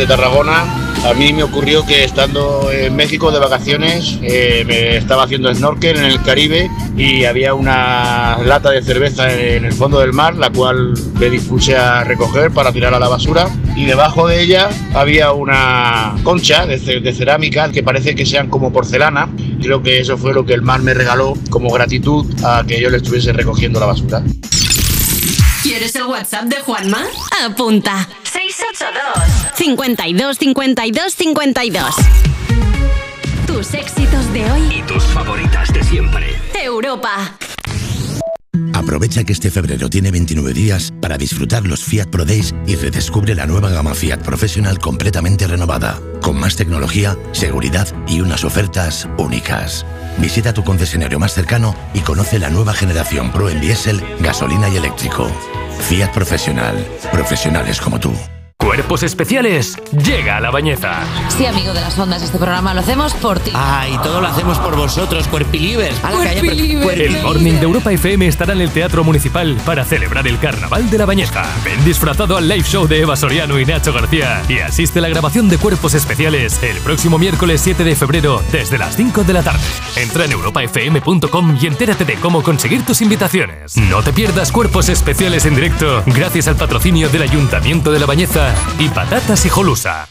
Desde Tarragona. A mí me ocurrió que estando en México de vacaciones eh, me estaba haciendo snorkel en el Caribe y había una lata de cerveza en el fondo del mar, la cual me dispuse a recoger para tirar a la basura y debajo de ella había una concha de, de cerámica que parece que sean como porcelana. Creo que eso fue lo que el mar me regaló como gratitud a que yo le estuviese recogiendo la basura. ¿Quieres el WhatsApp de Juanma? Apunta. 682 52 52 52. Tus éxitos de hoy. Y tus favoritas de siempre. Europa. Aprovecha que este febrero tiene 29 días para disfrutar los Fiat Pro Days y redescubre la nueva gama Fiat Professional completamente renovada, con más tecnología, seguridad y unas ofertas únicas. Visita tu concesionario más cercano y conoce la nueva generación Pro en diésel, gasolina y eléctrico. Fiat Professional. Profesionales como tú. Cuerpos especiales llega a la bañeza. Sí, amigo de las ondas, este programa lo hacemos por ti. Ah, y todo lo hacemos por vosotros, cuerpilivers. A la calle, El Morning de Europa FM estará en el Teatro Municipal para celebrar el Carnaval de la Bañeza. Ven disfrazado al live show de Eva Soriano y Nacho García y asiste a la grabación de Cuerpos Especiales el próximo miércoles 7 de febrero desde las 5 de la tarde. Entra en europafm.com y entérate de cómo conseguir tus invitaciones. No te pierdas Cuerpos Especiales en directo gracias al patrocinio del Ayuntamiento de la Bañeza y Patatas y Jolusa.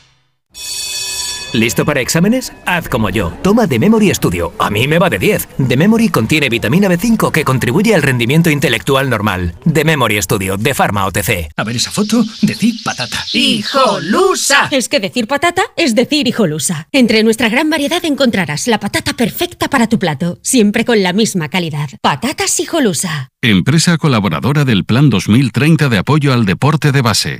¿Listo para exámenes? Haz como yo. Toma The Memory Studio. A mí me va de 10. The Memory contiene vitamina B5 que contribuye al rendimiento intelectual normal. The Memory Studio de Pharma OTC. A ver esa foto, decir patata. ¡Hijolusa! Es que decir patata es decir hijolusa. Entre nuestra gran variedad encontrarás la patata perfecta para tu plato, siempre con la misma calidad. Patatas hijolusa. Empresa colaboradora del Plan 2030 de apoyo al deporte de base.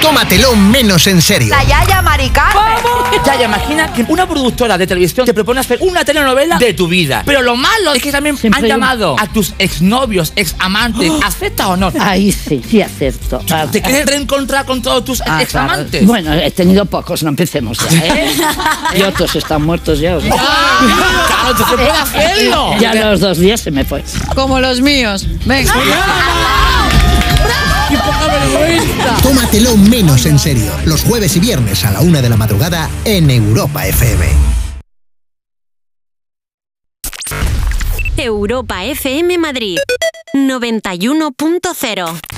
Tómatelo menos en serio. La Yaya Maricar. Yaya, imagina que una productora de televisión te propone hacer una telenovela de tu vida. Pero lo malo es que también han hay un- llamado a tus exnovios, examantes. ¿Acepta o no? Ahí sí, sí acepto. ¿Te quieres reencontrar con todos tus Ah, examantes? claro. Bueno, he tenido pocos, no empecemos ya, ¿eh? y otros están muertos ya. o sea. ¡Claro, tú se puede hacerlo! Ya a los dos días se me fue. Como los míos. Venga. Tómatelo menos en serio. Los jueves y viernes a la una de la madrugada en Europa FM. Europa FM Madrid 91.0.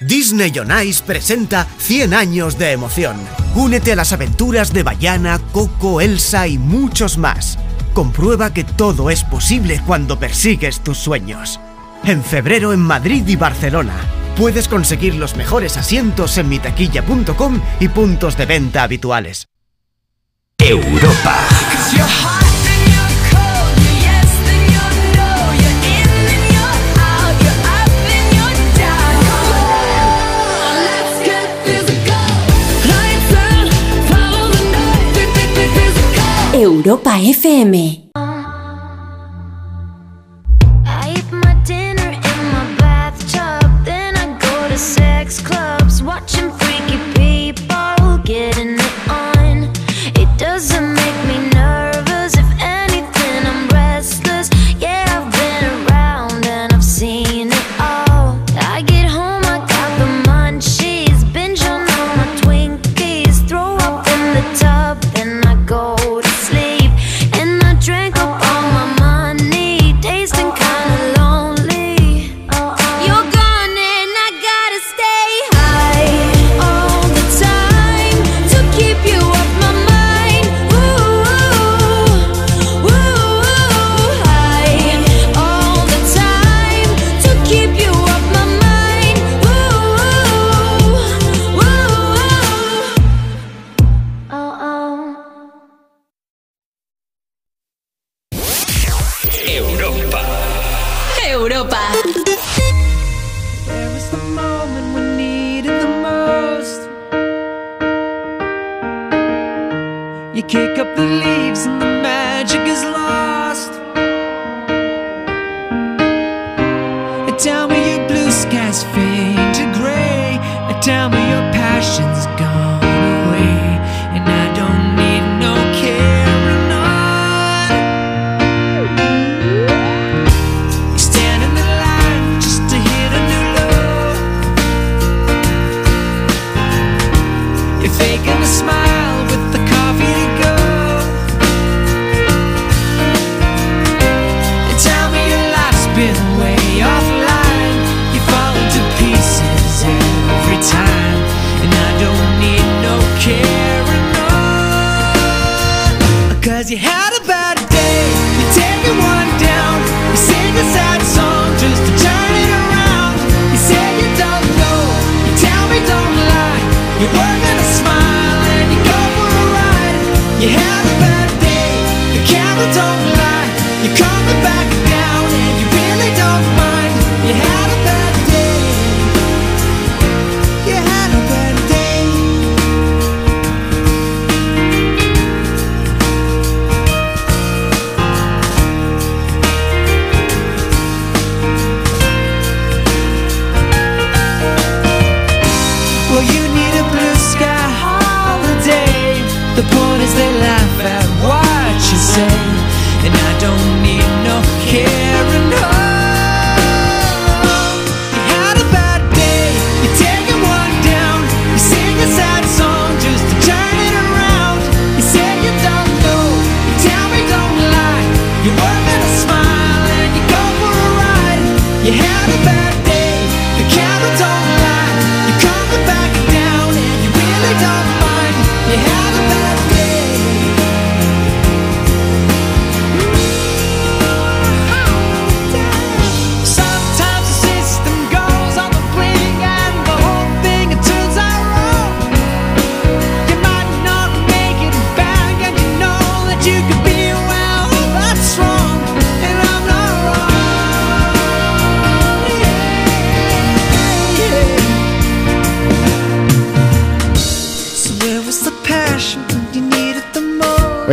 Disney on Ice presenta 100 años de emoción. Únete a las aventuras de Bayana, Coco, Elsa y muchos más. Comprueba que todo es posible cuando persigues tus sueños. En febrero en Madrid y Barcelona. Puedes conseguir los mejores asientos en mitaquilla.com y puntos de venta habituales. Europa. Europa FM.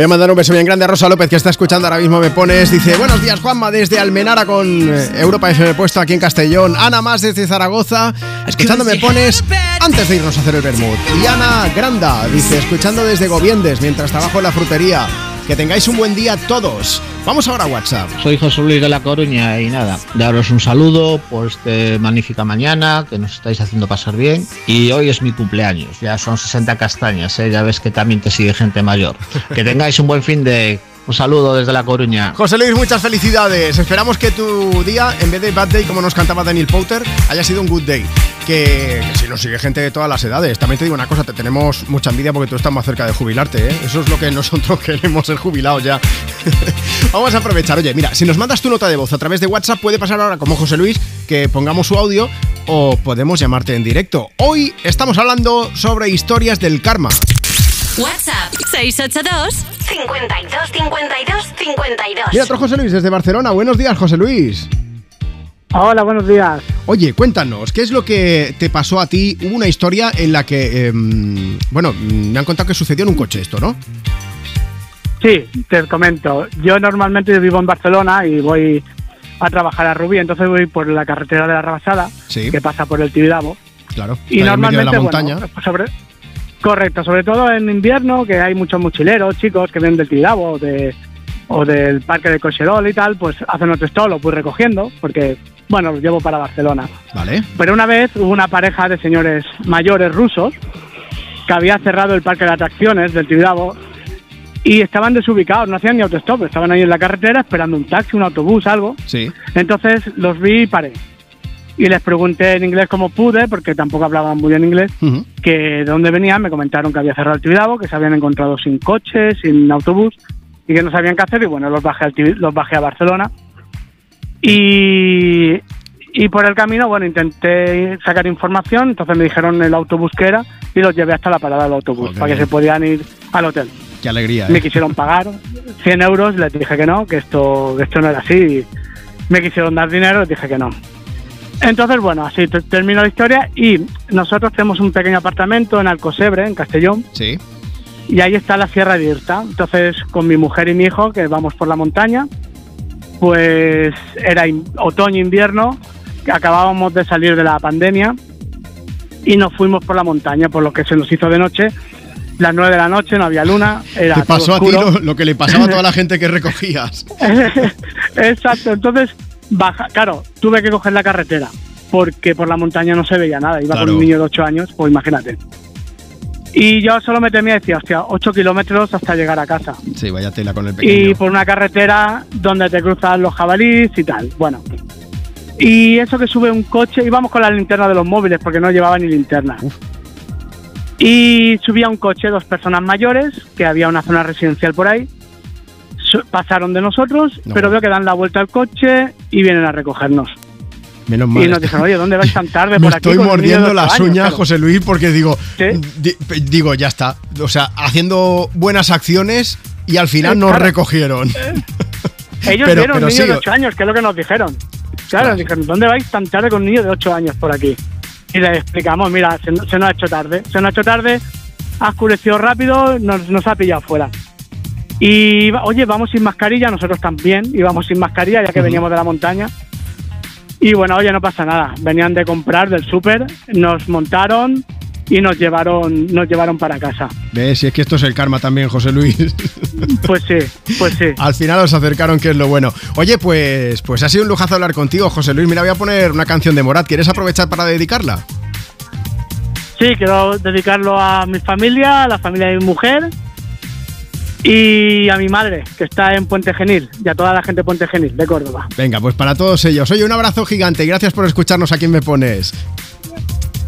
Voy a mandar un beso bien grande a Rosa López que está escuchando ahora mismo Me Pones. Dice, buenos días Juanma desde Almenara con eh, Europa FM puesto aquí en Castellón. Ana más desde Zaragoza, escuchando Me Pones antes de irnos a hacer el vermut. Y Ana Granda dice, escuchando desde Goviendes mientras trabajo en la frutería. Que tengáis un buen día todos. Vamos ahora a WhatsApp. Soy José Luis de La Coruña y nada, daros un saludo por esta magnífica mañana que nos estáis haciendo pasar bien. Y hoy es mi cumpleaños, ya son 60 castañas, ¿eh? ya ves que también te sigue gente mayor. Que tengáis un buen fin de... Un saludo desde La Coruña. José Luis, muchas felicidades. Esperamos que tu día, en vez de bad day, como nos cantaba Daniel Powter, haya sido un good day. Que, que si nos sigue gente de todas las edades. También te digo una cosa, te tenemos mucha envidia porque tú estás más cerca de jubilarte, ¿eh? Eso es lo que nosotros queremos, ser jubilados ya. Vamos a aprovechar. Oye, mira, si nos mandas tu nota de voz a través de WhatsApp, puede pasar ahora como José Luis, que pongamos su audio o podemos llamarte en directo. Hoy estamos hablando sobre historias del karma. WhatsApp 682 52 52 52. Mira, otro José Luis desde Barcelona. Buenos días, José Luis. Hola, buenos días. Oye, cuéntanos, ¿qué es lo que te pasó a ti? Hubo una historia en la que, em, bueno, me han contado que sucedió en un coche esto, ¿no? Sí, te comento. Yo normalmente vivo en Barcelona y voy a trabajar a Rubí, entonces voy por la carretera de la Rabasada, Sí. que pasa por el Tibidabo. Claro. Y de normalmente, la montaña. bueno, pues sobre, correcto, sobre todo en invierno, que hay muchos mochileros, chicos que vienen del Tibidabo o, de, o del parque de Cocherol y tal, pues hacen otro stall, lo voy recogiendo, porque, bueno, los llevo para Barcelona. Vale. Pero una vez hubo una pareja de señores mayores rusos que había cerrado el parque de atracciones del Tibidabo y estaban desubicados, no hacían ni autostop, estaban ahí en la carretera esperando un taxi, un autobús, algo. Sí. Entonces los vi y paré. Y les pregunté en inglés como pude, porque tampoco hablaban muy bien inglés, que de dónde venían. Me comentaron que había cerrado el Tibidabo, que se habían encontrado sin coche, sin autobús y que no sabían qué hacer. Y bueno, los bajé, al los bajé a Barcelona. Y, y por el camino, bueno, intenté sacar información. Entonces me dijeron el autobús que era y los llevé hasta la parada del autobús para que se podían ir al hotel. Qué alegría, Me ¿eh? quisieron pagar 100 euros, les dije que no, que esto, que esto no era así. Me quisieron dar dinero, les dije que no. Entonces, bueno, así te- termino la historia y nosotros tenemos un pequeño apartamento en Alcosebre, en Castellón, Sí. y ahí está la Sierra de Irta. Entonces, con mi mujer y mi hijo, que vamos por la montaña, pues era in- otoño, invierno, que acabábamos de salir de la pandemia y nos fuimos por la montaña, por lo que se nos hizo de noche. Las nueve de la noche, no había luna, era Te pasó a ti lo, lo que le pasaba a toda la gente que recogías. Exacto, entonces, baja, claro, tuve que coger la carretera, porque por la montaña no se veía nada, iba Claro. con un niño de 8 años, pues imagínate. Y yo solo me temía, decía, hostia, 8 kilómetros hasta llegar a casa. Sí, vaya tela con el pequeño. Y por una carretera donde te cruzan los jabalíes y tal, bueno. Y eso que sube un coche, íbamos con la linterna de los móviles, porque no llevaba ni linterna. Y subía un coche, dos personas mayores, que había una zona residencial por ahí. Pasaron de nosotros, No. pero veo que dan la vuelta al coche y vienen a recogernos. Menos mal. Y nos dijeron, oye, ¿dónde vais tan tarde Me por aquí? estoy mordiendo las años?". uñas, Claro. José Luis, porque digo, di- digo, ya está. O sea, haciendo buenas acciones y al final Eh, nos claro. recogieron. Ellos Pero- vieron pero un niño sí, de 8 años, que es lo que nos dijeron. Claro, nos dijeron, ¿dónde vais tan tarde con un niño de 8 años por aquí? Y les explicamos, mira, se, se nos ha hecho tarde. Se nos ha hecho tarde, ha oscurecido rápido, nos, nos ha pillado fuera. Y, oye, vamos sin mascarilla, nosotros también íbamos sin mascarilla, ya que veníamos de la montaña. Y bueno, oye, no pasa nada. Venían de comprar del súper, nos montaron y nos llevaron, nos llevaron para casa. ¿Ves? Si es que esto es el karma también, José Luis. Pues sí, pues sí. Al final os acercaron, que es lo bueno. Oye, pues, pues ha sido un lujazo hablar contigo, José Luis. Mira, voy a poner una canción de Morat. ¿Quieres aprovechar para dedicarla? Sí, quiero dedicarlo a mi familia, a la familia de mi mujer y a mi madre, que está en Puente Genil, y a toda la gente de Puente Genil, de Córdoba. Venga, pues para todos ellos. Oye, un abrazo gigante y gracias por escucharnos aquí en Me Pones.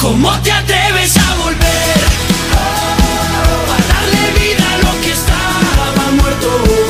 ¿Cómo te atreves a volver? A darle vida a lo que estaba muerto.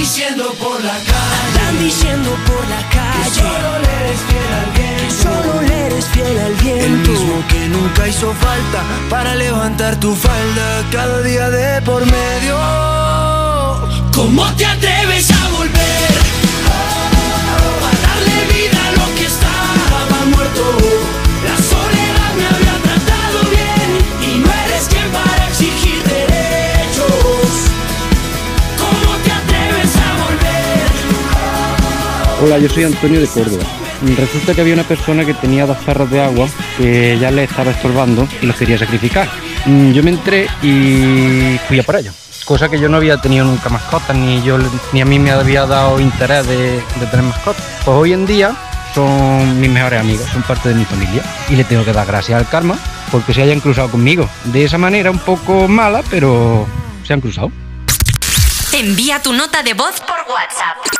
Diciendo por la calle. Andan diciendo por la calle. Que solo le eres fiel al viento. Que solo le eres fiel al viento. El mismo que nunca hizo falta para levantar tu falda cada día de por medio. ¿Cómo te atreves a Hola, yo soy Antonio de Córdoba. Resulta que había una persona que tenía dos perros de agua que ya le estaba estorbando y los quería sacrificar. Mm, Yo me entré y fui a por ellos. cosa que yo no había tenido nunca mascotas, ni yo ni a mí me había dado interés de, de tener mascotas. Pues hoy en día son mis mejores amigos, son parte de mi familia y le tengo que dar gracias al karma porque se hayan cruzado conmigo. De esa manera un poco mala, pero se han cruzado. Envía tu nota de voz por WhatsApp.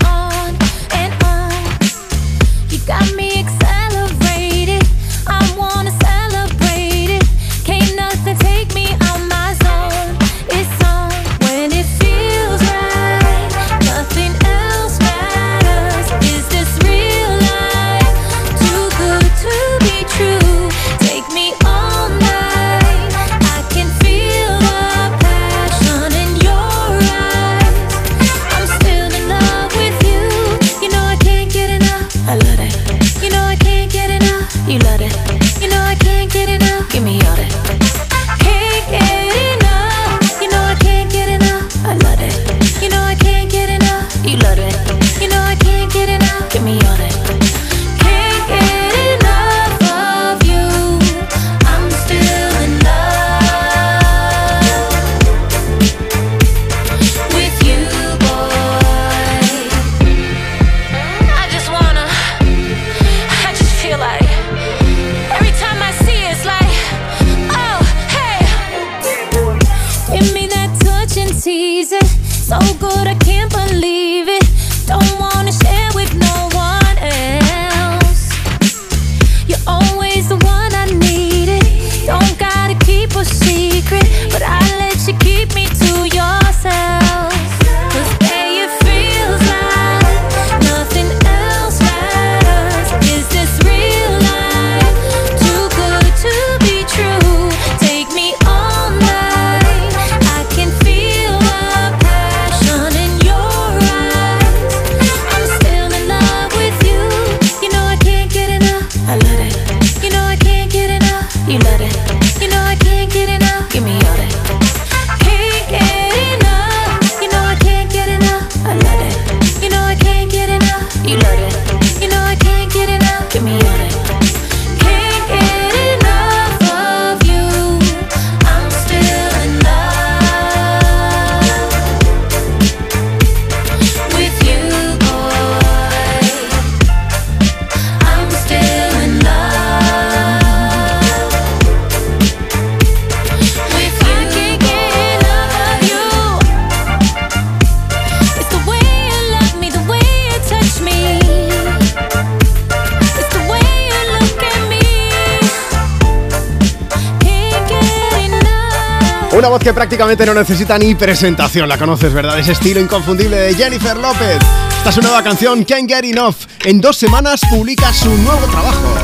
prácticamente no necesita ni presentación, la conoces, ¿verdad? Ese estilo inconfundible de Jennifer López. Esta es su nueva canción, Can't Get Enough. En dos semanas publica su nuevo trabajo.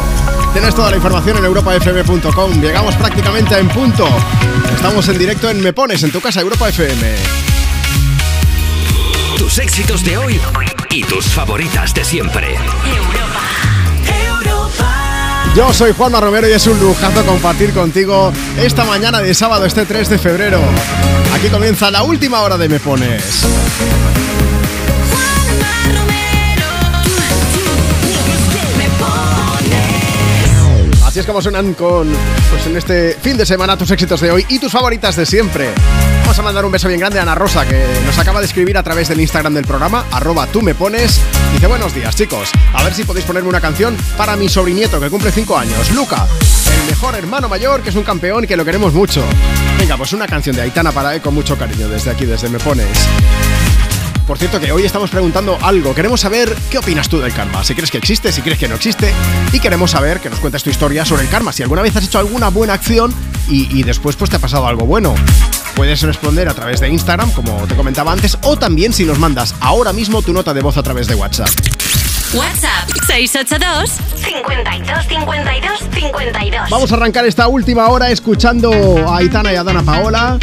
Tienes toda la información en europafm.com. Llegamos prácticamente en punto. Estamos en directo en Me Pones, en tu casa, Europa FM. Tus éxitos de hoy y tus favoritas de siempre. Yo soy Juanma Romero y es un lujazo compartir contigo esta mañana de sábado, este 3 de febrero. Aquí comienza la última hora de Me Pones. Así es como suenan con, pues en este fin de semana tus éxitos de hoy y tus favoritas de siempre. Vamos a mandar un beso bien grande a Ana Rosa, que nos acaba de escribir a través del Instagram del programa, arroba tú me pones. Dice, buenos días chicos, a ver si podéis ponerme una canción para mi sobrinieto que cumple 5 años, Luca, el mejor hermano mayor, que es un campeón y que lo queremos mucho. Venga, pues una canción de Aitana para él con mucho cariño desde aquí, desde Me Pones. Por cierto que hoy estamos preguntando algo. Queremos saber qué opinas tú del karma. Si crees que existe, si crees que no existe. Y queremos saber que nos cuentes tu historia sobre el karma. Si alguna vez has hecho alguna buena acción y, y después pues te ha pasado algo bueno. Puedes responder a través de Instagram, como te comentaba antes, o también si nos mandas ahora mismo tu nota de voz a través de WhatsApp. WhatsApp 682 52 52 52. Vamos a arrancar esta última hora escuchando a Aitana y a Dana Paola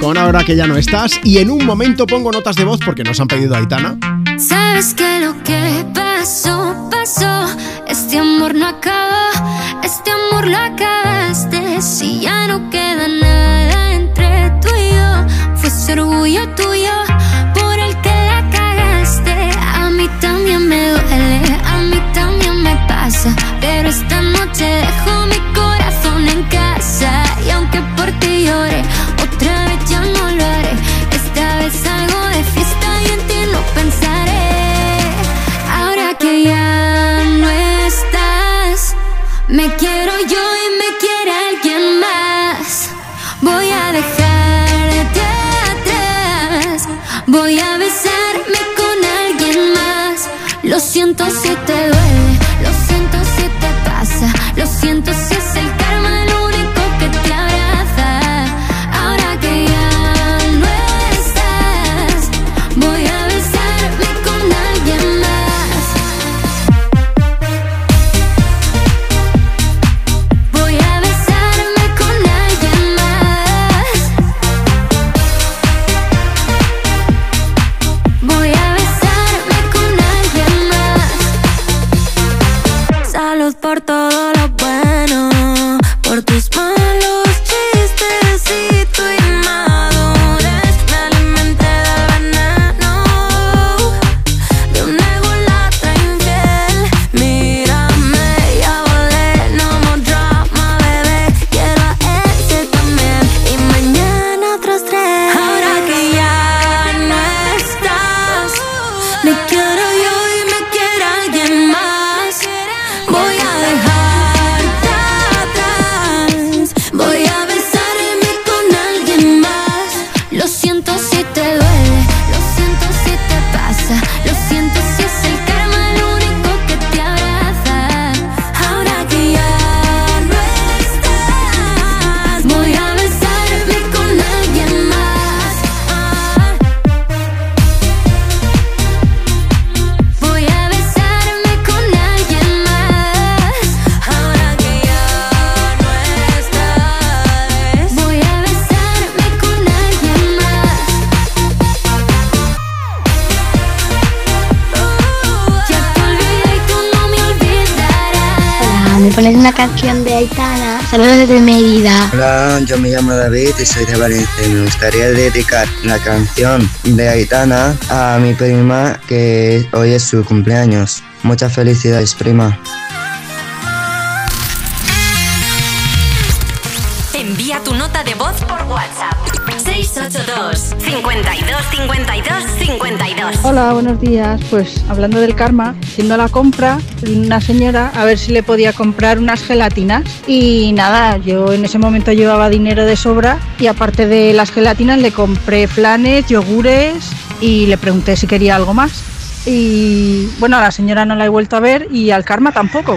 con Ahora que ya no estás y en un momento pongo notas de voz porque nos han pedido a Aitana. Sabes que lo que pasó, pasó, este amor no acabó, este amor lo acabaste, si ya no queda nada entre tú y yo, fue ese orgullo tuyo por el que la cagaste, a mí también me duele, a mí también me pasa, pero esta noche dejo mi corazón en casa y aunque por ti lloré, siento si te saludos desde Mérida. Hola, yo me llamo David y soy de Valencia me gustaría dedicar la canción de Aitana a mi prima que hoy es su cumpleaños. Muchas felicidades, prima. Hola, buenos días. Pues hablando del karma, siendo la compra, una señora a ver si le podía comprar unas gelatinas. Y nada, yo en ese momento llevaba dinero de sobra y aparte de las gelatinas le compré flanes, yogures y le pregunté si quería algo más. Y bueno, a la señora no la he vuelto a ver y al karma tampoco.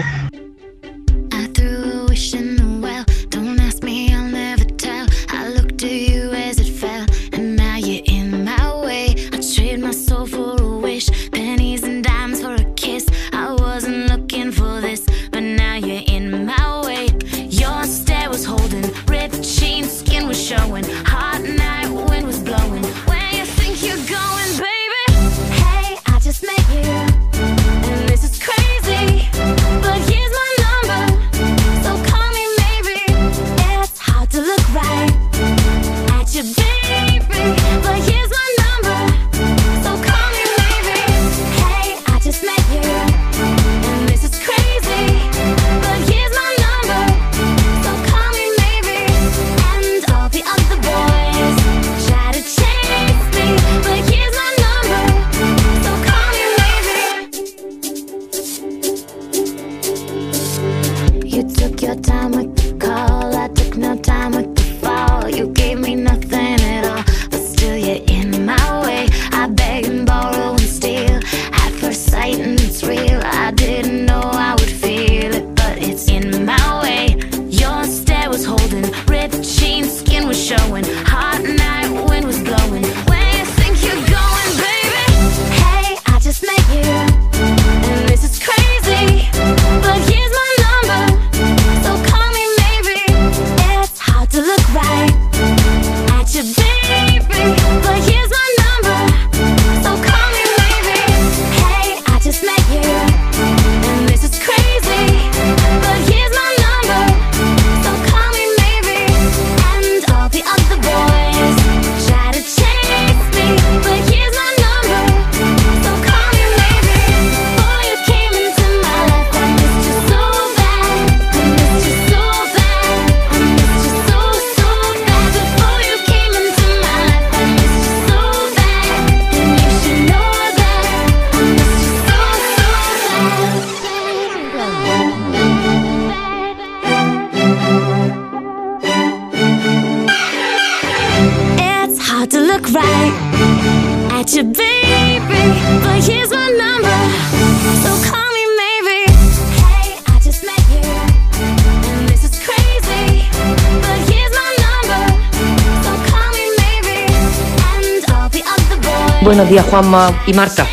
Juanma y Marta.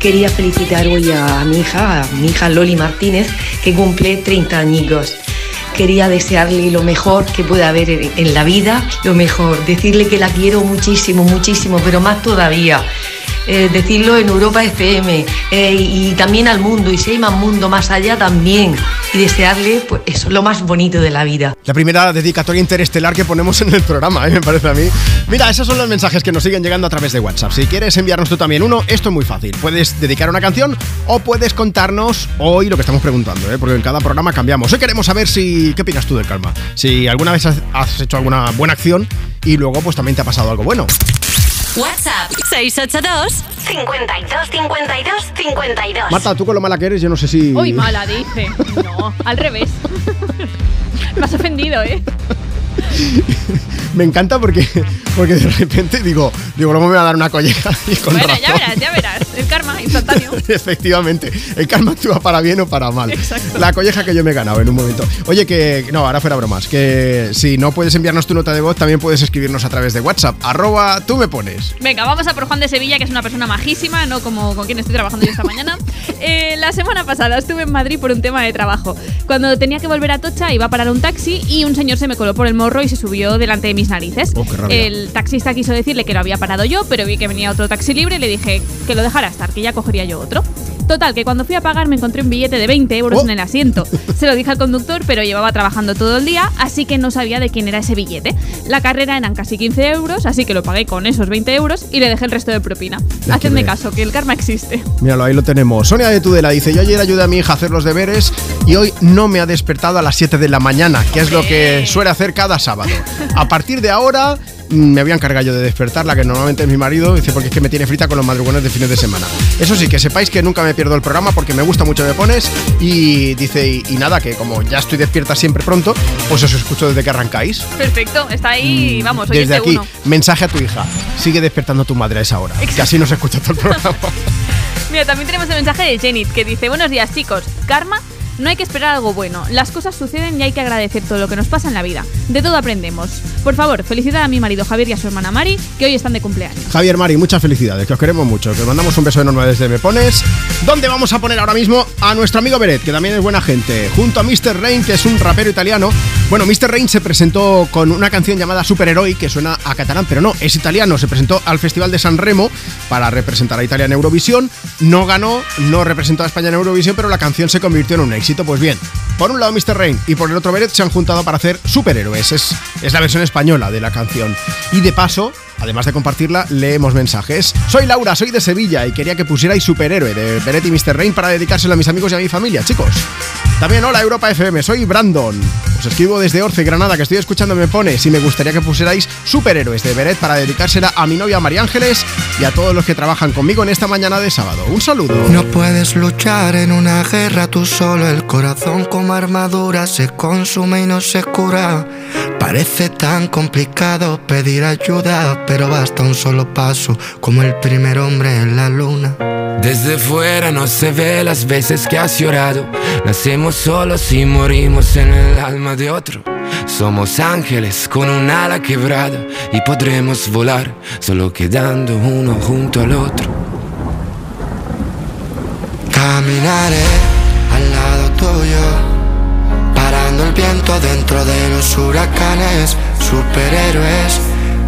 Quería felicitar hoy a mi hija, a mi hija Loli Martínez, que cumple 30 años. Quería desearle lo mejor que pueda haber en la vida, lo mejor, decirle que la quiero muchísimo, muchísimo, pero más todavía. Eh, decirlo en Europa FM eh, y también al mundo, y si hay más mundo más allá también. Y desearle, pues eso, lo más bonito de la vida. La primera dedicatoria interestelar que ponemos en el programa, ¿eh? me parece a mí. Mira, esos son los mensajes que nos siguen llegando a través de WhatsApp. Si quieres enviarnos tú también uno, esto es muy fácil. Puedes dedicar una canción o puedes contarnos hoy lo que estamos preguntando, ¿eh? porque en cada programa cambiamos. Hoy queremos saber si. ¿Qué opinas tú del calma? Si alguna vez has- has hecho alguna buena acción y luego pues también te ha pasado algo bueno. WhatsApp 682 52 52 52. Marta, tú con lo mala que eres, yo no sé si. Uy, mala, dice. No, al revés. Me has ofendido, ¿eh? Me encanta porque, porque de repente digo, digo, luego me va a dar una colleja y con Bueno, razón. ya verás, ya verás. El karma instantáneo. Efectivamente, el karma actúa para bien o para mal. Exacto. La colleja que yo me he ganado en un momento. Oye, que no, ahora fuera bromas, que si no puedes enviarnos tu nota de voz, también puedes escribirnos a través de WhatsApp. Arroba, tú me pones. Venga, vamos a por Juan de Sevilla, que es una persona majísima, no como con quien estoy trabajando yo esta mañana. Eh, la semana pasada estuve en Madrid por un tema de trabajo. Cuando tenía que volver a Tocha, iba a parar un taxi y un señor se me coló por el morro y se subió delante de mis narices. Oh, el taxista quiso decirle que lo había parado yo, pero vi que venía otro taxi libre y le dije que lo dejara estar, que ya cogería yo otro. Total, que cuando fui a pagar me encontré un billete de 20 euros Oh. en el asiento. Se lo dije al conductor, pero llevaba trabajando todo el día, así que no sabía de quién era ese billete. La carrera eran casi 15 euros, así que lo pagué con esos 20 euros y le dejé el resto de propina. Ya Hacedme caso, que el karma existe. Míralo, ahí lo tenemos. Sonia de Tudela dice, yo ayer ayudé a mi hija a hacer los deberes y hoy no me ha despertado a las 7 de la mañana, que es lo que suele hacer cada sábado. A partir de ahora me voy a encargar yo de despertarla, que normalmente es mi marido, dice, porque es que me tiene frita con los madrugones de fines de semana. Eso sí, que sepáis que nunca me pierdo el programa porque me gusta mucho Me Pones y dice, y, y nada, que como ya estoy despierta siempre pronto, pues os escucho desde que arrancáis. Perfecto, está ahí, vamos, hoy Mm, Desde es de aquí, uno. mensaje a tu hija. Sigue despertando a tu madre a esa hora. Que así nos escucha todo el programa. Mira, también tenemos el mensaje de Jenit que dice: Buenos días, chicos. Karma, no hay que esperar algo bueno. Las cosas suceden y hay que agradecer todo lo que nos pasa en la vida. De todo aprendemos. Por favor, felicidad a mi marido Javier y a su hermana Mari, que hoy están de cumpleaños. Javier Mari, muchas felicidades, que os queremos mucho, que os mandamos un beso enorme desde Me Pones. ¿Dónde vamos a poner ahora mismo a nuestro amigo Beret, que también es buena gente, junto a Mr. Rain, que es un rapero italiano? Bueno, Mr. Rain se presentó con una canción llamada Superhéroe, que suena a catalán, pero no, es italiano. Se presentó al Festival de San Remo para representar a Italia en Eurovisión. No ganó, no representó a España en Eurovisión, pero la canción se convirtió en un éxito. Pues bien, por un lado Mr. Rain y por el otro Beret se han juntado para hacer Superhéroes. Es, es la versión española de la canción. Y de paso, además de compartirla, leemos mensajes. Soy Laura, soy de Sevilla y quería que pusierais Superhéroe de Beret y Mr. Rain para dedicárselo a mis amigos y a mi familia, chicos. También hola Europa FM, soy Brandon. Os escribo desde Orce, Granada, que estoy escuchando Me Pone. Si me gustaría que pusierais Superhéroes de Beret para dedicársela a mi novia María Ángeles y a todos los que trabajan conmigo en esta mañana de sábado. Un saludo. No puedes luchar en una guerra tú solo, el corazón como armadura se consume y no se cura. Parece tan complicado pedir ayuda, pero basta un solo paso, como el primer hombre en la luna. Desde fuera no se ve las veces que has llorado. Nacemos solos y morimos en el alma de otro. Somos ángeles con un ala quebrada y podremos volar solo quedando uno junto al otro. Caminaré al lado tuyo, parando el viento dentro de los huracanes, superhéroes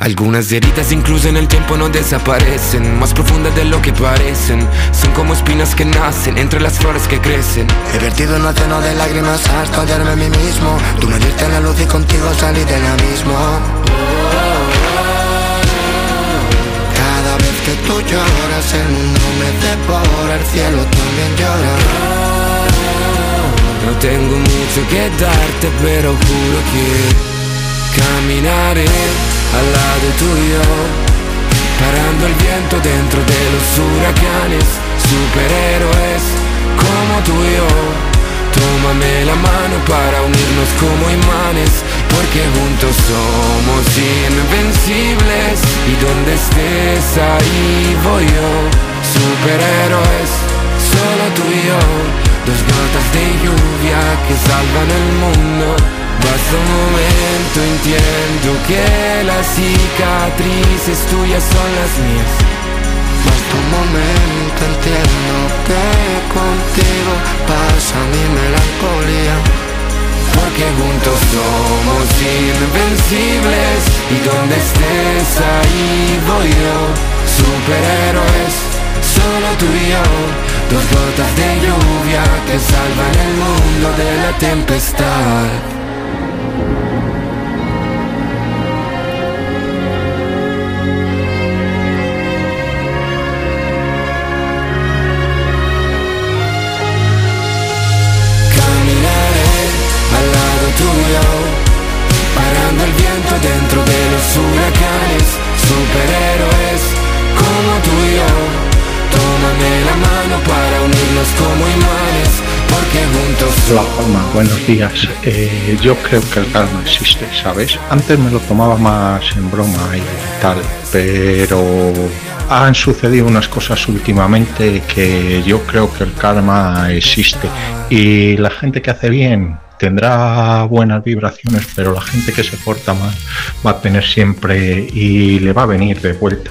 Algunas heridas incluso en el tiempo no desaparecen, más profundas de lo que parecen. Son como espinas que nacen entre las flores que crecen. He vertido un océano de lágrimas hasta hallarme a mí mismo. Tú me diste la luz y contigo salí del abismo. Cada vez que tú lloras, el mundo me devora, el cielo también llora. No tengo mucho mucho que darte, pero juro que caminaré al lado tuyo, parando el viento dentro de los huracanes, superhéroes como tú y yo. Tómame la mano para unirnos como imanes, porque juntos somos invencibles. Y donde estés ahí voy yo, superhéroes, solo tú y yo. Dos gotas de lluvia que salvan el mundo. Basta un momento, entiendo que las cicatrices tuyas son las mías. Basta un momento, entiendo que contigo pasa mi melancolía. Porque juntos somos invencibles y donde estés ahí voy yo, superhéroes, solo tú y yo, dos gotas de lluvia que salvan el mundo de la tempestad. Caminaré al lado tuyo, parando el viento dentro de los huracanes, superhéroes como tú y yo. Tómame la mano para unirnos como imanes, porque juntos Hola Palma, buenos días. Eh, yo creo que el karma existe, ¿sabes? Antes me lo tomaba más en broma y tal, pero han sucedido unas cosas últimamente que yo creo que el karma existe y la gente que hace bien tendrá buenas vibraciones, pero la gente que se porta mal va a tener siempre y le va a venir de vuelta.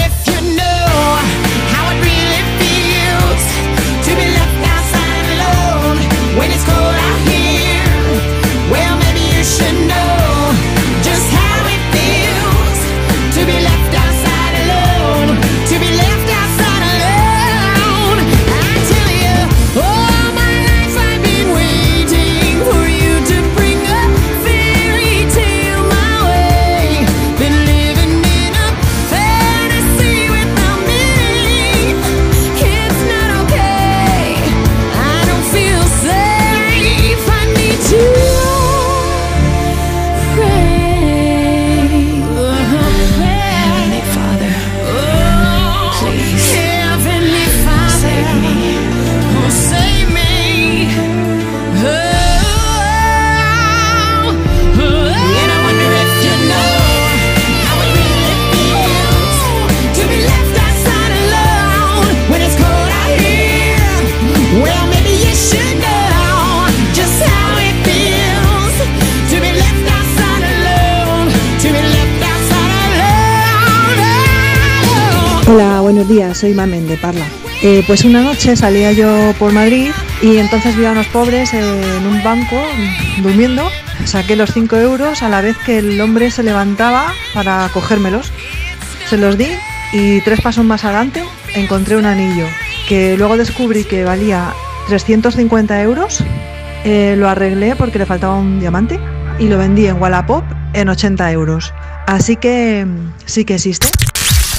buenos días, soy Mamen de Parla. Eh, pues una noche salía yo por Madrid y entonces vi a unos pobres en un banco durmiendo. Saqué los 5 euros a la vez que el hombre se levantaba para cogérmelos. Se los di y tres pasos más adelante encontré un anillo que luego descubrí que valía 350 euros. Eh, lo arreglé porque le faltaba un diamante y lo vendí en Wallapop en 80 euros. Así que mm, sí que existe.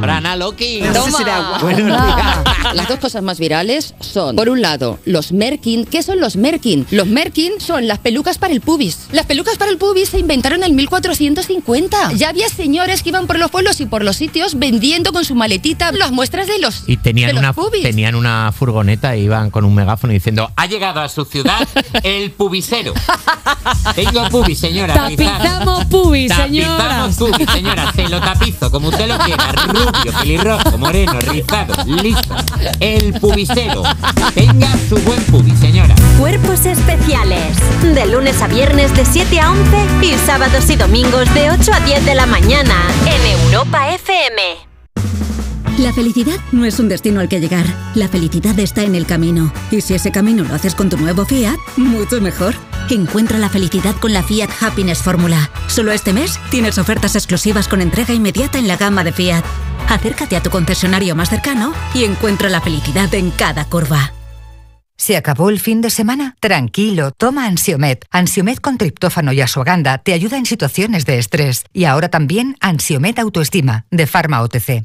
Brana Loki. Toma. Las dos cosas más virales son, por un lado, los Merkin. ¿Qué son los Merkin? Los Merkin son las pelucas para el pubis. Las pelucas para el pubis se inventaron en 1450. Ya había señores que iban por los pueblos y por los sitios vendiendo con su maletita las muestras de los, Y tenían de los una, pubis. tenían una furgoneta e iban con un megáfono diciendo ha llegado a su ciudad el pubisero. Tengo pubis, señora. Tapizamos pubis, Tapizamos señoras. pubis, señora. Se lo tapizo como usted lo quiera. Rubio, pelirrojo, moreno, rizado, liso. El pubisero. Tenga su buen pubis, señora. Cuerpos especiales. De lunes a viernes de 7 a 11 y sábados y domingos de 8 a 10 de la mañana en Europa FM. La felicidad no es un destino al que llegar. La felicidad está en el camino. Y si ese camino lo haces con tu nuevo Fiat, mucho mejor. Encuentra la felicidad con la Fiat Happiness Fórmula. Solo este mes tienes ofertas exclusivas con entrega inmediata en la gama de Fiat. Acércate a tu concesionario más cercano y encuentra la felicidad en cada curva. ¿Se acabó el fin de semana? Tranquilo, toma Ansiomet. Ansiomet con triptófano y asuaganda te ayuda en situaciones de estrés. Y ahora también Ansiomet Autoestima, de Pharma OTC.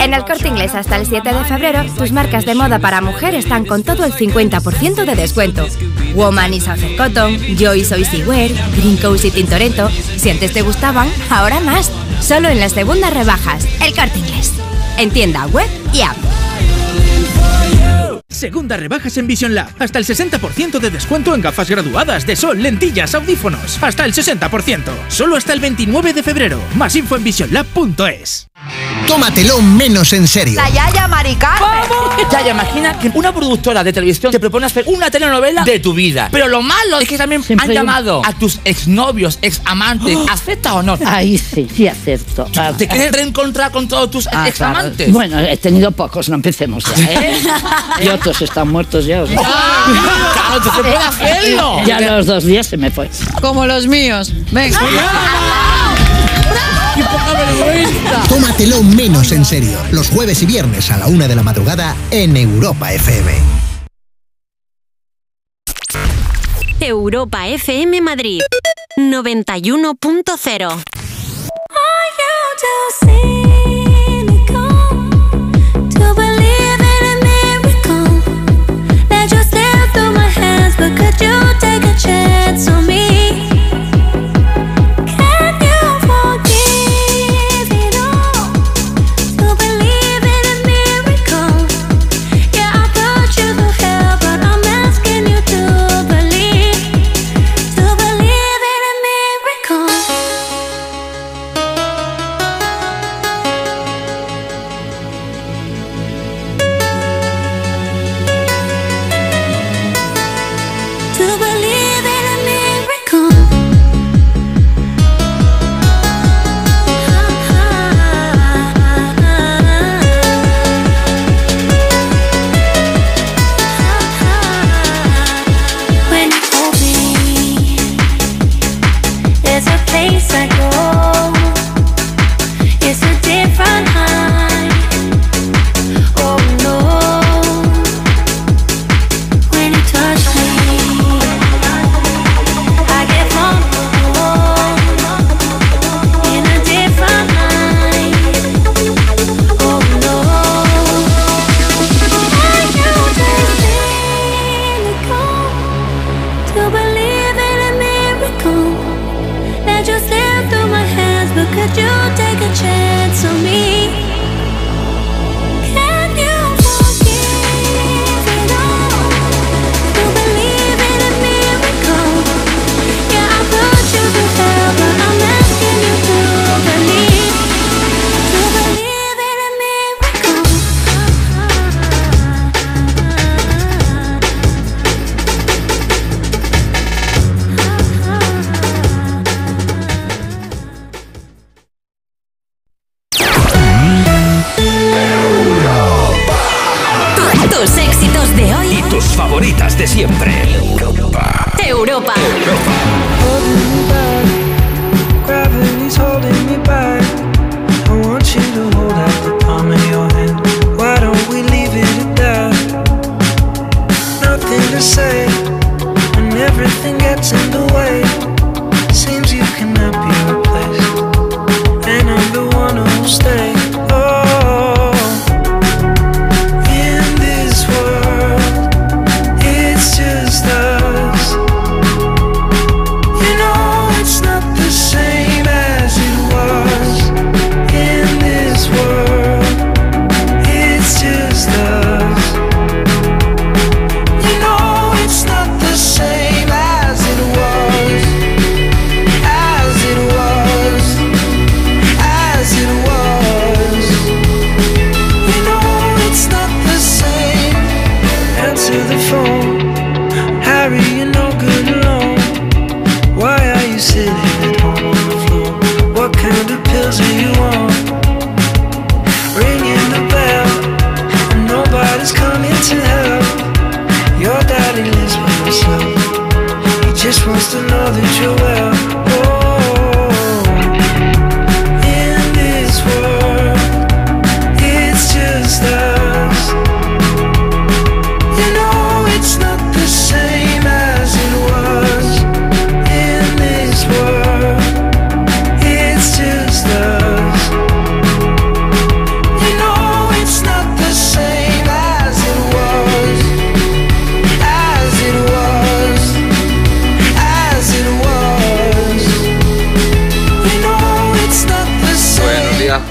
En el corte inglés hasta el 7 de febrero, tus marcas de moda para mujer están con todo el 50% de descuento. Woman y Southern Cotton, Joy Soy Wear, Green Coast y Tintoretto. Si antes te gustaban, ahora más. Solo en las segundas rebajas. El corte inglés. En tienda web y app. Segunda rebajas en Vision Lab. Hasta el 60% de descuento en gafas graduadas de sol, lentillas, audífonos. Hasta el 60%. Solo hasta el 29 de febrero. Más info en visionlab.es. Tómatelo menos en serio. Yaya Maricarmen. Yaya, imagina que una productora de televisión te propone hacer una telenovela de tu vida. Pero lo malo es que también han llamado a tus exnovios, examantes. ¿Acepta o no? Ahí sí, sí acepto. ¿Te quieres reencontrar con todos tus Ah, examantes? claro. Bueno, he tenido pocos, no empecemos ya, ¿eh? y otros están muertos ya. o sea. ¡Claro, tú se puede hacerlo! Ya a los dos días se me fue. Como los míos. Venga. ¡Qué poca vergüenza! Tómatelo menos en serio. Los jueves y viernes a la una de la madrugada en Europa FM. Europa FM Madrid 91.0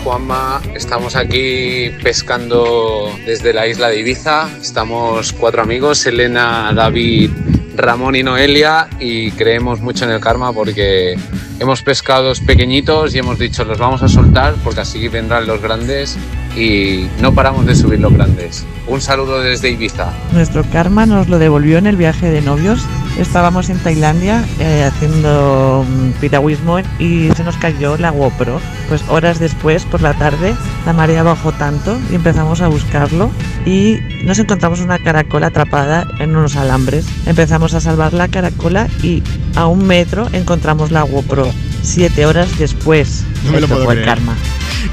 Juanma. Estamos aquí pescando desde la isla de Ibiza. Estamos cuatro amigos, Elena, David, Ramón y Noelia, y creemos mucho en el karma porque hemos pescado pequeñitos y hemos dicho los vamos a soltar porque así vendrán los grandes y no paramos de subir los grandes. Un saludo desde Ibiza. Nuestro karma nos lo devolvió en el viaje de novios. Estábamos en Tailandia eh, haciendo mm, piragüismo y se nos cayó la GoPro. Pues horas después, por la tarde, la marea bajó tanto y empezamos a buscarlo y nos encontramos una caracola atrapada en unos alambres. Empezamos a salvar la caracola y a un metro encontramos la GoPro. Siete horas después. No me lo puedo fue el creer. karma.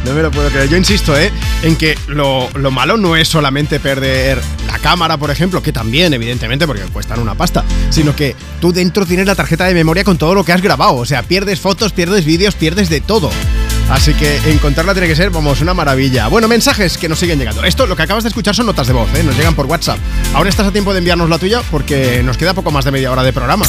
No me lo puedo creer. Yo insisto, ¿eh? En que lo, lo malo no es solamente perder la cámara, por ejemplo, que también, evidentemente, porque cuestan una pasta, sino que tú dentro tienes la tarjeta de memoria con todo lo que has grabado. O sea, pierdes fotos, pierdes vídeos, pierdes de todo. Así que encontrarla tiene que ser, vamos, una maravilla. Bueno, mensajes que nos siguen llegando. Esto, lo que acabas de escuchar son notas de voz, ¿eh? Nos llegan por WhatsApp. Ahora estás a tiempo de enviarnos la tuya porque nos queda poco más de media hora de programa.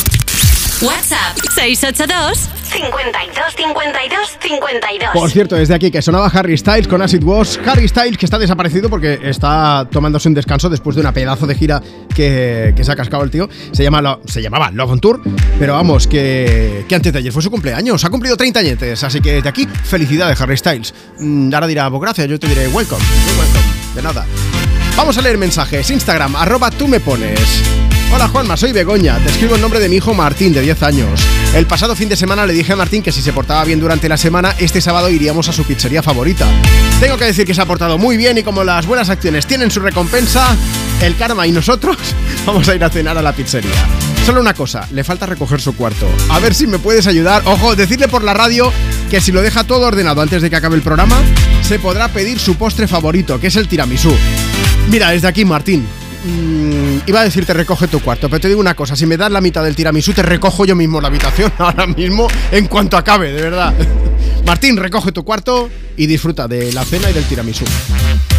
WhatsApp 682 52 52 52. Por cierto, desde aquí que sonaba Harry Styles con Acid Wash. Harry Styles que está desaparecido porque está tomándose un descanso después de una pedazo de gira que, que se ha cascado el tío. Se, llama, Lo- se llamaba Love on Tour, pero vamos, que, que antes de ayer fue su cumpleaños. Ha cumplido 30 añetes, así que desde aquí, felicidades Harry Styles. Mm, ahora dirá, pues gracias, yo te diré welcome. Welcome. De nada. Vamos a leer mensajes. Instagram, arroba tú me pones. Hola Juanma, soy Begoña. Te escribo el nombre de mi hijo Martín, de 10 años. El pasado fin de semana le dije a Martín que si se portaba bien durante la semana, este sábado iríamos a su pizzería favorita. Tengo que decir que se ha portado muy bien y como las buenas acciones tienen su recompensa, el karma y nosotros vamos a ir a cenar a la pizzería. Solo una cosa, le falta recoger su cuarto. A ver si me puedes ayudar. Ojo, decirle por la radio que si lo deja todo ordenado antes de que acabe el programa, se podrá pedir su postre favorito, que es el tiramisú. Mira, desde aquí, Martín. Mm, iba a decirte recoge tu cuarto, pero te digo una cosa, si me das la mitad del tiramisú, te recojo yo mismo la habitación ahora mismo en cuanto acabe, de verdad. Martín, recoge tu cuarto y disfruta de la cena y del tiramisú.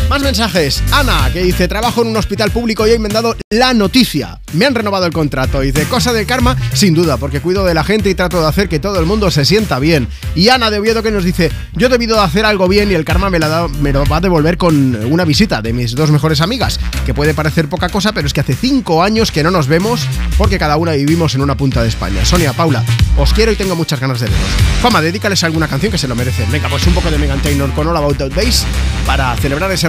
Más mensajes. Ana, que dice, trabajo en un hospital público y hoy me han dado la noticia. Me han renovado el contrato. Dice, cosa del karma, sin duda, porque cuido de la gente y trato de hacer que todo el mundo se sienta bien. Y Ana de Oviedo que nos dice, yo he debido de hacer algo bien y el karma me, la me lo va a devolver con una visita de mis dos mejores amigas, que puede parecer poca cosa, pero es que hace cinco años que no nos vemos porque cada una vivimos en una punta de España. Sonia, Paula, os quiero y tengo muchas ganas de veros. Fama, dedícales alguna canción que se lo merecen. Venga, pues un poco de Megan Taylor con All About That Bass para celebrar ese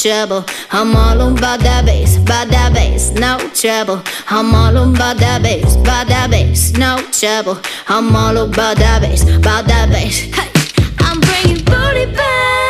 Trouble. I'm all about that bass, about that bass, no trouble. I'm all about that bass, about that bass, no trouble. I'm all about that bass, about that bass. Hey, I'm bringing booty back.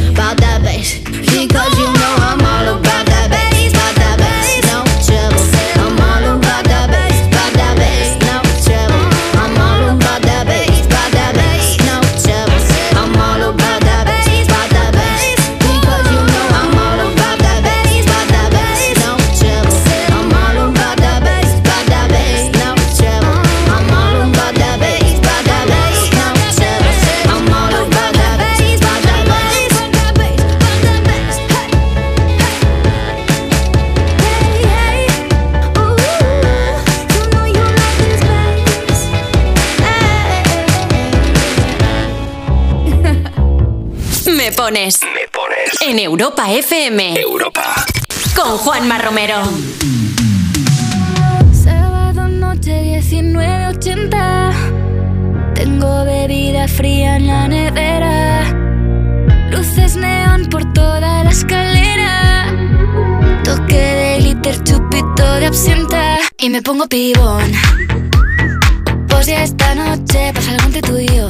pones. Me pones. En Europa FM. Europa. Con Juanma Romero. Sábado noche 1980. Tengo bebida fría en la nevera. Luces neón por toda la escalera. Toque de glitter, chupito de absenta. Y me pongo pibón. Pues ya esta noche pasa algo entre tú y yo.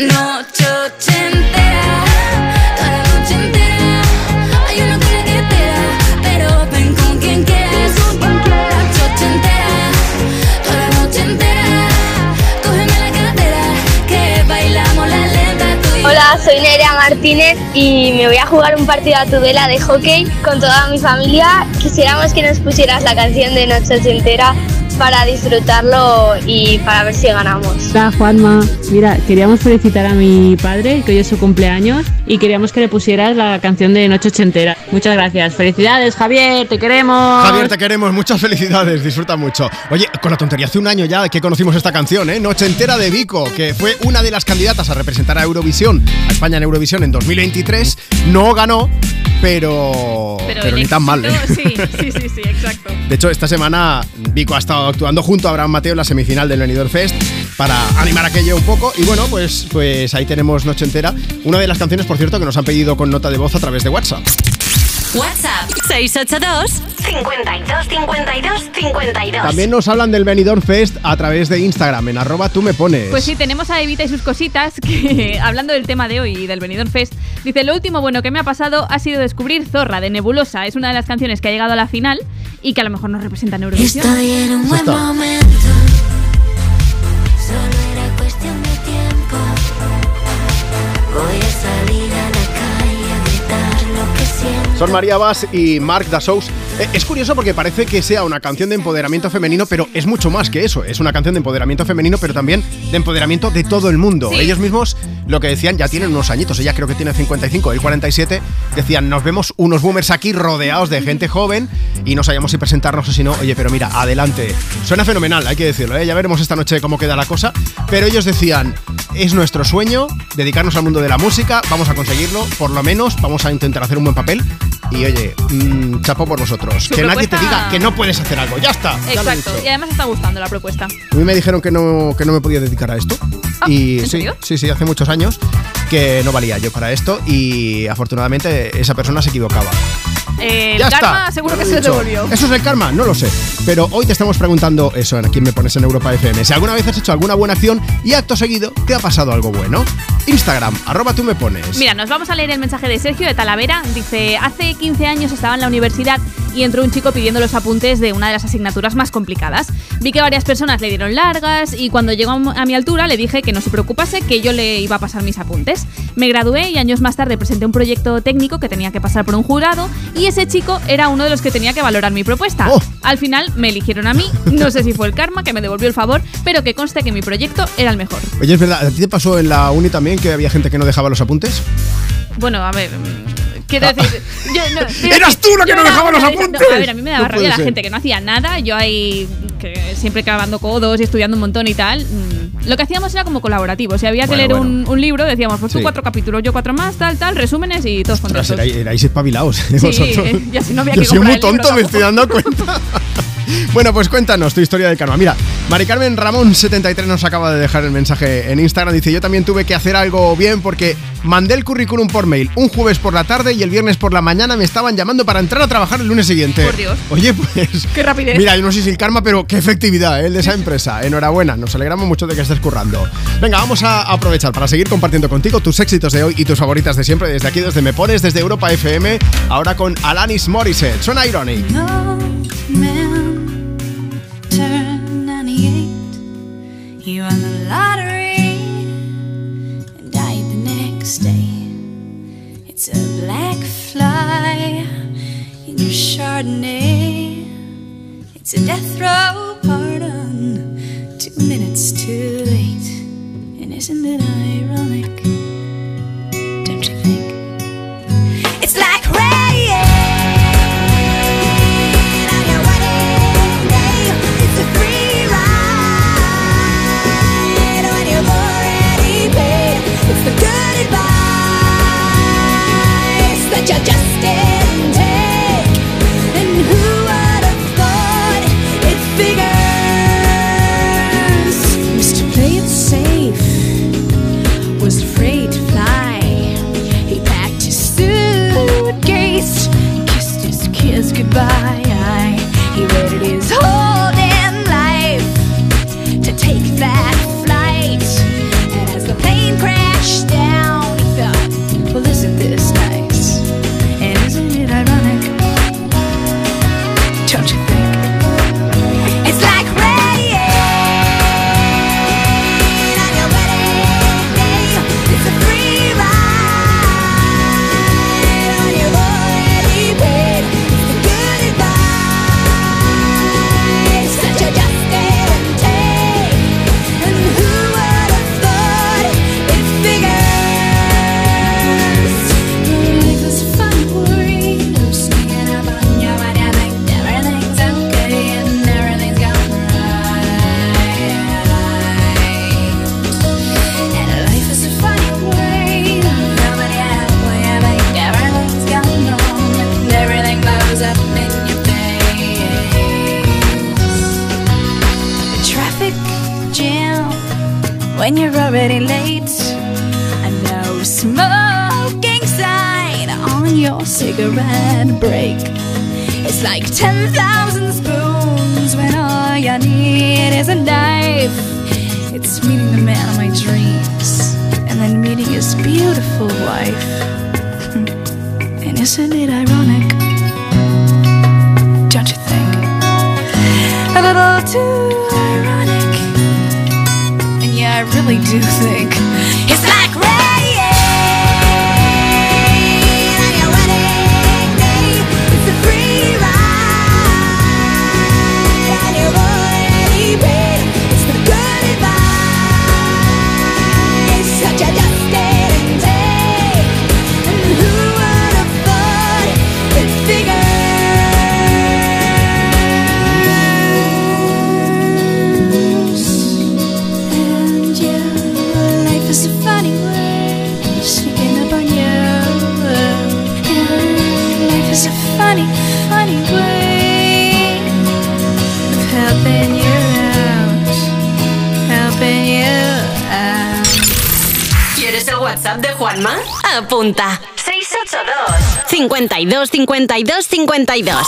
Noche ochentera, toda la noche entera. Hay una tela que te da, pero ven con quien quieras. Noche ochentera, toda la noche entera. Cógeme la cadera, que bailamos la lenta yo. Hola, soy Nerea Martínez y me voy a jugar un partido a Tudela de hockey con toda mi familia. Quisiéramos que nos pusieras la canción de Noche Ochentera para disfrutarlo y para ver si ganamos. Hola Juanma, mira, queríamos felicitar a mi padre, que hoy es su cumpleaños, y queríamos que le pusieras la canción de Noche Ochentera. Muchas gracias. Felicidades, Javier, te queremos. Javier, te queremos, muchas felicidades, disfruta mucho. Oye, con la tontería, hace un año ya que conocimos esta canción, ¿eh? Noche entera de Vico, que fue una de las candidatas a representar a Eurovisión, a España en Eurovisión en 2023. No ganó, pero. Pero, ni tan mal, ¿eh? Sí, sí, sí, sí, exacto. De hecho, esta semana Vico ha estado actuando junto a Abraham Mateo en la semifinal del Benidorm Fest para animar aquello un poco. Y bueno, pues, pues ahí tenemos Noche Entera. Una de las canciones, por cierto, que nos han pedido con nota de voz a través de WhatsApp. WhatsApp 682 52 52 52. También nos hablan del Benidorm Fest a través de Instagram, en arroba tú me pones. Pues sí, tenemos a Evita y sus cositas que, hablando del tema de hoy y del Benidorm Fest, dice, lo último bueno que me ha pasado ha sido descubrir Zorra de Nebulosa. Es una de las canciones que ha llegado a la final y que a lo mejor nos representa en Eurovisión. Estoy en un buen momento. Son María Bass y Marc Dasous. Eh, Es curioso porque parece que sea una canción de empoderamiento femenino, pero es mucho más que eso. Es una canción de empoderamiento femenino, pero también de empoderamiento de todo el mundo. Ellos mismos lo que decían ya tienen unos añitos. Ella creo que tiene 55, él 47. Decían, nos vemos unos boomers aquí rodeados de gente joven y no sabíamos si presentarnos o si no. Oye, pero mira, adelante. Suena fenomenal, hay que decirlo. ¿eh? Ya veremos esta noche cómo queda la cosa. Pero ellos decían, es nuestro sueño dedicarnos al mundo de la música. Vamos a conseguirlo, por lo menos. Vamos a intentar hacer un buen papel. Y oye, mm, chapo por vosotros. Su que nadie te diga que no puedes hacer algo. Ya está. Exacto, y además está gustando la propuesta. A mí me dijeron que no, que no me podía dedicar a esto. y ¿en sí, serio? sí, sí, hace muchos años que no valía yo para esto y afortunadamente esa persona se equivocaba. El ya karma está. seguro que se dicho. devolvió. ¿Eso es el karma? No lo sé. Pero hoy te estamos preguntando eso en Aquí me pones en Europa FM. Si alguna vez has hecho alguna buena acción y acto seguido te ha pasado algo bueno. Instagram, arroba tú me pones. Mira, nos vamos a leer el mensaje de Sergio de Talavera. Dice, hace 15 años estaba en la universidad y entró un chico pidiendo los apuntes de una de las asignaturas más complicadas. Vi que varias personas le dieron largas y cuando llegó a mi altura le dije que no se preocupase, que yo le iba a pasar mis apuntes. Me gradué y años más tarde presenté un proyecto técnico que tenía que pasar por un jurado y ese chico era uno de los que tenía que valorar mi propuesta. Al final me eligieron a mí, no sé si fue el karma que me devolvió el favor, pero que conste que mi proyecto era el mejor. Oye, es verdad, ¿a ti te pasó en la uni también que había gente que no dejaba los apuntes? Bueno, a ver. Quiero decir. Yo, no, quiero ¡Eras decir, tú la que yo no dejaba los rabia- no, apuntes! a ver, a mí me daba No rabia la ser. gente que no hacía nada. Yo ahí. Que siempre clavando codos y estudiando un montón y tal. mm, Lo que hacíamos era como colaborativo. Si había que Bueno, leer bueno. Un, un libro, decíamos, pues tú Sí. cuatro capítulos, yo cuatro más, tal, tal, resúmenes y todos contentos. erais, erais espabilados, ¿eh? Sí, vosotros. eh, y así no había Yo que soy muy el libro tonto, me estoy dando cuenta. bueno, pues cuéntanos tu historia de karma. Mira, Mari Carmen Ramón73 nos acaba de dejar el mensaje en Instagram. Dice: Yo también tuve que hacer algo bien porque mandé el currículum por mail un jueves por la tarde y el viernes por la mañana me estaban llamando para entrar a trabajar el lunes siguiente. Por Dios. Oye, pues. Qué rapidez. Mira, yo no sé si el karma, pero qué efectividad, ¿eh? el de esa empresa. Enhorabuena, nos alegramos mucho de que estés currando. Venga, vamos a aprovechar para seguir compartiendo contigo tus éxitos de hoy y tus favoritas de siempre. Desde aquí, desde Me Pones, desde Europa FM, ahora con Alanis Morissette. Suena ironic. No turned 98. He won the lottery and died the next day. It's a black fly in your Chardonnay. It's a death row pardon, two minutes too late. And isn't it ironic? Advice that cigarette break. It's like 10,000 spoons when all you need is a knife. It's meeting the man of my dreams and then meeting his beautiful wife. Hmm. And isn't it ironic? Don't you think? A little too ironic. And yeah, I really do think it's Apunta. 682 52 52 52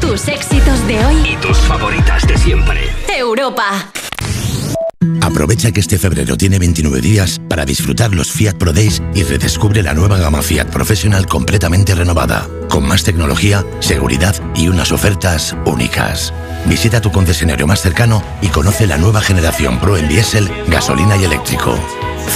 Tus éxitos de hoy. Y tus favoritas de siempre. Europa. Aprovecha que este febrero tiene 29 días para disfrutar los Fiat Pro Days y redescubre la nueva gama Fiat Professional completamente renovada, con más tecnología, seguridad y unas ofertas únicas. Visita tu concesionario más cercano y conoce la nueva generación Pro en diésel, gasolina y eléctrico.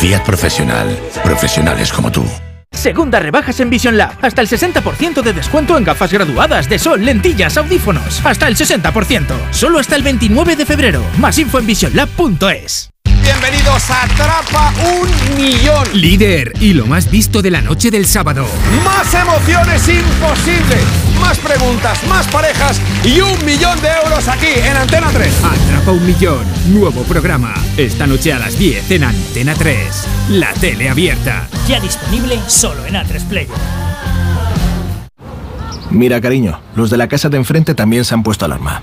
Fiat Professional. Profesionales como tú. Segunda rebajas en Vision Lab. Hasta el 60% de descuento en gafas graduadas de sol, lentillas, audífonos. Hasta el 60%. Solo hasta el 29 de febrero. Más info en visionlab.es. Bienvenidos a Atrapa un Millón. Líder y lo más visto de la noche del sábado. Más emociones imposibles. Más preguntas, más parejas y un millón de euros aquí en Antena 3. Atrapa un millón. Nuevo programa. Esta noche a las 10 en Antena 3. La tele abierta. Ya disponible solo en A3 Player. Mira, cariño, los de la casa de enfrente también se han puesto alarma.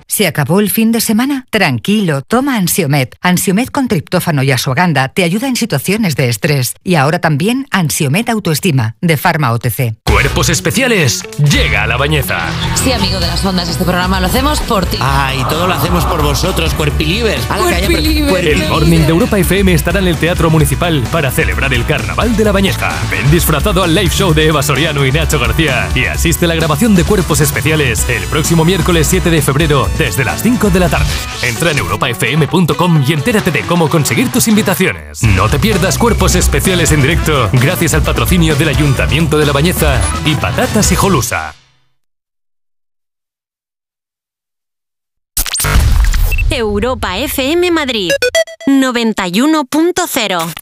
¿Se acabó el fin de semana? Tranquilo, toma Ansiomet. Ansiomet con triptófano y asuaganda te ayuda en situaciones de estrés. Y ahora también Ansiomet Autoestima, de Pharma OTC. Cuerpos especiales, llega a la bañeza. Sí, amigo de las ondas, este programa lo hacemos por ti. Ah, y todo lo hacemos por vosotros, Cuerpilivers. El Morning de Europa FM estará en el Teatro Municipal para celebrar el Carnaval de la Bañeza. Ven disfrazado al live show de Eva Soriano y Nacho García y asiste a la grabación de Cuerpos Especiales el próximo miércoles 7 de febrero desde las 5 de la tarde. Entra en europafm.com y entérate de cómo conseguir tus invitaciones. No te pierdas Cuerpos Especiales en directo gracias al patrocinio del Ayuntamiento de la Bañeza y Patatas y Jolusa. Europa FM Madrid 91.0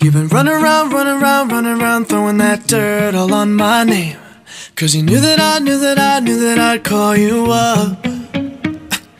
You've been running around, running around, running around, throwing that dirt all on my name. Cause you knew that I knew that I knew that I'd call you up.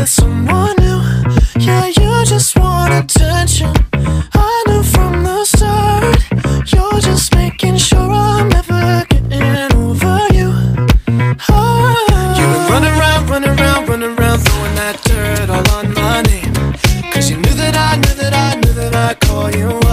with someone new. Yeah, you just want attention. I knew from the start. You're just making sure I'm never getting over you. Oh. You've been ah. running around, running around, running around, throwing that dirt all on my name. Cause you knew that I knew that I knew that I'd call you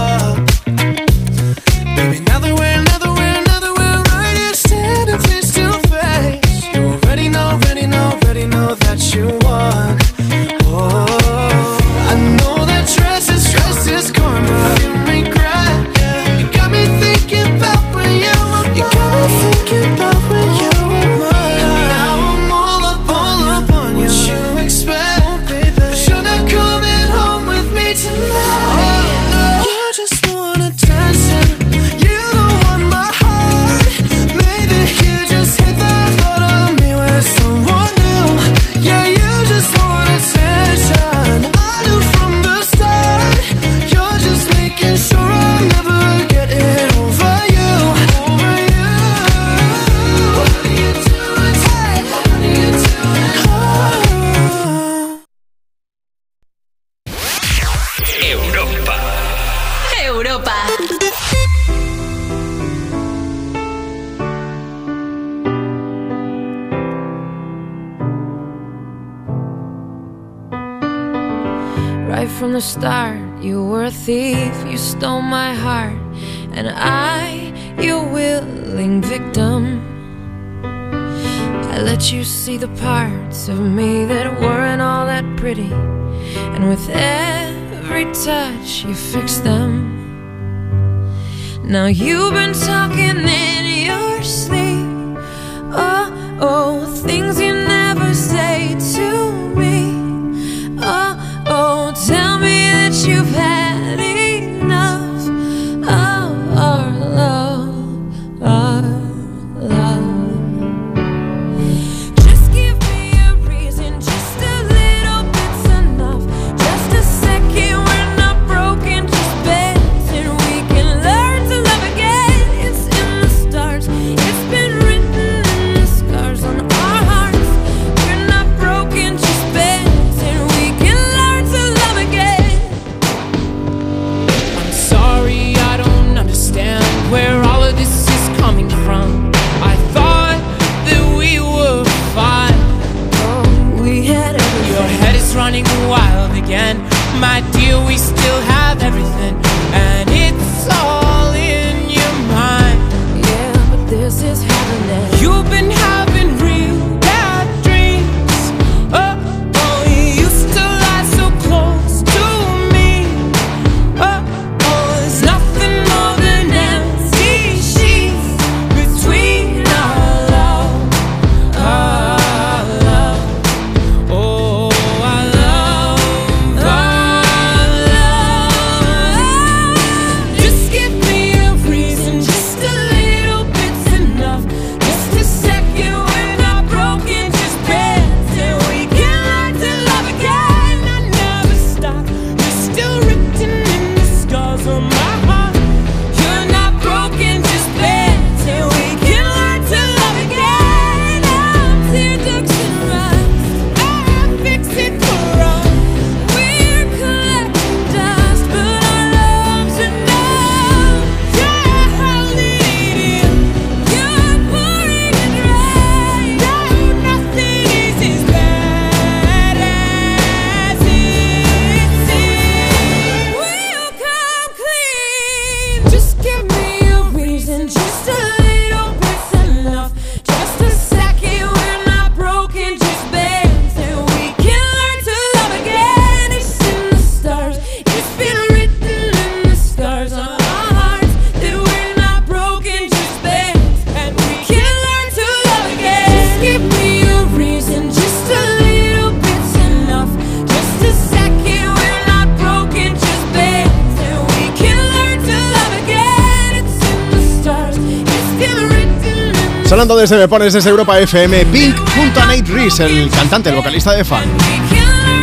stole my heart, and I, your willing victim. I let you see the parts of me that weren't all that pretty, and with every touch, you fixed them. Now you've been talking in your sleep. Oh, oh, things you never say to me. Oh, oh, tell me that you've had Sonando desde Me Pones desde Europa FM, Pink junto a Nate Reese, el cantante, el vocalista de Fan.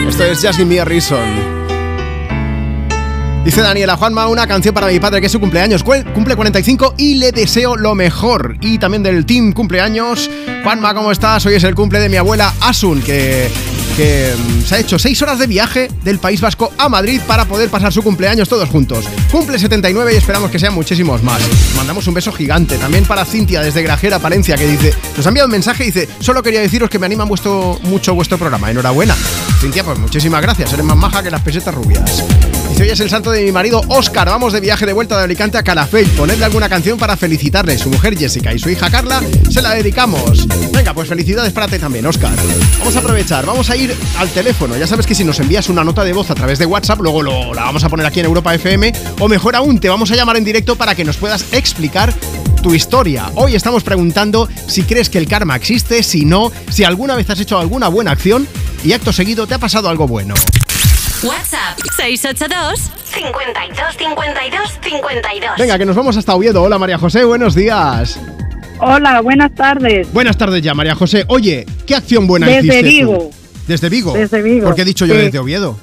Esto es Just Give Reason. Dice Daniela Juanma, una canción para mi padre que es su cumpleaños. Cu- Cumple 45 y le deseo lo mejor. Y también del team cumpleaños. Juanma, ¿cómo estás? Hoy es el cumple de mi abuela Asun, que, que mm, se ha hecho 6 horas de viaje del País Vasco a Madrid para poder pasar su cumpleaños todos juntos. Cumple 79 y esperamos que sean muchísimos más. Mandamos un beso gigante. También para Cintia desde Grajera, Palencia, que dice, nos ha enviado un mensaje y dice, solo quería deciros que me anima mucho vuestro programa. Enhorabuena. Cintia, pues muchísimas gracias. Eres más maja que las pesetas rubias. Hoy es el santo de mi marido Oscar. Vamos de viaje de vuelta de Alicante a Calafell. Ponedle alguna canción para felicitarle. Su mujer Jessica y su hija Carla se la dedicamos. Venga, pues felicidades para ti también, Oscar. Vamos a aprovechar, vamos a ir al teléfono. Ya sabes que si nos envías una nota de voz a través de WhatsApp, luego lo- la vamos a poner aquí en Europa FM. O mejor aún, te vamos a llamar en directo para que nos puedas explicar tu historia. Hoy estamos preguntando si crees que el karma existe, si no, si alguna vez has hecho alguna buena acción y acto seguido te ha pasado algo bueno. WhatsApp 682 52 52 52. Venga, que nos vamos hasta Oviedo. Hola María José, buenos días. Hola, buenas tardes. Buenas tardes ya, María José. Oye, ¿qué acción buena Desde hiciste tú? Vigo. Desde Vigo. Desde Vigo, ¿Por qué he dicho yo sí. desde Oviedo?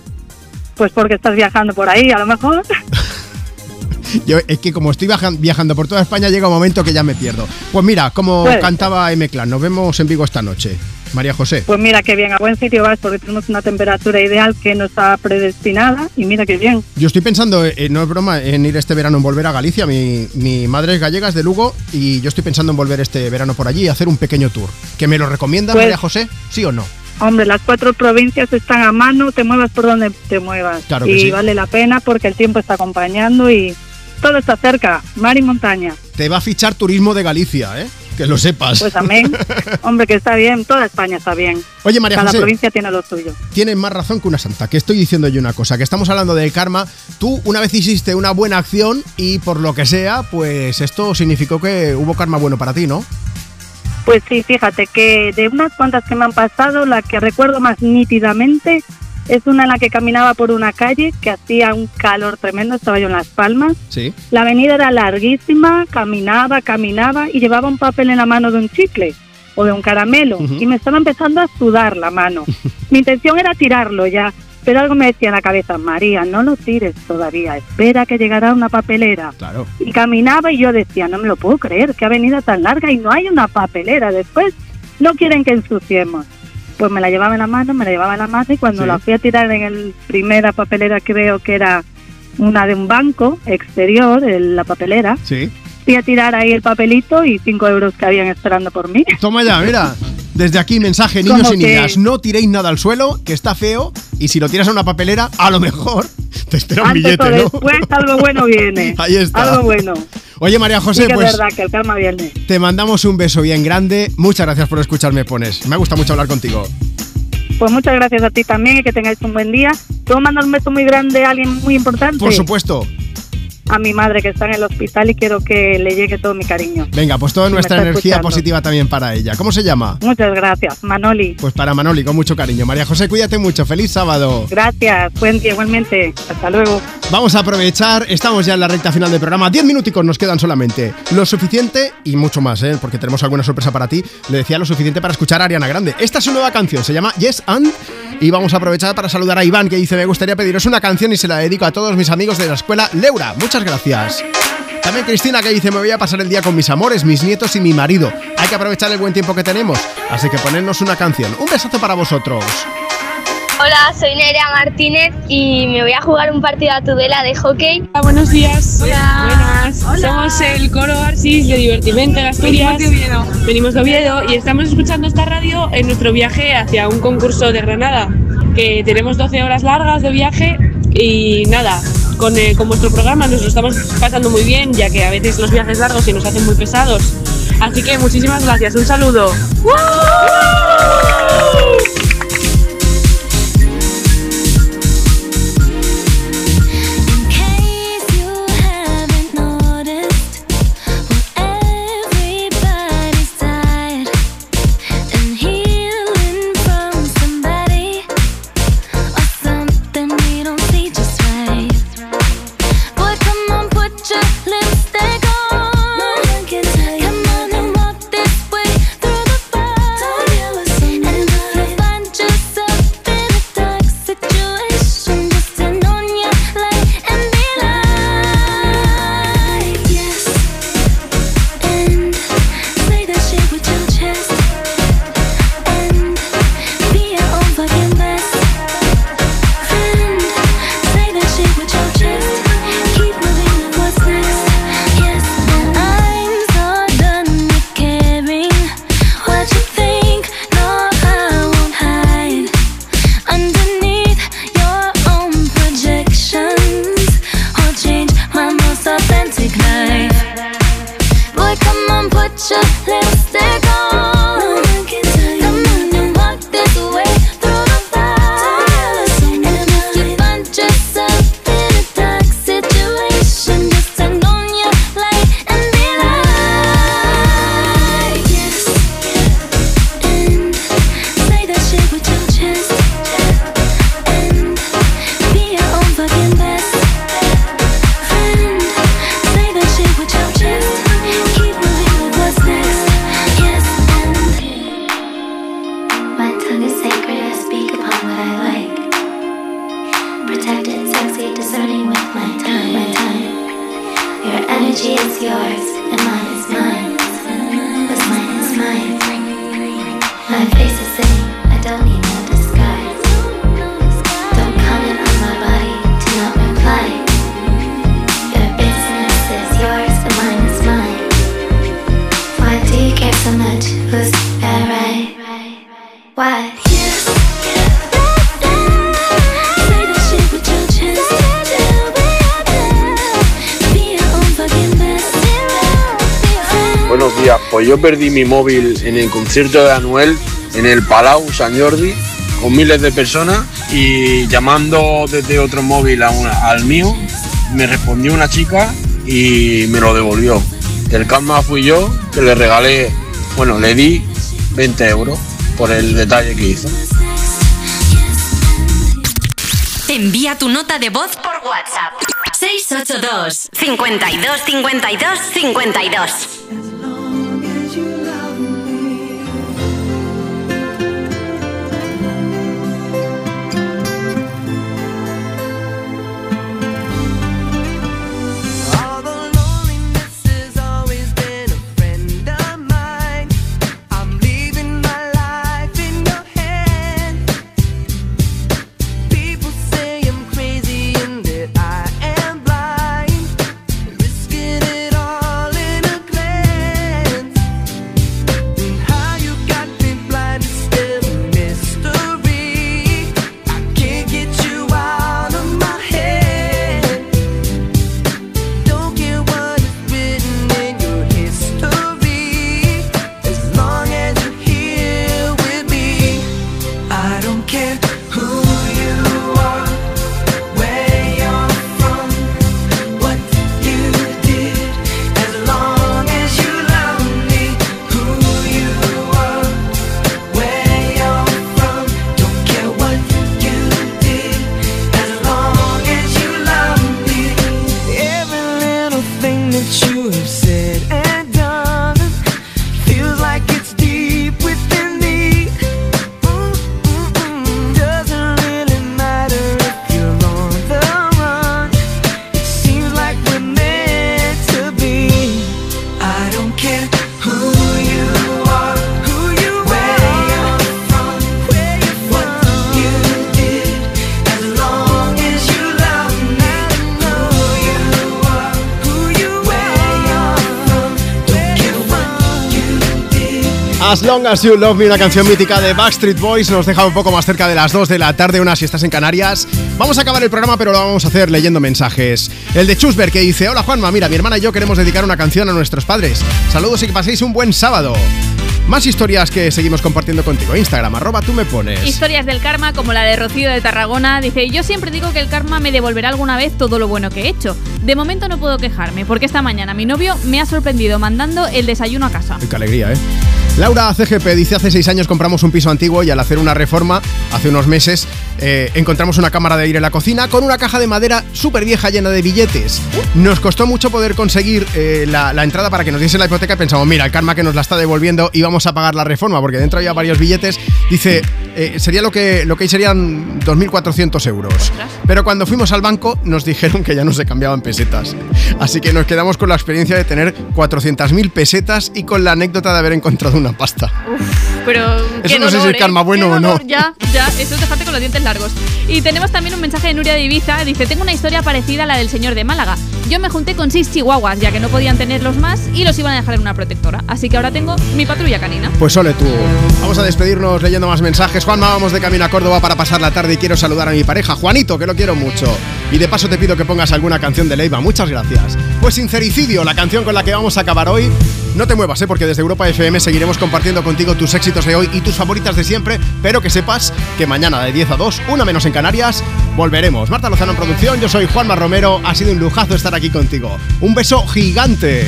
Pues porque estás viajando por ahí, a lo mejor. Yo, es que como estoy viajan- viajando por toda España, llega un momento que ya me pierdo. Pues mira, como Pues. cantaba M Clan, nos vemos en Vigo esta noche. María José. Pues mira qué bien, a buen sitio vas porque tenemos una temperatura ideal que no está predestinada y mira qué bien. Yo estoy pensando, eh, no es broma, en ir este verano en volver a Galicia. Mi, mi madre es gallega, es de Lugo, y yo estoy pensando en volver este verano por allí y hacer un pequeño tour. ¿Que me lo recomienda Pues- María José? ¿Sí o no? Hombre, las cuatro provincias están a mano, te muevas por donde te muevas. Claro que y sí. vale la pena porque el tiempo está acompañando y todo está cerca, mar y montaña. Te va a fichar turismo de Galicia, ¿eh? Que lo sepas. Pues amén. Hombre, que está bien, toda España está bien. Oye, María Cada José. provincia tiene lo suyo. Tienes más razón que una santa, que estoy diciendo yo una cosa, que estamos hablando del karma. Tú una vez hiciste una buena acción y por lo que sea, pues esto significó que hubo karma bueno para ti, ¿no? Pues sí, fíjate que de unas cuantas que me han pasado, la que recuerdo más nítidamente es una en la que caminaba por una calle que hacía un calor tremendo, estaba yo en Las Palmas. Sí. La avenida era larguísima, caminaba, caminaba y llevaba un papel en la mano de un chicle o de un caramelo y me estaba empezando a sudar la mano. Mi intención era tirarlo ya, pero algo me decía en la cabeza, María, no lo tires todavía, espera que llegará una papelera. Claro. Y caminaba y yo decía, no me lo puedo creer, qué avenida tan larga y no hay una papelera. Después no quieren que ensuciemos. Pues me la llevaba en la mano, me la llevaba en la mano y cuando Sí. la fui a tirar en el primera papelera que veo que era una de un banco exterior, en la papelera, Sí. fui a tirar ahí el papelito y cinco euros que habían esperando por mí. Toma ya, mira. Desde aquí, mensaje, niños y que- niñas, no tiréis nada al suelo, que está feo, y si lo tiras a una papelera, a lo mejor te espera un Antes billete, o ¿no? después algo bueno viene. Ahí está. Algo bueno. Oye, María Sí José, que pues es verdad que el karma viene. te mandamos un beso bien grande. Muchas gracias por escucharme, Pones. Me gusta mucho hablar contigo. Pues muchas gracias a ti también y que tengáis un buen día. ¿Puedo mandar un beso muy grande a alguien muy importante? Por supuesto. A mi madre que está en el hospital y quiero que le llegue todo mi cariño. Venga, pues toda Si nuestra energía escuchando. positiva también para ella. ¿Cómo se llama? Muchas gracias, Manoli. Pues para Manoli, con mucho cariño. María José, cuídate mucho. Feliz sábado. Gracias, buen día igualmente. Hasta luego. Vamos a aprovechar, estamos ya en la recta final del programa. Diez minuticos nos quedan solamente. Lo suficiente y mucho más, ¿eh? porque tenemos alguna sorpresa para ti. Le decía lo suficiente para escuchar a Ariana Grande. Esta es su nueva canción, se llama Yes and. Y vamos a aprovechar para saludar a Iván, que dice: Me gustaría pediros una canción y se la dedico a todos mis amigos de la escuela Leura. Muchas gracias. También Cristina, que dice: Me voy a pasar el día con mis amores, mis nietos y mi marido. Hay que aprovechar el buen tiempo que tenemos. Así que ponernos una canción. Un besazo para vosotros. Hola, soy Nerea Martínez y me voy a jugar un partido a Tudela de hockey. Hola, buenos días. Buenas. Somos el coro Arsis de Divertimento en Asturias. Venimos de Oviedo y estamos escuchando esta radio en nuestro viaje hacia un concurso de Granada. Que tenemos 12 horas largas de viaje y nada, con, eh, con vuestro programa nos lo estamos pasando muy bien, ya que a veces los viajes largos se nos hacen muy pesados. Así que muchísimas gracias. Un saludo. Lipstick perdí mi móvil en el concierto de Anuel en el Palau San Jordi con miles de personas y llamando desde otro móvil a una- al mío me respondió una chica y me lo devolvió. El calma fui yo que le regalé, bueno, le di 20 euros por el detalle que hizo. Envía tu nota de voz por WhatsApp. 682 52 52 52. As Long As You Love Me, una canción mítica de Backstreet Boys, nos deja un poco más cerca de las 2 de la tarde, una si estás en Canarias. Vamos a acabar el programa, pero lo vamos a hacer leyendo mensajes. El de Chusberg que dice, hola Juanma, mira, mi hermana y yo queremos dedicar una canción a nuestros padres. Saludos y que paséis un buen sábado. Más historias que seguimos compartiendo contigo. Instagram, arroba tú me pones. Historias del karma, como la de Rocío de Tarragona, dice, yo siempre digo que el karma me devolverá alguna vez todo lo bueno que he hecho. De momento no puedo quejarme, porque esta mañana mi novio me ha sorprendido mandando el desayuno a casa. Qué alegría, ¿eh? Laura CGP dice, hace seis años compramos un piso antiguo y al hacer una reforma, hace unos meses, eh, encontramos una cámara de aire en la cocina con una caja de madera súper vieja llena de billetes. Nos costó mucho poder conseguir eh, la, la entrada para que nos diese la hipoteca y pensamos, mira, el karma que nos la está devolviendo y vamos a pagar la reforma, porque dentro había varios billetes. Dice, eh, sería lo que, lo que serían 2.400 euros. Pero cuando fuimos al banco nos dijeron que ya no se cambiaban pesetas. Así que nos quedamos con la experiencia de tener 400.000 pesetas y con la anécdota de haber encontrado una pasta. Pero Eso no sé si es karma ¿eh? bueno o no. Ya, ya, eso es dejarte con los dientes largos. Y tenemos también un mensaje de Nuria de Ibiza. Dice, tengo una historia parecida a la del señor de Málaga. Yo me junté con seis chihuahuas, ya que no podían tenerlos más y los iban a dejar en una protectora. Así que ahora tengo mi patrulla canina. Pues ole tú. Vamos a despedirnos leyendo más mensajes. Juanma, vamos de camino a Córdoba para pasar la tarde y quiero saludar a mi pareja, Juanito, que lo quiero mucho. Y de paso te pido que pongas alguna canción de Leiva. Muchas gracias. Pues Sincericidio, la canción con la que vamos a acabar hoy. No te muevas, ¿eh? porque desde Europa FM seguiremos compartiendo contigo tus éxitos de hoy y tus favoritas de siempre, pero que sepas que mañana de 10 a 2, una menos en Canarias, volveremos. Marta Lozano en producción, yo soy Juanma Romero, ha sido un lujazo estar aquí contigo. Un beso gigante.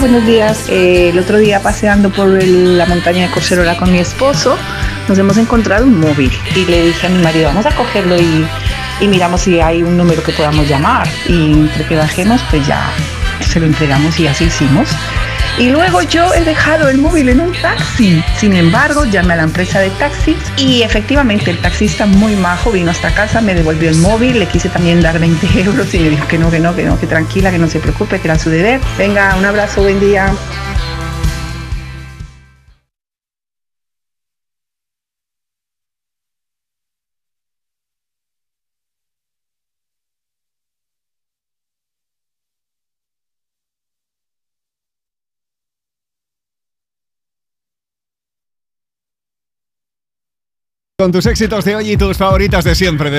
Buenos días. Eh, el otro día paseando por la montaña de Corserola con mi esposo, nos hemos encontrado un móvil y le dije a mi marido, vamos a cogerlo y miramos si hay un número que podamos llamar. Y entre que bajemos, pues ya se lo entregamos y así hicimos. Y luego yo he dejado el móvil en un taxi. Sin embargo, llamé a la empresa de taxis y efectivamente el taxista muy majo vino hasta casa, me devolvió el móvil, le quise también dar 20 euros y me dijo que no, que no, que no, que tranquila, que no se preocupe, que era su deber. Venga, un abrazo, buen día. Con tus éxitos de hoy y tus favoritas de siempre, desde